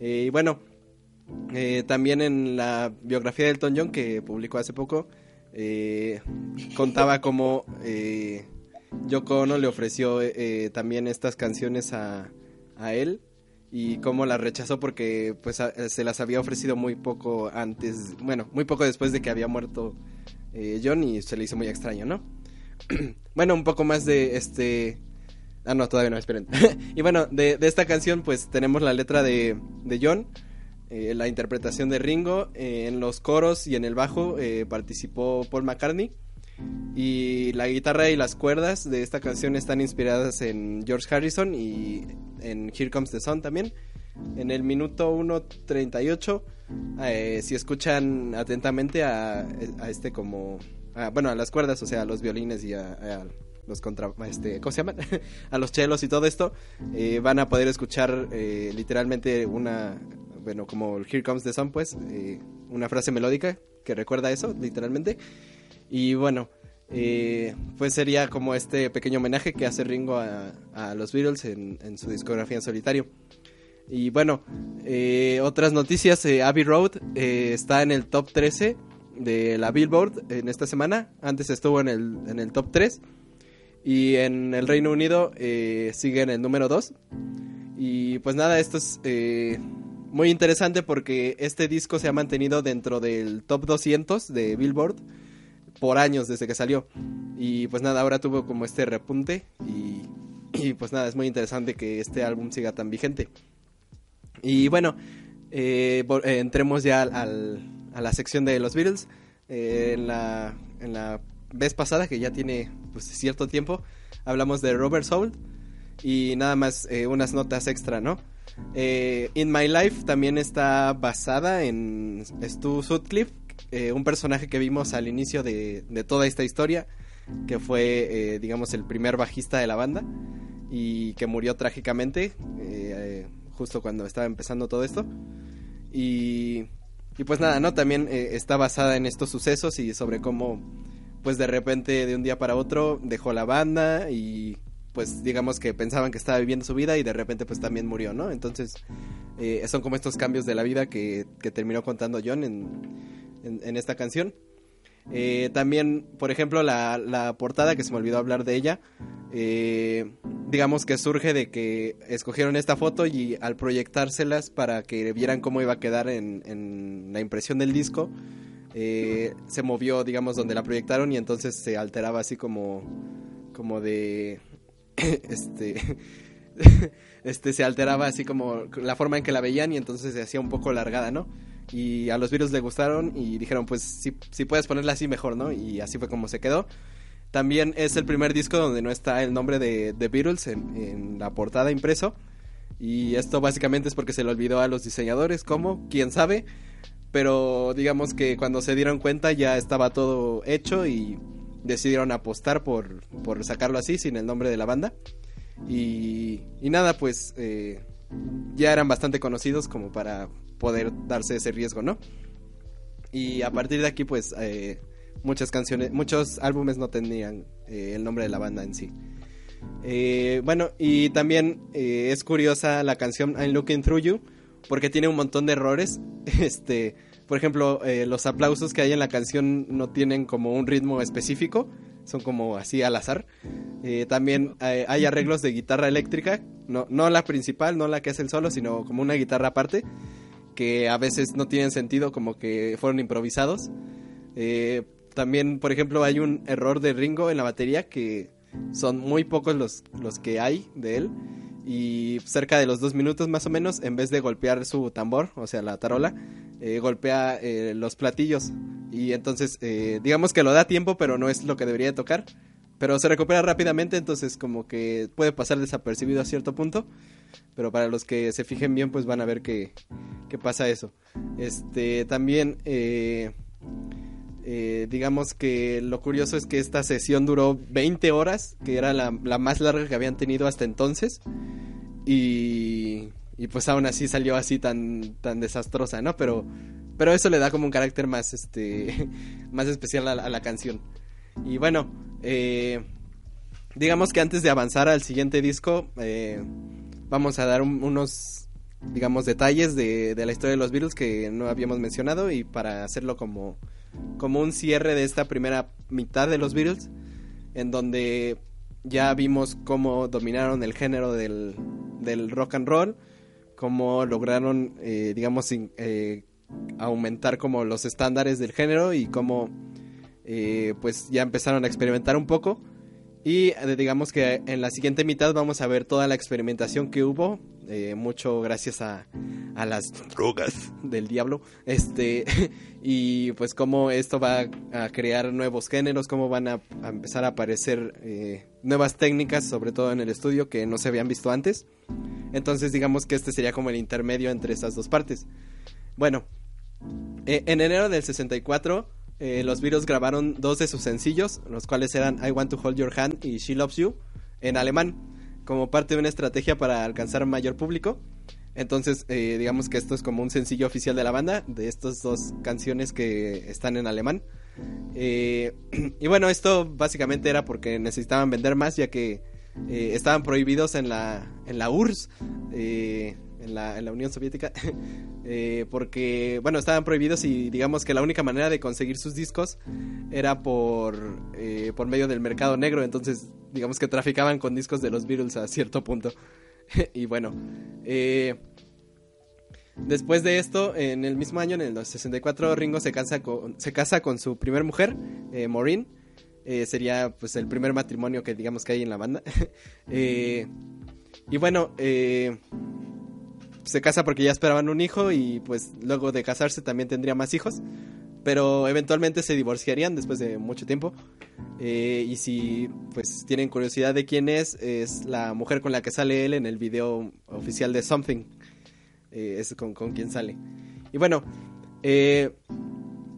Speaker 4: Eh, y bueno, eh, también en la biografía de Elton John que publicó hace poco, contaba como eh, Yoko Ono le ofreció también estas canciones a, a él y cómo las rechazó porque pues se las había ofrecido muy poco antes, bueno, muy poco después de que había muerto eh, John y se le hizo muy extraño, ¿no? bueno, un poco más de este... Ah, no, todavía no, esperen. y bueno, de, de esta canción pues tenemos la letra de, de John, eh, la interpretación de Ringo, eh, en los coros y en el bajo eh, participó Paul McCartney. Y la guitarra y las cuerdas de esta canción están inspiradas en George Harrison y en Here Comes the Sun también. En el minuto 1.38, eh, si escuchan atentamente a, a este como... a- bueno, a las cuerdas, o sea, a los violines y a, a los contra... Este, ¿Cómo se llaman? a los chelos y todo esto, eh, van a poder escuchar eh, literalmente una... Bueno, como Here Comes the Sun, pues, eh, una frase melódica que recuerda eso, literalmente. Y bueno, eh, pues sería como este pequeño homenaje que hace Ringo a, a los Beatles en, en su discografía en solitario. Y bueno, eh, otras noticias, eh, Abbey Road eh, está en el top 13 de la Billboard en esta semana, antes estuvo en el, en el top 3 y en el Reino Unido eh, sigue en el número 2. Y pues nada, esto es muy interesante porque este disco se ha mantenido dentro del top 200 de Billboard por años desde que salió. Y pues nada, ahora tuvo como este repunte y, y pues nada, es muy interesante que este álbum siga tan vigente. Y bueno, eh, eh, entremos ya al- a la sección de los Beatles. Eh, en, la, en la vez pasada, que ya tiene pues, cierto tiempo, hablamos de Robert Soul y nada más unas notas extra, ¿no? In My Life también está basada en Stu Sutcliffe, un personaje que vimos al inicio de, de toda esta historia, que fue, digamos, el primer bajista de la banda y que murió trágicamente justo cuando estaba empezando todo esto. Y, y pues nada, ¿no? También eh, está basada en estos sucesos y sobre cómo, pues de repente, de un día para otro, dejó la banda y pues digamos que pensaban que estaba viviendo su vida y de repente pues también murió, ¿no? Entonces eh, son como estos cambios de la vida que, que terminó contando John en, en, en esta canción. Eh, también, por ejemplo, la, la portada, que se me olvidó hablar de ella, eh, digamos que surge de que escogieron esta foto y al proyectárselas para que vieran cómo iba a quedar en, en la impresión del disco, eh, se movió, digamos, donde la proyectaron y entonces se alteraba así como, como de, este, este, se alteraba así como la forma en que la veían y entonces se hacía un poco largada, ¿no? Y a los virus le gustaron y dijeron, pues si, si puedes ponerla así mejor, ¿no? Y así fue como se quedó. También es el primer disco donde no está el nombre de, de Beatles en, en la portada impreso. Y esto básicamente es porque se le olvidó a los diseñadores, ¿cómo? ¿Quién sabe? Pero digamos que cuando se dieron cuenta ya estaba todo hecho y decidieron apostar por, por sacarlo así, sin el nombre de la banda. Y, y nada, pues eh, ya eran bastante conocidos como para poder darse ese riesgo, ¿no? Y a partir de aquí, pues eh, muchas canciones, muchos álbumes no tenían eh, el nombre de la banda en sí. Eh, bueno, y también eh, es curiosa la canción I'm Looking Through You porque tiene un montón de errores. Este, por ejemplo, eh, los aplausos que hay en la canción no tienen como un ritmo específico, son como así al azar. Eh, también eh, hay arreglos de guitarra eléctrica, no, no la principal, no la que es el solo, sino como una guitarra aparte, que a veces no tienen sentido, como que fueron improvisados. Eh, también, por ejemplo, hay un error de Ringo en la batería que son muy pocos los, los que hay de él. Y cerca de los dos minutos más o menos, en vez de golpear su tambor, o sea, la tarola, eh, golpea eh, los platillos. Y entonces, digamos que lo da tiempo, pero no es lo que debería tocar. Pero se recupera rápidamente, entonces como que puede pasar desapercibido a cierto punto. Pero para los que se fijen bien, pues van a ver que, que pasa eso. Este, también, eh, eh, digamos que lo curioso es que esta sesión duró 20 horas, que era la, la más larga que habían tenido hasta entonces. Y, y pues aún así salió así tan, tan desastrosa, ¿no? Pero, pero eso le da como un carácter más, este, más especial a, la- canción. Y bueno, eh, digamos que antes de avanzar al siguiente disco, vamos a dar un- unos, digamos, detalles de, la historia de los Beatles que no habíamos mencionado y para hacerlo como, como un cierre de esta primera mitad de los Beatles, en donde ya vimos cómo dominaron el género del, del rock and roll, cómo lograron, eh, digamos, eh, aumentar como los estándares del género y cómo eh, pues ya empezaron a experimentar un poco. Y eh, digamos que en la siguiente mitad vamos a ver toda la experimentación que hubo, eh, mucho gracias a, a las drogas del diablo, este, y pues cómo esto va a crear nuevos géneros, cómo van a, a empezar a aparecer eh, nuevas técnicas, sobre todo en el estudio, que no se habían visto antes. Entonces digamos que este sería como el intermedio entre esas dos partes. Bueno, eh, en enero del 64, eh, los Beatles grabaron dos de sus sencillos, los cuales eran I Want to Hold Your Hand y She Loves You, en alemán, como parte de una estrategia para alcanzar mayor público. Entonces, eh, digamos que esto es como un sencillo oficial de la banda, de estas dos canciones que están en alemán. Eh, y bueno, esto básicamente era porque necesitaban vender más, ya que estaban prohibidos en la, en la URSS, en, la, en la Unión Soviética, eh, porque, bueno, estaban prohibidos y digamos que la única manera de conseguir sus discos era por, eh, por medio del mercado negro, entonces digamos que traficaban con discos de los Beatles a cierto punto. y bueno, eh, después de esto, en el mismo año, en el 64, Ringo se casa con, se casa con su primer mujer, eh, Maureen. Sería pues el primer matrimonio que digamos que hay en la banda. Eh, y bueno, se casa porque ya esperaban un hijo y pues luego de casarse también tendría más hijos. Pero eventualmente se divorciarían después de mucho tiempo. Eh, y si pues tienen curiosidad de quién es, es la mujer con la que sale él en el video oficial de Something. Eh, es con, con quien sale. Y bueno, eh,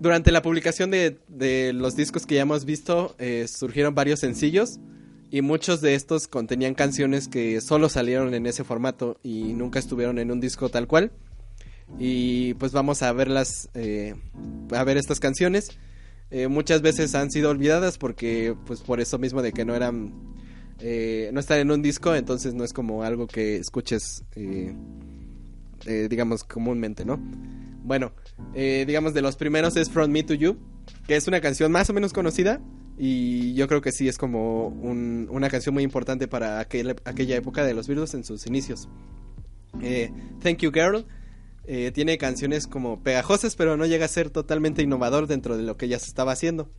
Speaker 4: durante la publicación de, de los discos que ya hemos visto, surgieron varios sencillos. Y muchos de estos contenían canciones que solo salieron en ese formato y nunca estuvieron en un disco tal cual. Y pues vamos a verlas, eh, a ver estas canciones. Eh, muchas veces han sido olvidadas porque pues por eso mismo de que no eran, eh, no están en un disco, entonces no es como algo que escuches, eh, digamos, comúnmente, ¿no? Bueno, digamos de los primeros es From Me to You, que es una canción más o menos conocida y yo creo que sí es como un- una canción muy importante para aquel- aquella época de los Beatles en sus inicios. Eh, Thank You Girl eh, tiene canciones como pegajosas, pero no llega a ser totalmente innovador dentro de lo que ya se estaba haciendo.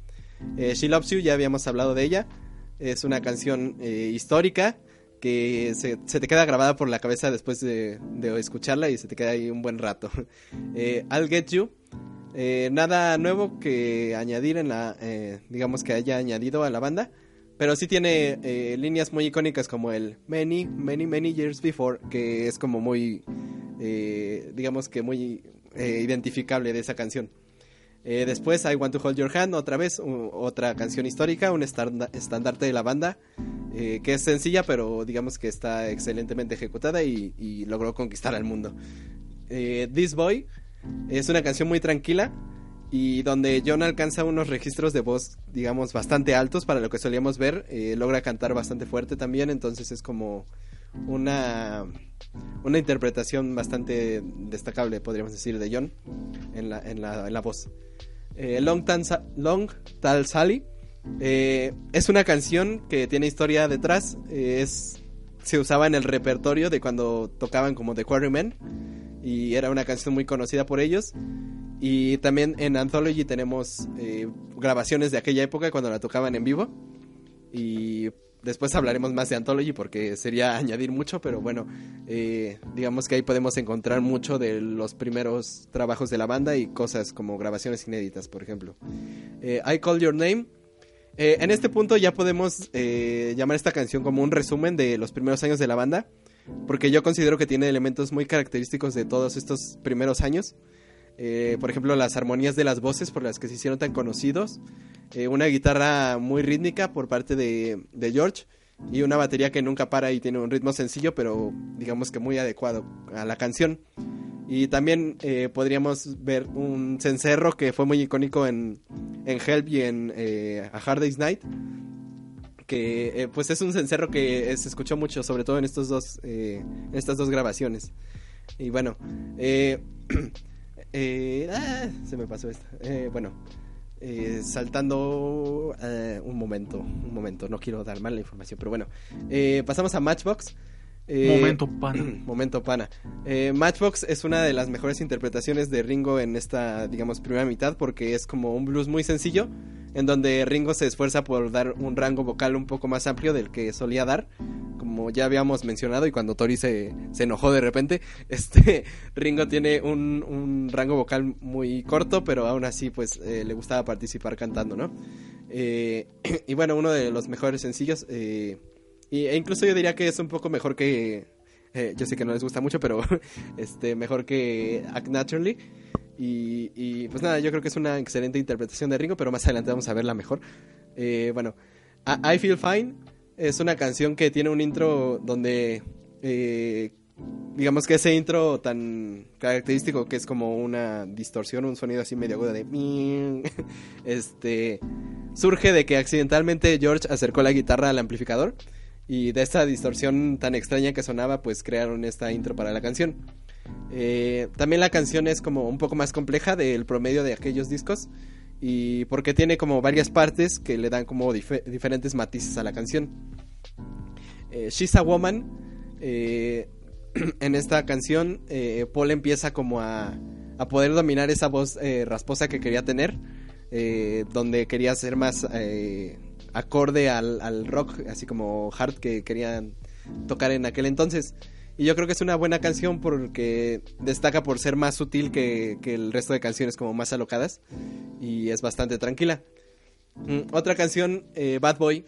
Speaker 4: Eh, She Loves You, ya habíamos hablado de ella. Es una canción histórica que se, te queda grabada por la cabeza después de, escucharla y se te queda ahí un buen rato. I'll Get You. Eh, nada nuevo que añadir en la, eh, digamos que haya añadido a la banda, pero sí tiene eh, líneas muy icónicas como el Many, Many, Many Years Before, que es como muy, digamos que muy identificable de esa canción. Después I Want to Hold Your Hand, otra vez, otra canción histórica, un estanda- estandarte de la banda, que es sencilla, pero digamos que está excelentemente ejecutada y, logró conquistar al mundo. This Boy es una canción muy tranquila y donde John alcanza unos registros de voz, digamos, bastante altos para lo que solíamos ver. eh, logra cantar bastante fuerte también, entonces es como una, una interpretación bastante destacable, podríamos decir, de John en la, en la, en la voz. Eh, Long, Tan Long Tal Sally eh, es una canción que tiene historia detrás. es, se usaba en el repertorio de cuando tocaban como The Quarrymen y era una canción muy conocida por ellos. Y también en Anthology tenemos eh, grabaciones de aquella época cuando la tocaban en vivo. Y después hablaremos más de Anthology porque sería añadir mucho, pero bueno, eh, digamos que ahí podemos encontrar mucho de los primeros trabajos de la banda y cosas como grabaciones inéditas, por ejemplo. Eh, I Call Your Name. En este punto ya podemos llamar esta canción como un resumen de los primeros años de la banda, porque yo considero que tiene elementos muy característicos de todos estos primeros años. Eh, por ejemplo, las armonías de las voces por las que se hicieron tan conocidos. Eh, una guitarra muy rítmica por parte de, de George. y una batería que nunca para y tiene un ritmo sencillo, pero digamos que muy adecuado a la canción. Y también eh, podríamos ver un cencerro que fue muy icónico en, en Help y en eh, A Hard Day's Night. Eh, pues es un cencerro que se escuchó mucho, sobre todo en, estos dos, en estas dos grabaciones. Y bueno, ah, se me pasó esta. bueno, saltando un momento, un momento, no quiero dar mal la información, pero bueno, pasamos a Matchbox.
Speaker 5: Eh, momento pana.
Speaker 4: momento pana. Eh, Matchbox es una de las mejores interpretaciones de Ringo en esta, digamos, primera mitad porque es como un blues muy sencillo en donde Ringo se esfuerza por dar un rango vocal un poco más amplio del que solía dar, como ya habíamos mencionado y cuando Tori se, se enojó de repente, este Ringo tiene un, un, rango vocal muy corto, pero aún así pues eh, le gustaba participar cantando, ¿no? y bueno, uno de los mejores sencillos e incluso yo diría que es un poco mejor que. Eh, yo sé que no les gusta mucho, pero este mejor que Act Naturally. Y, pues nada, yo creo que es una excelente interpretación de Ringo, pero más adelante vamos a verla mejor. Eh, bueno, I Feel Fine es una canción que tiene un intro donde. Eh, digamos que ese intro tan característico que es como una distorsión, un sonido así medio agudo de este surge de que accidentalmente George acercó la guitarra al amplificador y de esta distorsión tan extraña que sonaba, pues crearon esta intro para la canción. Eh, también la canción es como un poco más compleja del promedio de aquellos discos. Y porque tiene como varias partes que le dan como diferentes matices a la canción. Eh, She's a Woman. Eh, en esta canción, Paul empieza como a, a, poder dominar esa voz rasposa que quería tener. donde quería ser más acorde al, rock, así como hard que querían tocar en aquel entonces. Y yo creo que es una buena canción porque destaca por ser más sutil que, el resto de canciones como más alocadas y es bastante tranquila. Mm, otra canción, eh, Bad Boy,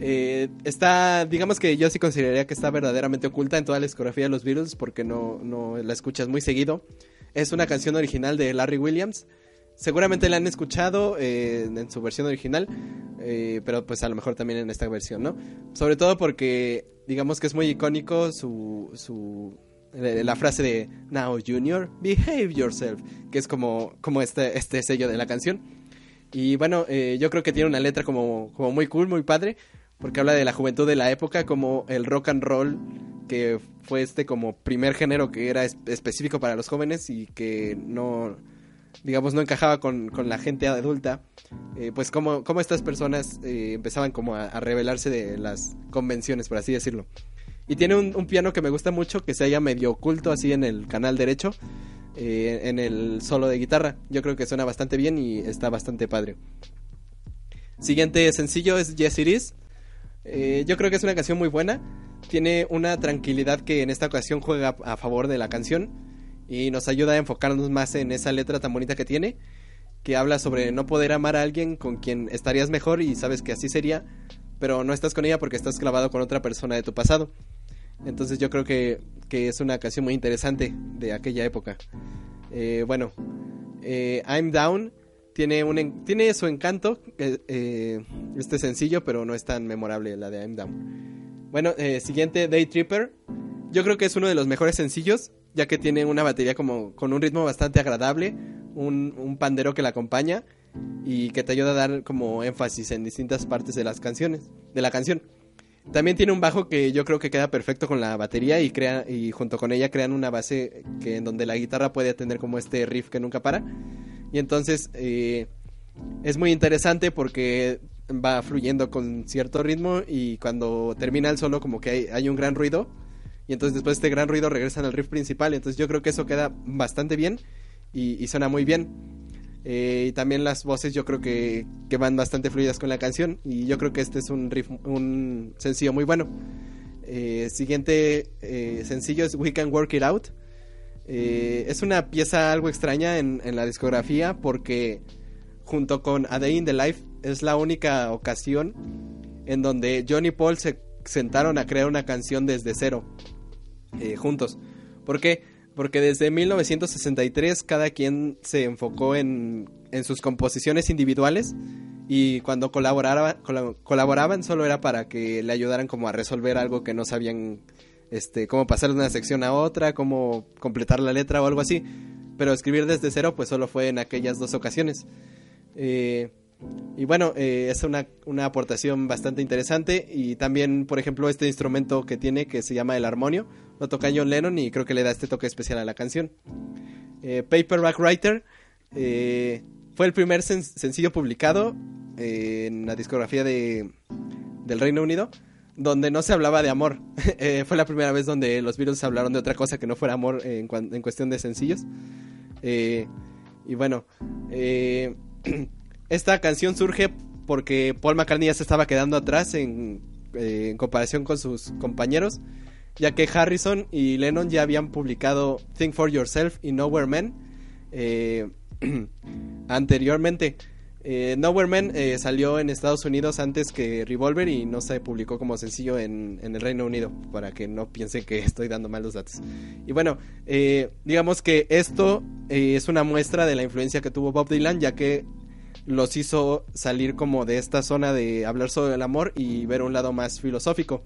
Speaker 4: eh, está, digamos que yo sí consideraría que está verdaderamente oculta en toda la discografía de los Beatles porque no, no la escuchas muy seguido. Es una canción original de Larry Williams Seguramente la han escuchado eh, en su versión original, eh, pero pues a lo mejor también en esta versión, ¿no? Sobre todo porque digamos que es muy icónico su, su la frase de Now Junior, behave yourself, que es como, como este, este sello de la canción. Y bueno, eh, yo creo que tiene una letra como, como muy cool, muy padre, porque habla de la juventud de la época, como el rock and roll, que fue este como primer género que era específico para los jóvenes y que no digamos, no encajaba con, la gente adulta, eh, pues como, como estas personas eh, empezaban como a, revelarse de las convenciones, por así decirlo. Y tiene un, piano que me gusta mucho, que se haya medio oculto así en el canal derecho, eh, en el solo de guitarra. Yo creo que suena bastante bien y está bastante padre. Siguiente sencillo es Yes It Is. yo creo que es una canción muy buena. Tiene una tranquilidad que en esta ocasión juega a favor de la canción y nos ayuda a enfocarnos más en esa letra tan bonita que tiene, que habla sobre no poder amar a alguien con quien estarías mejor y sabes que así sería, pero no estás con ella porque estás clavado con otra persona de tu pasado. Entonces yo creo que, es una canción muy interesante de aquella época. Eh, bueno, eh, I'm Down tiene, un, tiene su encanto, eh, este sencillo, pero no es tan memorable la de I'm Down. Bueno, siguiente, Day Tripper. Yo creo que es uno de los mejores sencillos ya que tiene una batería como con un ritmo bastante agradable, un, pandero que la acompaña y que te ayuda a dar como énfasis en distintas partes de las canciones, de la canción. También tiene un bajo que yo creo que queda perfecto con la batería y crea y junto con ella crean una base que en donde la guitarra puede tener como este riff que nunca para. Y entonces eh, es muy interesante porque va fluyendo con cierto ritmo y cuando termina el solo como que hay un gran ruido y entonces después de este gran ruido regresan al riff principal. Entonces yo creo que eso queda bastante bien y, suena muy bien. Eh, y también las voces yo creo que, que, van bastante fluidas con la canción. Y yo creo que este es un riff, un sencillo muy bueno. Eh, siguiente eh, sencillo es We Can Work It Out. es una pieza algo extraña en, en, la discografía porque junto con A Day in the Life es la única ocasión en donde John y Paul se sentaron a crear una canción desde cero. Eh, juntos. ¿Por qué? Porque desde 1963 cada quien se enfocó en, sus composiciones individuales y cuando colaboraba, colaboraban solo era para que le ayudaran como a resolver algo que no sabían este cómo pasar de una sección a otra, cómo completar la letra o algo así. Pero escribir desde cero pues solo fue en aquellas dos ocasiones. Eh, y bueno, eh, es una, una aportación bastante interesante y también, por ejemplo, este instrumento que tiene que se llama el armonio, lo toca John Lennon y creo que le da este toque especial a la canción. Eh, Paperback Writer eh, fue el primer sen- sencillo publicado eh, en la discografía de, del Reino Unido donde no se hablaba de amor. Eh, fue la primera vez donde los Beatles hablaron de otra cosa que no fuera amor en, en cuestión de sencillos. Eh, y bueno, esta canción surge porque Paul McCartney ya se estaba quedando atrás en, eh, en comparación con sus compañeros, ya que Harrison y Lennon ya habían publicado Think for Yourself y Nowhere Man eh, anteriormente. Eh, Nowhere Man salió en Estados Unidos antes que Revolver y no se publicó como sencillo en, el Reino Unido, para que no piensen que estoy dando mal los datos. Y bueno, digamos que esto es una muestra de la influencia que tuvo Bob Dylan, ya que los hizo salir como de esta zona de hablar sobre el amor y ver un lado más filosófico.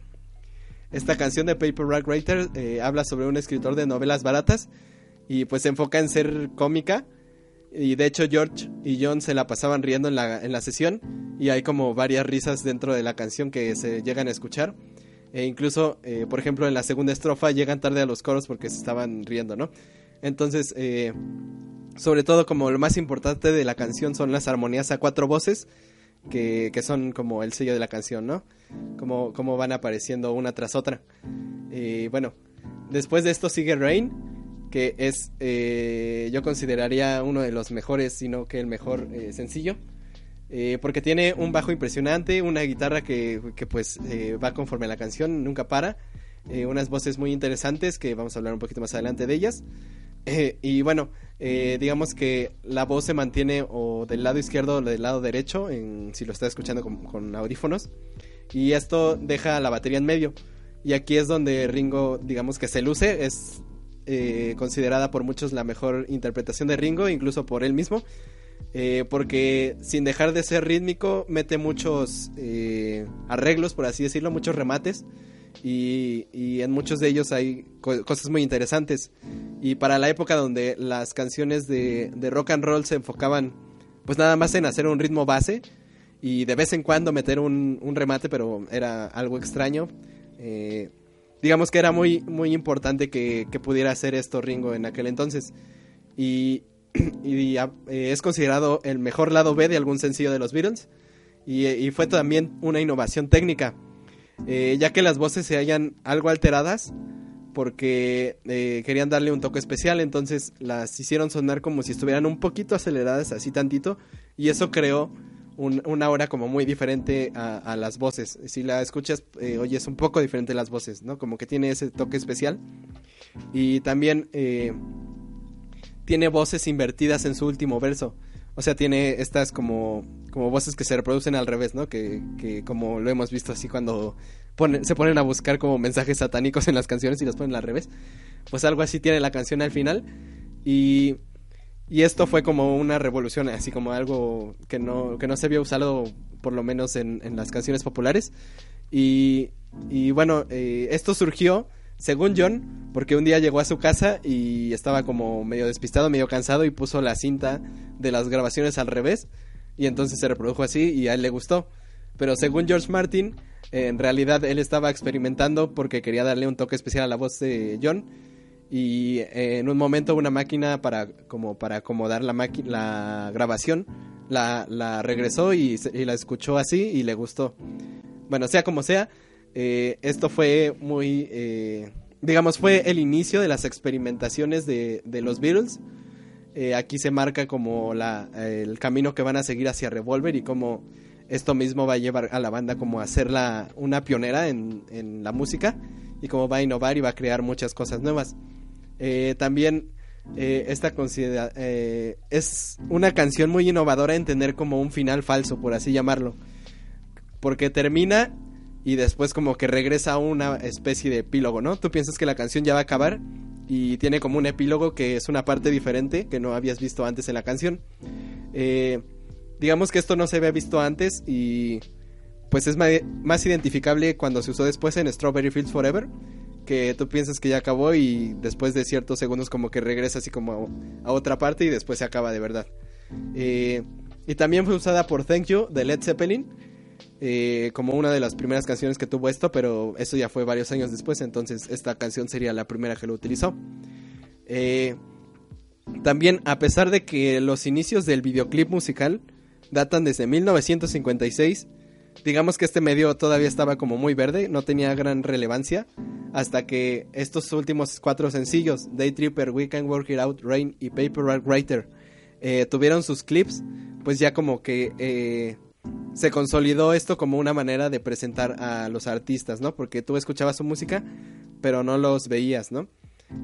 Speaker 4: Esta canción de Paper Rock Writer eh, habla sobre un escritor de novelas baratas y pues se enfoca en ser cómica. Y de hecho George y John se la pasaban riendo en la, en la sesión y hay como varias risas dentro de la canción que se llegan a escuchar. E incluso, eh, por ejemplo, en la segunda estrofa llegan tarde a los coros porque se estaban riendo, ¿no? Entonces, eh, sobre todo como lo más importante de la canción son las armonías a cuatro voces, que, que son como el sello de la canción, ¿no? Como, como van apareciendo una tras otra. Y bueno, después de esto sigue Rain, que es, eh, yo consideraría uno de los mejores, si no que el mejor eh, sencillo. Eh, porque tiene un bajo impresionante, una guitarra que, que pues va conforme a la canción, nunca para. unas voces muy interesantes que vamos a hablar un poquito más adelante de ellas. Eh, y bueno, eh, digamos que la voz se mantiene o del lado izquierdo o del lado derecho, si lo está escuchando con, con audífonos. Y esto deja la batería en medio. Y aquí es donde Ringo, digamos que se luce, es eh, considerada por muchos la mejor interpretación de Ringo, incluso por él mismo. porque sin dejar de ser rítmico, mete muchos arreglos, por así decirlo, muchos remates. Y, y en muchos de ellos hay co- cosas muy interesantes. Y para la época donde las canciones de, de rock and roll se enfocaban pues nada más en hacer un ritmo base y de vez en cuando meter un, un remate, pero era algo extraño. Eh, digamos que era muy, muy importante que, que pudiera hacer esto Ringo en aquel entonces. Y, y, ah, eh, es considerado el mejor lado B de algún sencillo de los Beatles. Y, y fue también una innovación técnica, eh, ya que las voces se hallan algo alteradas porque eh, querían darle un toque especial, entonces las hicieron sonar como si estuvieran un poquito aceleradas, así tantito, y eso creó un- una hora como muy diferente a, a las voces. Si la escuchas, eh, oyes un poco diferente las voces, ¿no? Como que tiene ese toque especial. Y también eh, tiene voces invertidas en su último verso. O sea, tiene estas como, como voces que se reproducen al revés, ¿no? Que, que como lo hemos visto así cuando ponen- se ponen a buscar como mensajes satánicos en las canciones y los ponen al revés. Pues algo así tiene la canción al final. Y, y esto fue como una revolución, así como algo que no, que no se había usado por lo menos en, en las canciones populares. Y, y bueno, eh, esto surgió, según John, porque un día llegó a su casa y estaba como medio despistado, medio cansado y puso la cinta de las grabaciones al revés. Y entonces se reprodujo así y a él le gustó. Pero según George Martin, en realidad él estaba experimentando porque quería darle un toque especial a la voz de John. Y eh, en un momento una máquina para como para acomodar la la grabación la, regresó y la escuchó así y le gustó. Bueno, sea como sea, eh, esto fue muy, eh, digamos, fue el inicio de las experimentaciones de, de los Beatles. Eh, aquí se marca como la, el camino que van a seguir hacia Revolver y cómo esto mismo va a llevar a la banda como a ser la, una pionera en, en la música y cómo va a innovar y va a crear muchas cosas nuevas. Eh, también eh, esta considera eh, es una canción muy innovadora en tener como un final falso, por así llamarlo. Porque termina y después como que regresa a una especie de epílogo, ¿no? Tú piensas que la canción ya va a acabar y tiene como un epílogo que es una parte diferente que no habías visto antes en la canción. Eh, digamos que esto no se había visto antes y pues es más identificable cuando se usó después en Strawberry Fields Forever, que tú piensas que ya acabó y después de ciertos segundos como que regresa así como a, a otra parte y después se acaba de verdad. Eh, y también fue usada por Thank You de Led Zeppelin, eh, como una de las primeras canciones que tuvo esto, pero eso ya fue varios años después, entonces esta canción sería la primera que lo utilizó. Eh, también, a pesar de que los inicios del videoclip musical datan desde 1956, digamos que este medio todavía estaba como muy verde, no tenía gran relevancia, hasta que estos últimos cuatro sencillos, Day Tripper, We Can Work It Out, Rain y Paperback Writer, eh, tuvieron sus clips, pues ya como que eh, se consolidó esto como una manera de presentar a los artistas, ¿no? Porque tú escuchabas su música, pero no los veías, ¿no?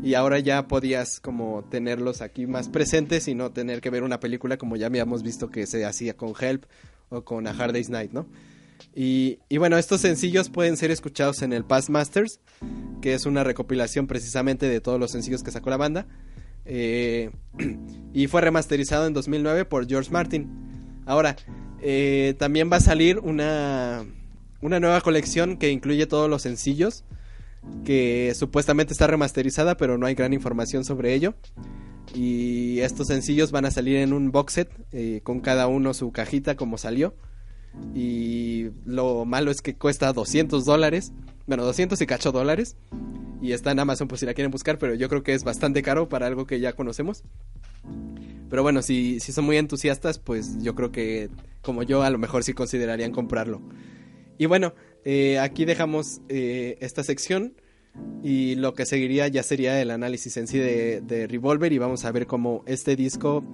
Speaker 4: Y ahora ya podías como tenerlos aquí más presentes y no tener que ver una película como ya habíamos visto que se hacía con Help o con A Hard Day's Night, ¿no? Y, bueno, estos sencillos pueden ser escuchados en el Past Masters, que es una recopilación precisamente de todos los sencillos que sacó la banda. Eh, y fue remasterizado en 2009 por George Martin. Ahora, eh, también va a salir una, una nueva colección que incluye todos los sencillos, que supuestamente está remasterizada, pero no hay gran información sobre ello. Y estos sencillos van a salir en un box set, eh, con cada uno su cajita como salió. Y lo malo es que cuesta 200 dólares. Bueno, 200 y cacho dólares. Y está en Amazon por si la quieren buscar, pero yo creo que es bastante caro para algo que ya conocemos. Pero bueno, si, si son muy entusiastas, pues yo creo que como yo a lo mejor sí considerarían comprarlo. Y bueno, eh, aquí dejamos eh, esta sección y lo que seguiría ya sería el análisis en sí de, Revolver y vamos a ver cómo este disco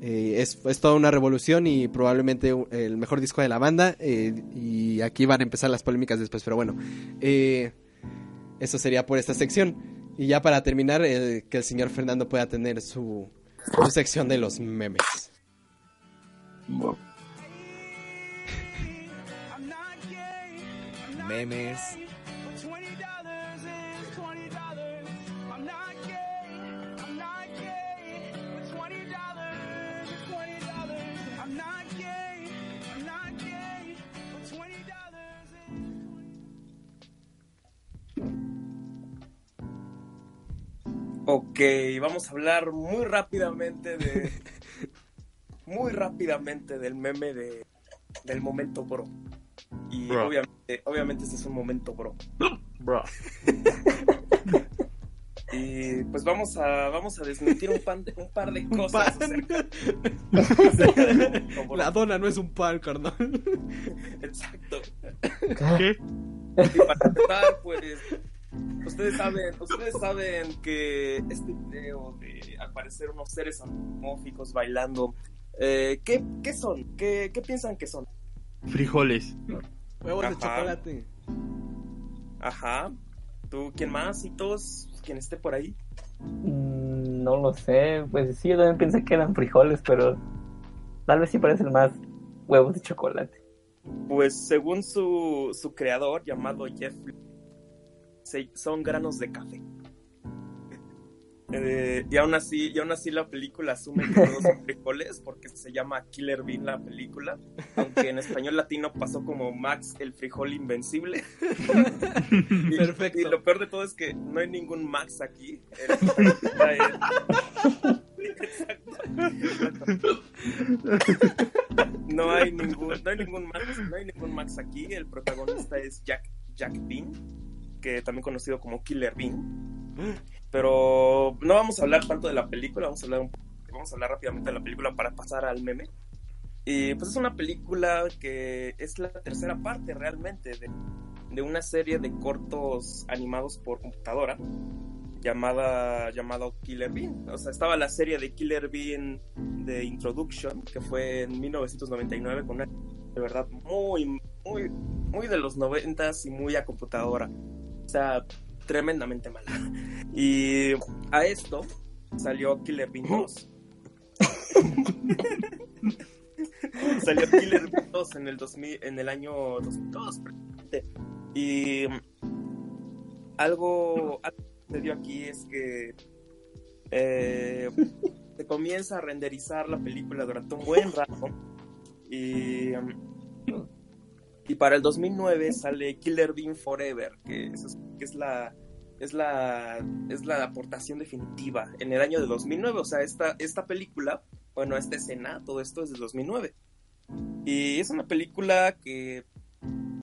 Speaker 4: eh, es, es toda una revolución y probablemente el mejor disco de la banda y aquí van a empezar las polémicas después, pero bueno, eso sería por esta sección. Y ya para terminar, que el señor Fernando pueda tener su, su sección de los memes.
Speaker 1: Memes.
Speaker 6: Ok, vamos a hablar muy rápidamente de. muy rápidamente del meme de, del momento bro. Y
Speaker 5: Bro.
Speaker 6: obviamente, obviamente este es un momento bro.
Speaker 5: Bro.
Speaker 6: Y pues vamos a, vamos a desmentir un, pan de- un par de
Speaker 4: Un
Speaker 6: cosas
Speaker 4: pan.
Speaker 6: acerca, momento.
Speaker 4: La dona no es un pan, carnal.
Speaker 6: Exacto.
Speaker 5: ¿Qué?
Speaker 6: Y para empezar, pues, ustedes saben, ustedes saben que este video de al parecer unos seres antropomórficos bailando, eh, ¿qué, ¿qué son? ¿Qué, ¿Qué piensan que son?
Speaker 5: Frijoles.
Speaker 4: Huevos de chocolate.
Speaker 6: Ajá. ¿Tú quién más? ¿Y todos? ¿Quién esté por ahí?
Speaker 10: Mm, No lo sé, pues sí, yo también pensé que eran frijoles, pero tal vez sí parecen más huevos de chocolate.
Speaker 6: Pues según su, su creador llamado Jeff, se- son granos de café. Eh, y aún así, y aún así la película asume que todos son frijoles porque se llama Killer Bean la película, aunque en español latino pasó como Max el frijol invencible. Y-
Speaker 4: Perfecto.
Speaker 6: Y lo peor de todo es que no hay ningún Max aquí. El. No hay ningún, no hay ningún Max, no hay ningún Max aquí. El protagonista es Jack, Jack Bean, que también conocido como Killer Bean. Pero no vamos a hablar tanto de la película, vamos a hablar un- vamos a hablar rápidamente de la película para pasar al meme. Y pues es una película que es la tercera parte realmente de, de una serie de cortos animados por computadora llamada llamado Killer Bean. O sea, estaba la serie de Killer Bean de Introduction, que fue en 1999 con una de verdad muy muy muy de los noventas y muy a computadora. Sea, tremendamente mala. Y a esto salió Killer Bean 2. salió Killer Bean 2 en el 2000, en el año 2002. precisamente. Y algo, algo que sucedió aquí es que eh, se comienza a renderizar la película durante un buen rato Y, y para el 2009 sale Killer Bean Forever, que es, que es la es la es la aportación definitiva en el año de 2009, o sea, esta esta película, bueno, esta escena, todo esto es de 2009. Y es una película que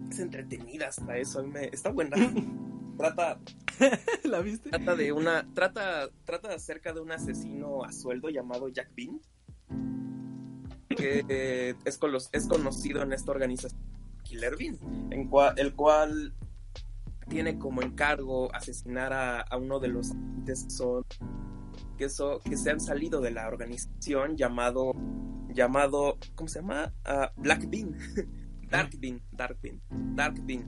Speaker 6: es entretenida hasta eso, a mí me, está buena. trata
Speaker 4: ¿La viste?
Speaker 6: trata de una trata trata acerca de un asesino a sueldo llamado Jack Bean que eh, es, colos- es conocido en esta organización Killer Bean en el cual tiene como encargo asesinar a, a uno de los que son que son que se han salido de la organización llamado llamado ¿cómo se llama? Ah, Black Bean Dark Bean Dark Bean Dark Bean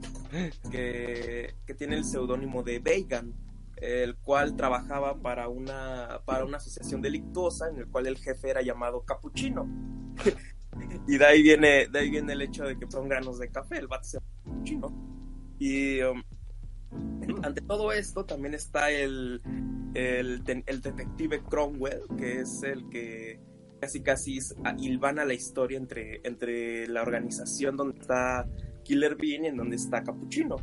Speaker 6: que, que tiene el seudónimo de Vegan, el cual trabajaba para una, para una asociación delictuosa en el cual el jefe era llamado Capuchino. Y de ahí viene, de ahí viene el hecho de que son granos de café, el vato se Capuchino. Y um, ante todo esto también está el, el, el detective Cromwell, que es el que casi casi es- a- hilvana la historia entre, entre la organización donde está Killer Bean y en donde está Capuchino.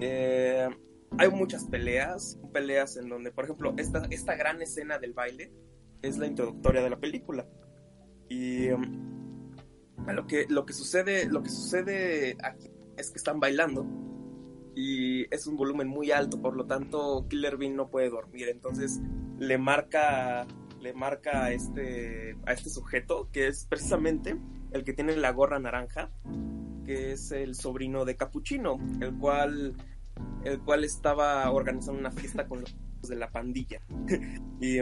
Speaker 6: Eh, hay muchas peleas, peleas en donde, por ejemplo, esta, esta gran escena del baile es la introductoria de la película. Y um, lo que, lo que sucede, lo que sucede aquí es que están bailando y es un volumen muy alto, por lo tanto Killer Bean no puede dormir, entonces le marca le marca a este a este sujeto que es precisamente el que tiene la gorra naranja, que es el sobrino de Capuchino, el cual el cual estaba organizando una fiesta con los de la pandilla. y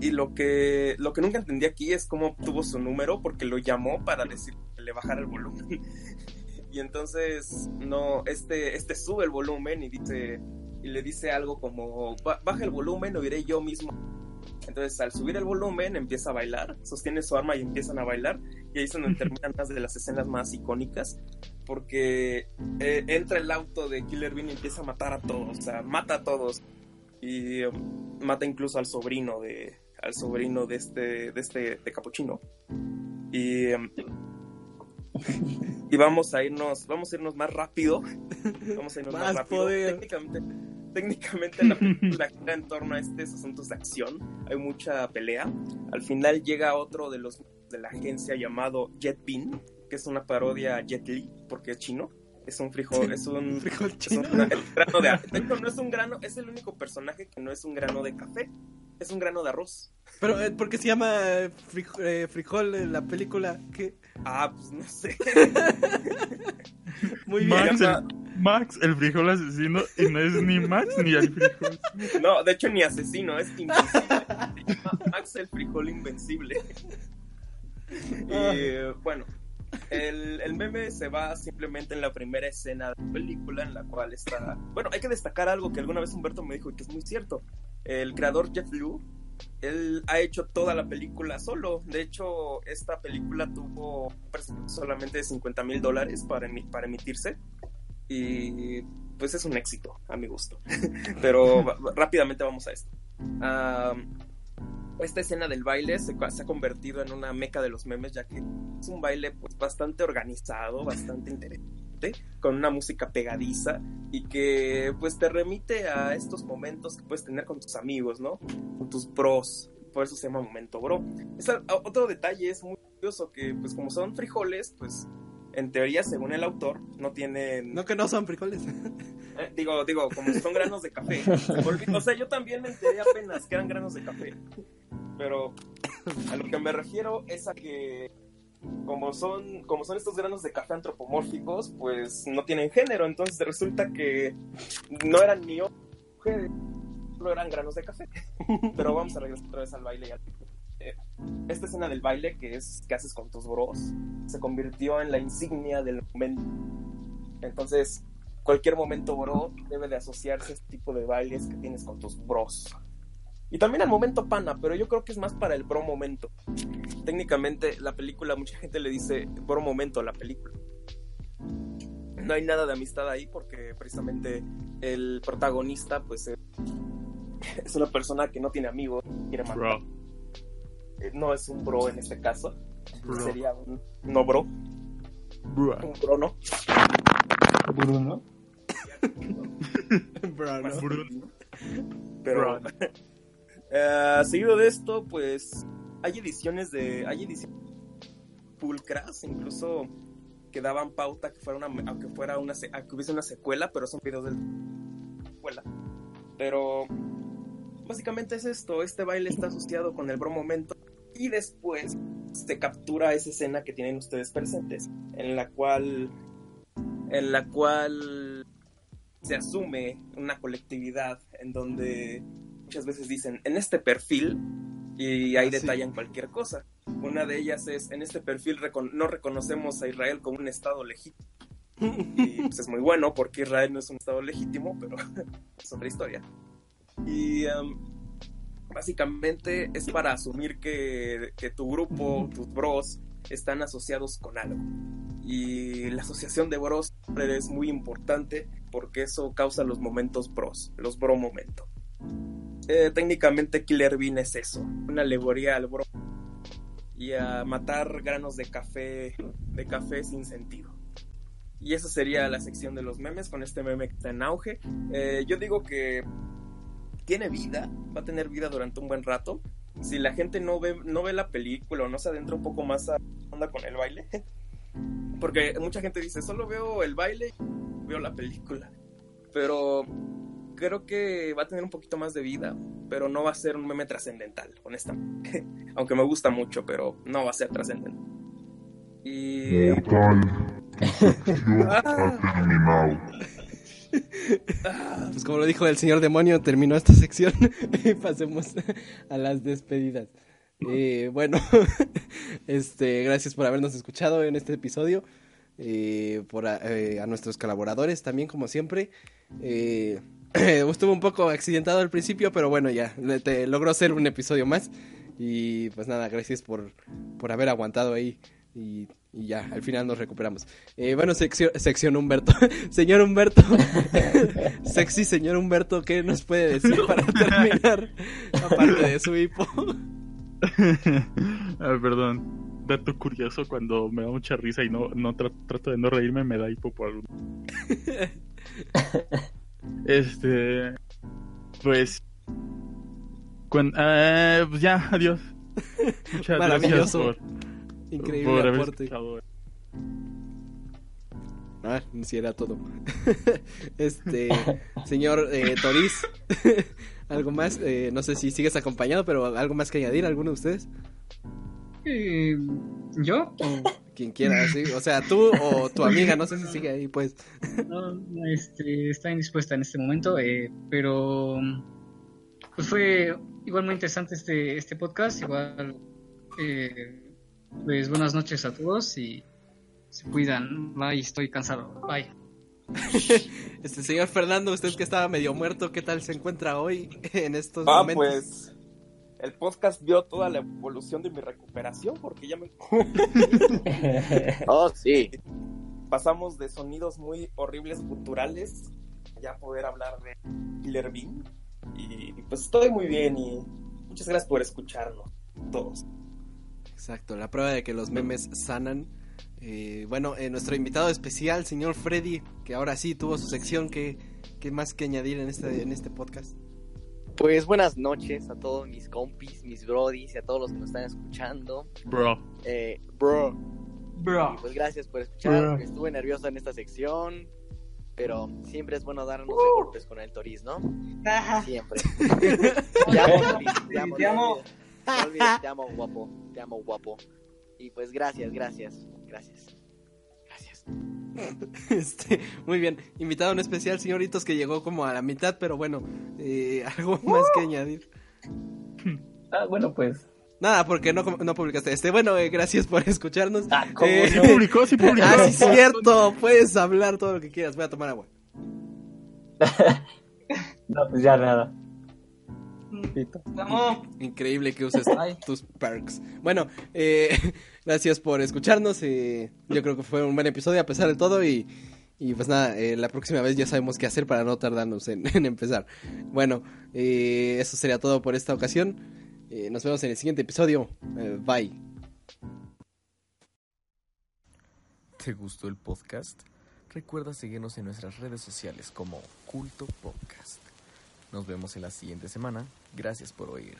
Speaker 6: y lo que lo que nunca entendí aquí es cómo obtuvo su número porque lo llamó para decir que le bajara el volumen. y entonces no este este sube el volumen y dice y le dice algo como "Ba- baja el volumen o iré yo mismo entonces al subir el volumen empieza a bailar sostiene su arma y empiezan a bailar. Y ahí es donde terminan las de las escenas más icónicas porque eh, entra el auto de Killer Bean y empieza a matar a todos o sea mata a todos. Y um, mata incluso al sobrino de al sobrino de este de este de Capuchino. Y um, y vamos a irnos vamos a irnos más rápido. Vamos a irnos más,
Speaker 4: Más
Speaker 6: rápido.
Speaker 4: poder.
Speaker 6: técnicamente técnicamente la película gira en torno a estos asuntos de acción. Hay mucha pelea. Al final llega otro de los de la agencia llamado Jet Bean que es una parodia a Jet Li porque es chino. Es un frijol es un
Speaker 4: Frijol
Speaker 6: es
Speaker 4: chino.
Speaker 6: un el grano de hecho, no es un grano es el único personaje que no es un grano de café es un grano de arroz
Speaker 4: Pero, eh, ¿por qué se llama eh, frijo- eh, frijol en la película? ¿Qué?
Speaker 6: ah pues no sé
Speaker 4: Muy bien.
Speaker 5: Max, el, Max, el frijol asesino, y no es ni Max ni el frijol.
Speaker 6: No, de hecho ni asesino, es invencible. Se llama Max el frijol invencible. Y eh, bueno, el, el meme se va simplemente en la primera escena de la película en la cual está... Bueno, hay que destacar algo que alguna vez Humberto me dijo y que es muy cierto. El creador Jeff Liu, él ha hecho toda la película solo. De hecho, esta película tuvo solamente de 50 mil dólares para, emi- para emitirse. Y pues es un éxito, a mi gusto. Pero rápidamente vamos a esto. Esta escena del baile se, se ha convertido en una meca de los memes, ya que es un baile pues, bastante organizado, bastante interesante, con una música pegadiza y que pues te remite a estos momentos que puedes tener con tus amigos, ¿no? Con tus bros. Por eso se llama momento bro. Es otro detalle es muy curioso que pues como son frijoles, pues en teoría según el autor no tienen
Speaker 4: No que no son frijoles.
Speaker 6: eh, digo, digo, como son granos de café. O sea, yo también me enteré apenas que eran granos de café. Pero a lo que me refiero es a que como son, como son estos granos de café antropomórficos, pues no tienen género. Entonces resulta que no eran ni mujeres, solo eran granos de café. Pero vamos a regresar otra vez al baile. y al- eh, Esta escena del baile que es que haces con tus bros se convirtió en la insignia del momento. Entonces, cualquier momento bro debe de asociarse a este tipo de bailes que tienes con tus bros. Y también al momento pana, pero yo creo que es más para el bro momento. Técnicamente la película, mucha gente le dice bro momento a la película. No hay nada de amistad ahí porque precisamente el protagonista pues eh, es una persona que no tiene amigos, quiere matar.
Speaker 5: Bro.
Speaker 6: Eh, no es un bro en este caso.
Speaker 5: Bro.
Speaker 6: sería un no bro,
Speaker 5: Bro.
Speaker 6: un bro no.
Speaker 10: Bruno.
Speaker 4: Bro, ¿no?
Speaker 5: Bruno.
Speaker 6: Pero. Eh, seguido de esto, pues hay ediciones de hay ediciones pulcras, incluso que daban pauta que fuera una a que fuera una a que hubiese una secuela, pero son videos de secuela. Pero básicamente es esto, este baile está asociado con el bro momento y después se captura esa escena que tienen ustedes presentes, en la cual en la cual se asume una colectividad en donde muchas veces dicen en este perfil y ahí
Speaker 4: Ah, sí.
Speaker 6: detallan cualquier cosa. Una de ellas es en este perfil recon- no reconocemos a Israel como un estado legítimo. Y pues es muy bueno porque Israel no es un estado legítimo, pero es otra historia. Y em, básicamente es para asumir que, que tu grupo, tus bros, están asociados con algo. Y la asociación de bros es muy importante porque eso causa los momentos bros, los bro momentos. Eh, técnicamente Killer Bean es eso, una alegoría al bro y a matar granos de café, de café sin sentido. Y esa sería la sección de los memes con este meme que está en auge. Eh, yo digo que tiene vida, va a tener vida durante un buen rato. Si la gente no ve, no ve la película o no se adentra un poco más a onda con el baile, porque mucha gente dice, solo veo el baile, veo la película. Pero creo que va a tener un poquito más de vida, pero no va a ser un meme trascendental, honestamente. Aunque me gusta mucho, pero no va a ser trascendental. Y... Ah. Ah,
Speaker 4: Pues como lo dijo el señor demonio, terminó esta sección y pasemos a las despedidas. Eh, bueno, este, gracias por habernos escuchado en este episodio, eh, por a, eh, a nuestros colaboradores también como siempre. Eh, estuvo un poco accidentado al principio, pero bueno, ya te logró ser un episodio más. Y pues nada, gracias por, por haber aguantado ahí. Y, y ya, al final nos recuperamos. Eh, bueno, sección, sección Humberto. señor Humberto. Sexy señor Humberto, ¿qué nos puede decir para terminar? Aparte de su hipo.
Speaker 5: Ah, perdón. Dato curioso, cuando me da mucha risa y no, no tra- trato de no reírme, me da hipo por algún. Este. Pues. cuan- ah, pues ya, adiós. Muchas gracias por,
Speaker 4: Increíble
Speaker 5: por haber
Speaker 4: aporte. Ah, si era todo. este, señor eh, Toriz, algo más, Eh, no sé si sigues acompañado, pero algo más que añadir, alguno de ustedes,
Speaker 7: Eh, ¿Yo?
Speaker 4: quien quiera, sí, o sea, tú o tu amiga, no sé si sigue ahí, pues.
Speaker 7: No, no, este, está indispuesta en este momento, eh, pero pues fue igual muy interesante este, este podcast, igual eh, pues buenas noches a todos y se cuidan, bye, estoy cansado, bye.
Speaker 4: Este señor Fernando, usted que estaba medio muerto, ¿qué tal se encuentra hoy en estos
Speaker 6: Ah,
Speaker 4: momentos?
Speaker 6: pues el podcast vio toda la evolución de mi recuperación porque ya me
Speaker 9: Oh, sí.
Speaker 6: pasamos de sonidos muy horribles guturales ya poder hablar de Killer Bean y pues estoy muy bien y muchas gracias por escucharnos todos.
Speaker 4: Exacto, la prueba de que los memes sanan. Eh, bueno, eh, nuestro invitado especial, señor Freddy, que ahora sí tuvo su sección, ¿qué, qué más que añadir en este, en este podcast?
Speaker 9: Pues buenas noches a todos mis compis, mis brodies y a todos los que nos están escuchando.
Speaker 5: Bro.
Speaker 9: Eh, bro,
Speaker 7: Bro.
Speaker 9: y pues gracias por escuchar.
Speaker 5: Bro.
Speaker 9: Estuve nervioso en esta sección, pero siempre es bueno darnos de golpes con el Toriz, ¿no? Siempre. Te amo, Toriz, te amo.
Speaker 7: Te amo.
Speaker 9: No olvides, te amo, guapo. Te amo, guapo. Y pues gracias, gracias, gracias.
Speaker 4: Este, muy bien, invitado en especial, señoritos, que llegó como a la mitad, pero bueno, eh, algo más que añadir.
Speaker 10: Ah, bueno, pues.
Speaker 4: Nada, porque no, no publicaste este. Bueno, eh, gracias por escucharnos.
Speaker 10: Ah, ¿cómo
Speaker 4: Eh,
Speaker 5: Sí publicó, sí publicó.
Speaker 4: ah, sí, cierto, puedes hablar todo lo que quieras, voy a tomar agua.
Speaker 10: No, pues ya nada.
Speaker 7: Amo.
Speaker 4: Increíble que uses tus perks. Bueno, eh, gracias por escucharnos. eh, yo creo que fue un buen episodio a pesar de todo. Y, y pues nada, eh, la próxima vez ya sabemos qué hacer para no tardarnos en, en empezar. Bueno, eh, eso sería todo por esta ocasión. Eh, nos vemos en el siguiente episodio. Eh, bye.
Speaker 1: ¿Te gustó el podcast? Recuerda seguirnos en nuestras redes sociales como Culto Podcast. Nos vemos en la siguiente semana. Gracias por oír.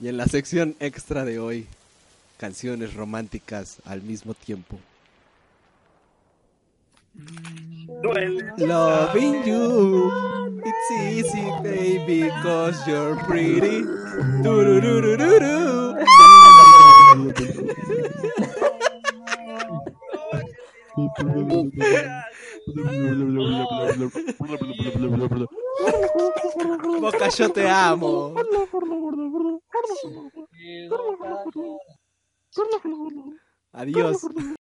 Speaker 4: Y en la sección extra de hoy, canciones románticas al mismo tiempo. Loving you, it's easy, baby, cause you're pretty. Boca, yo te amo.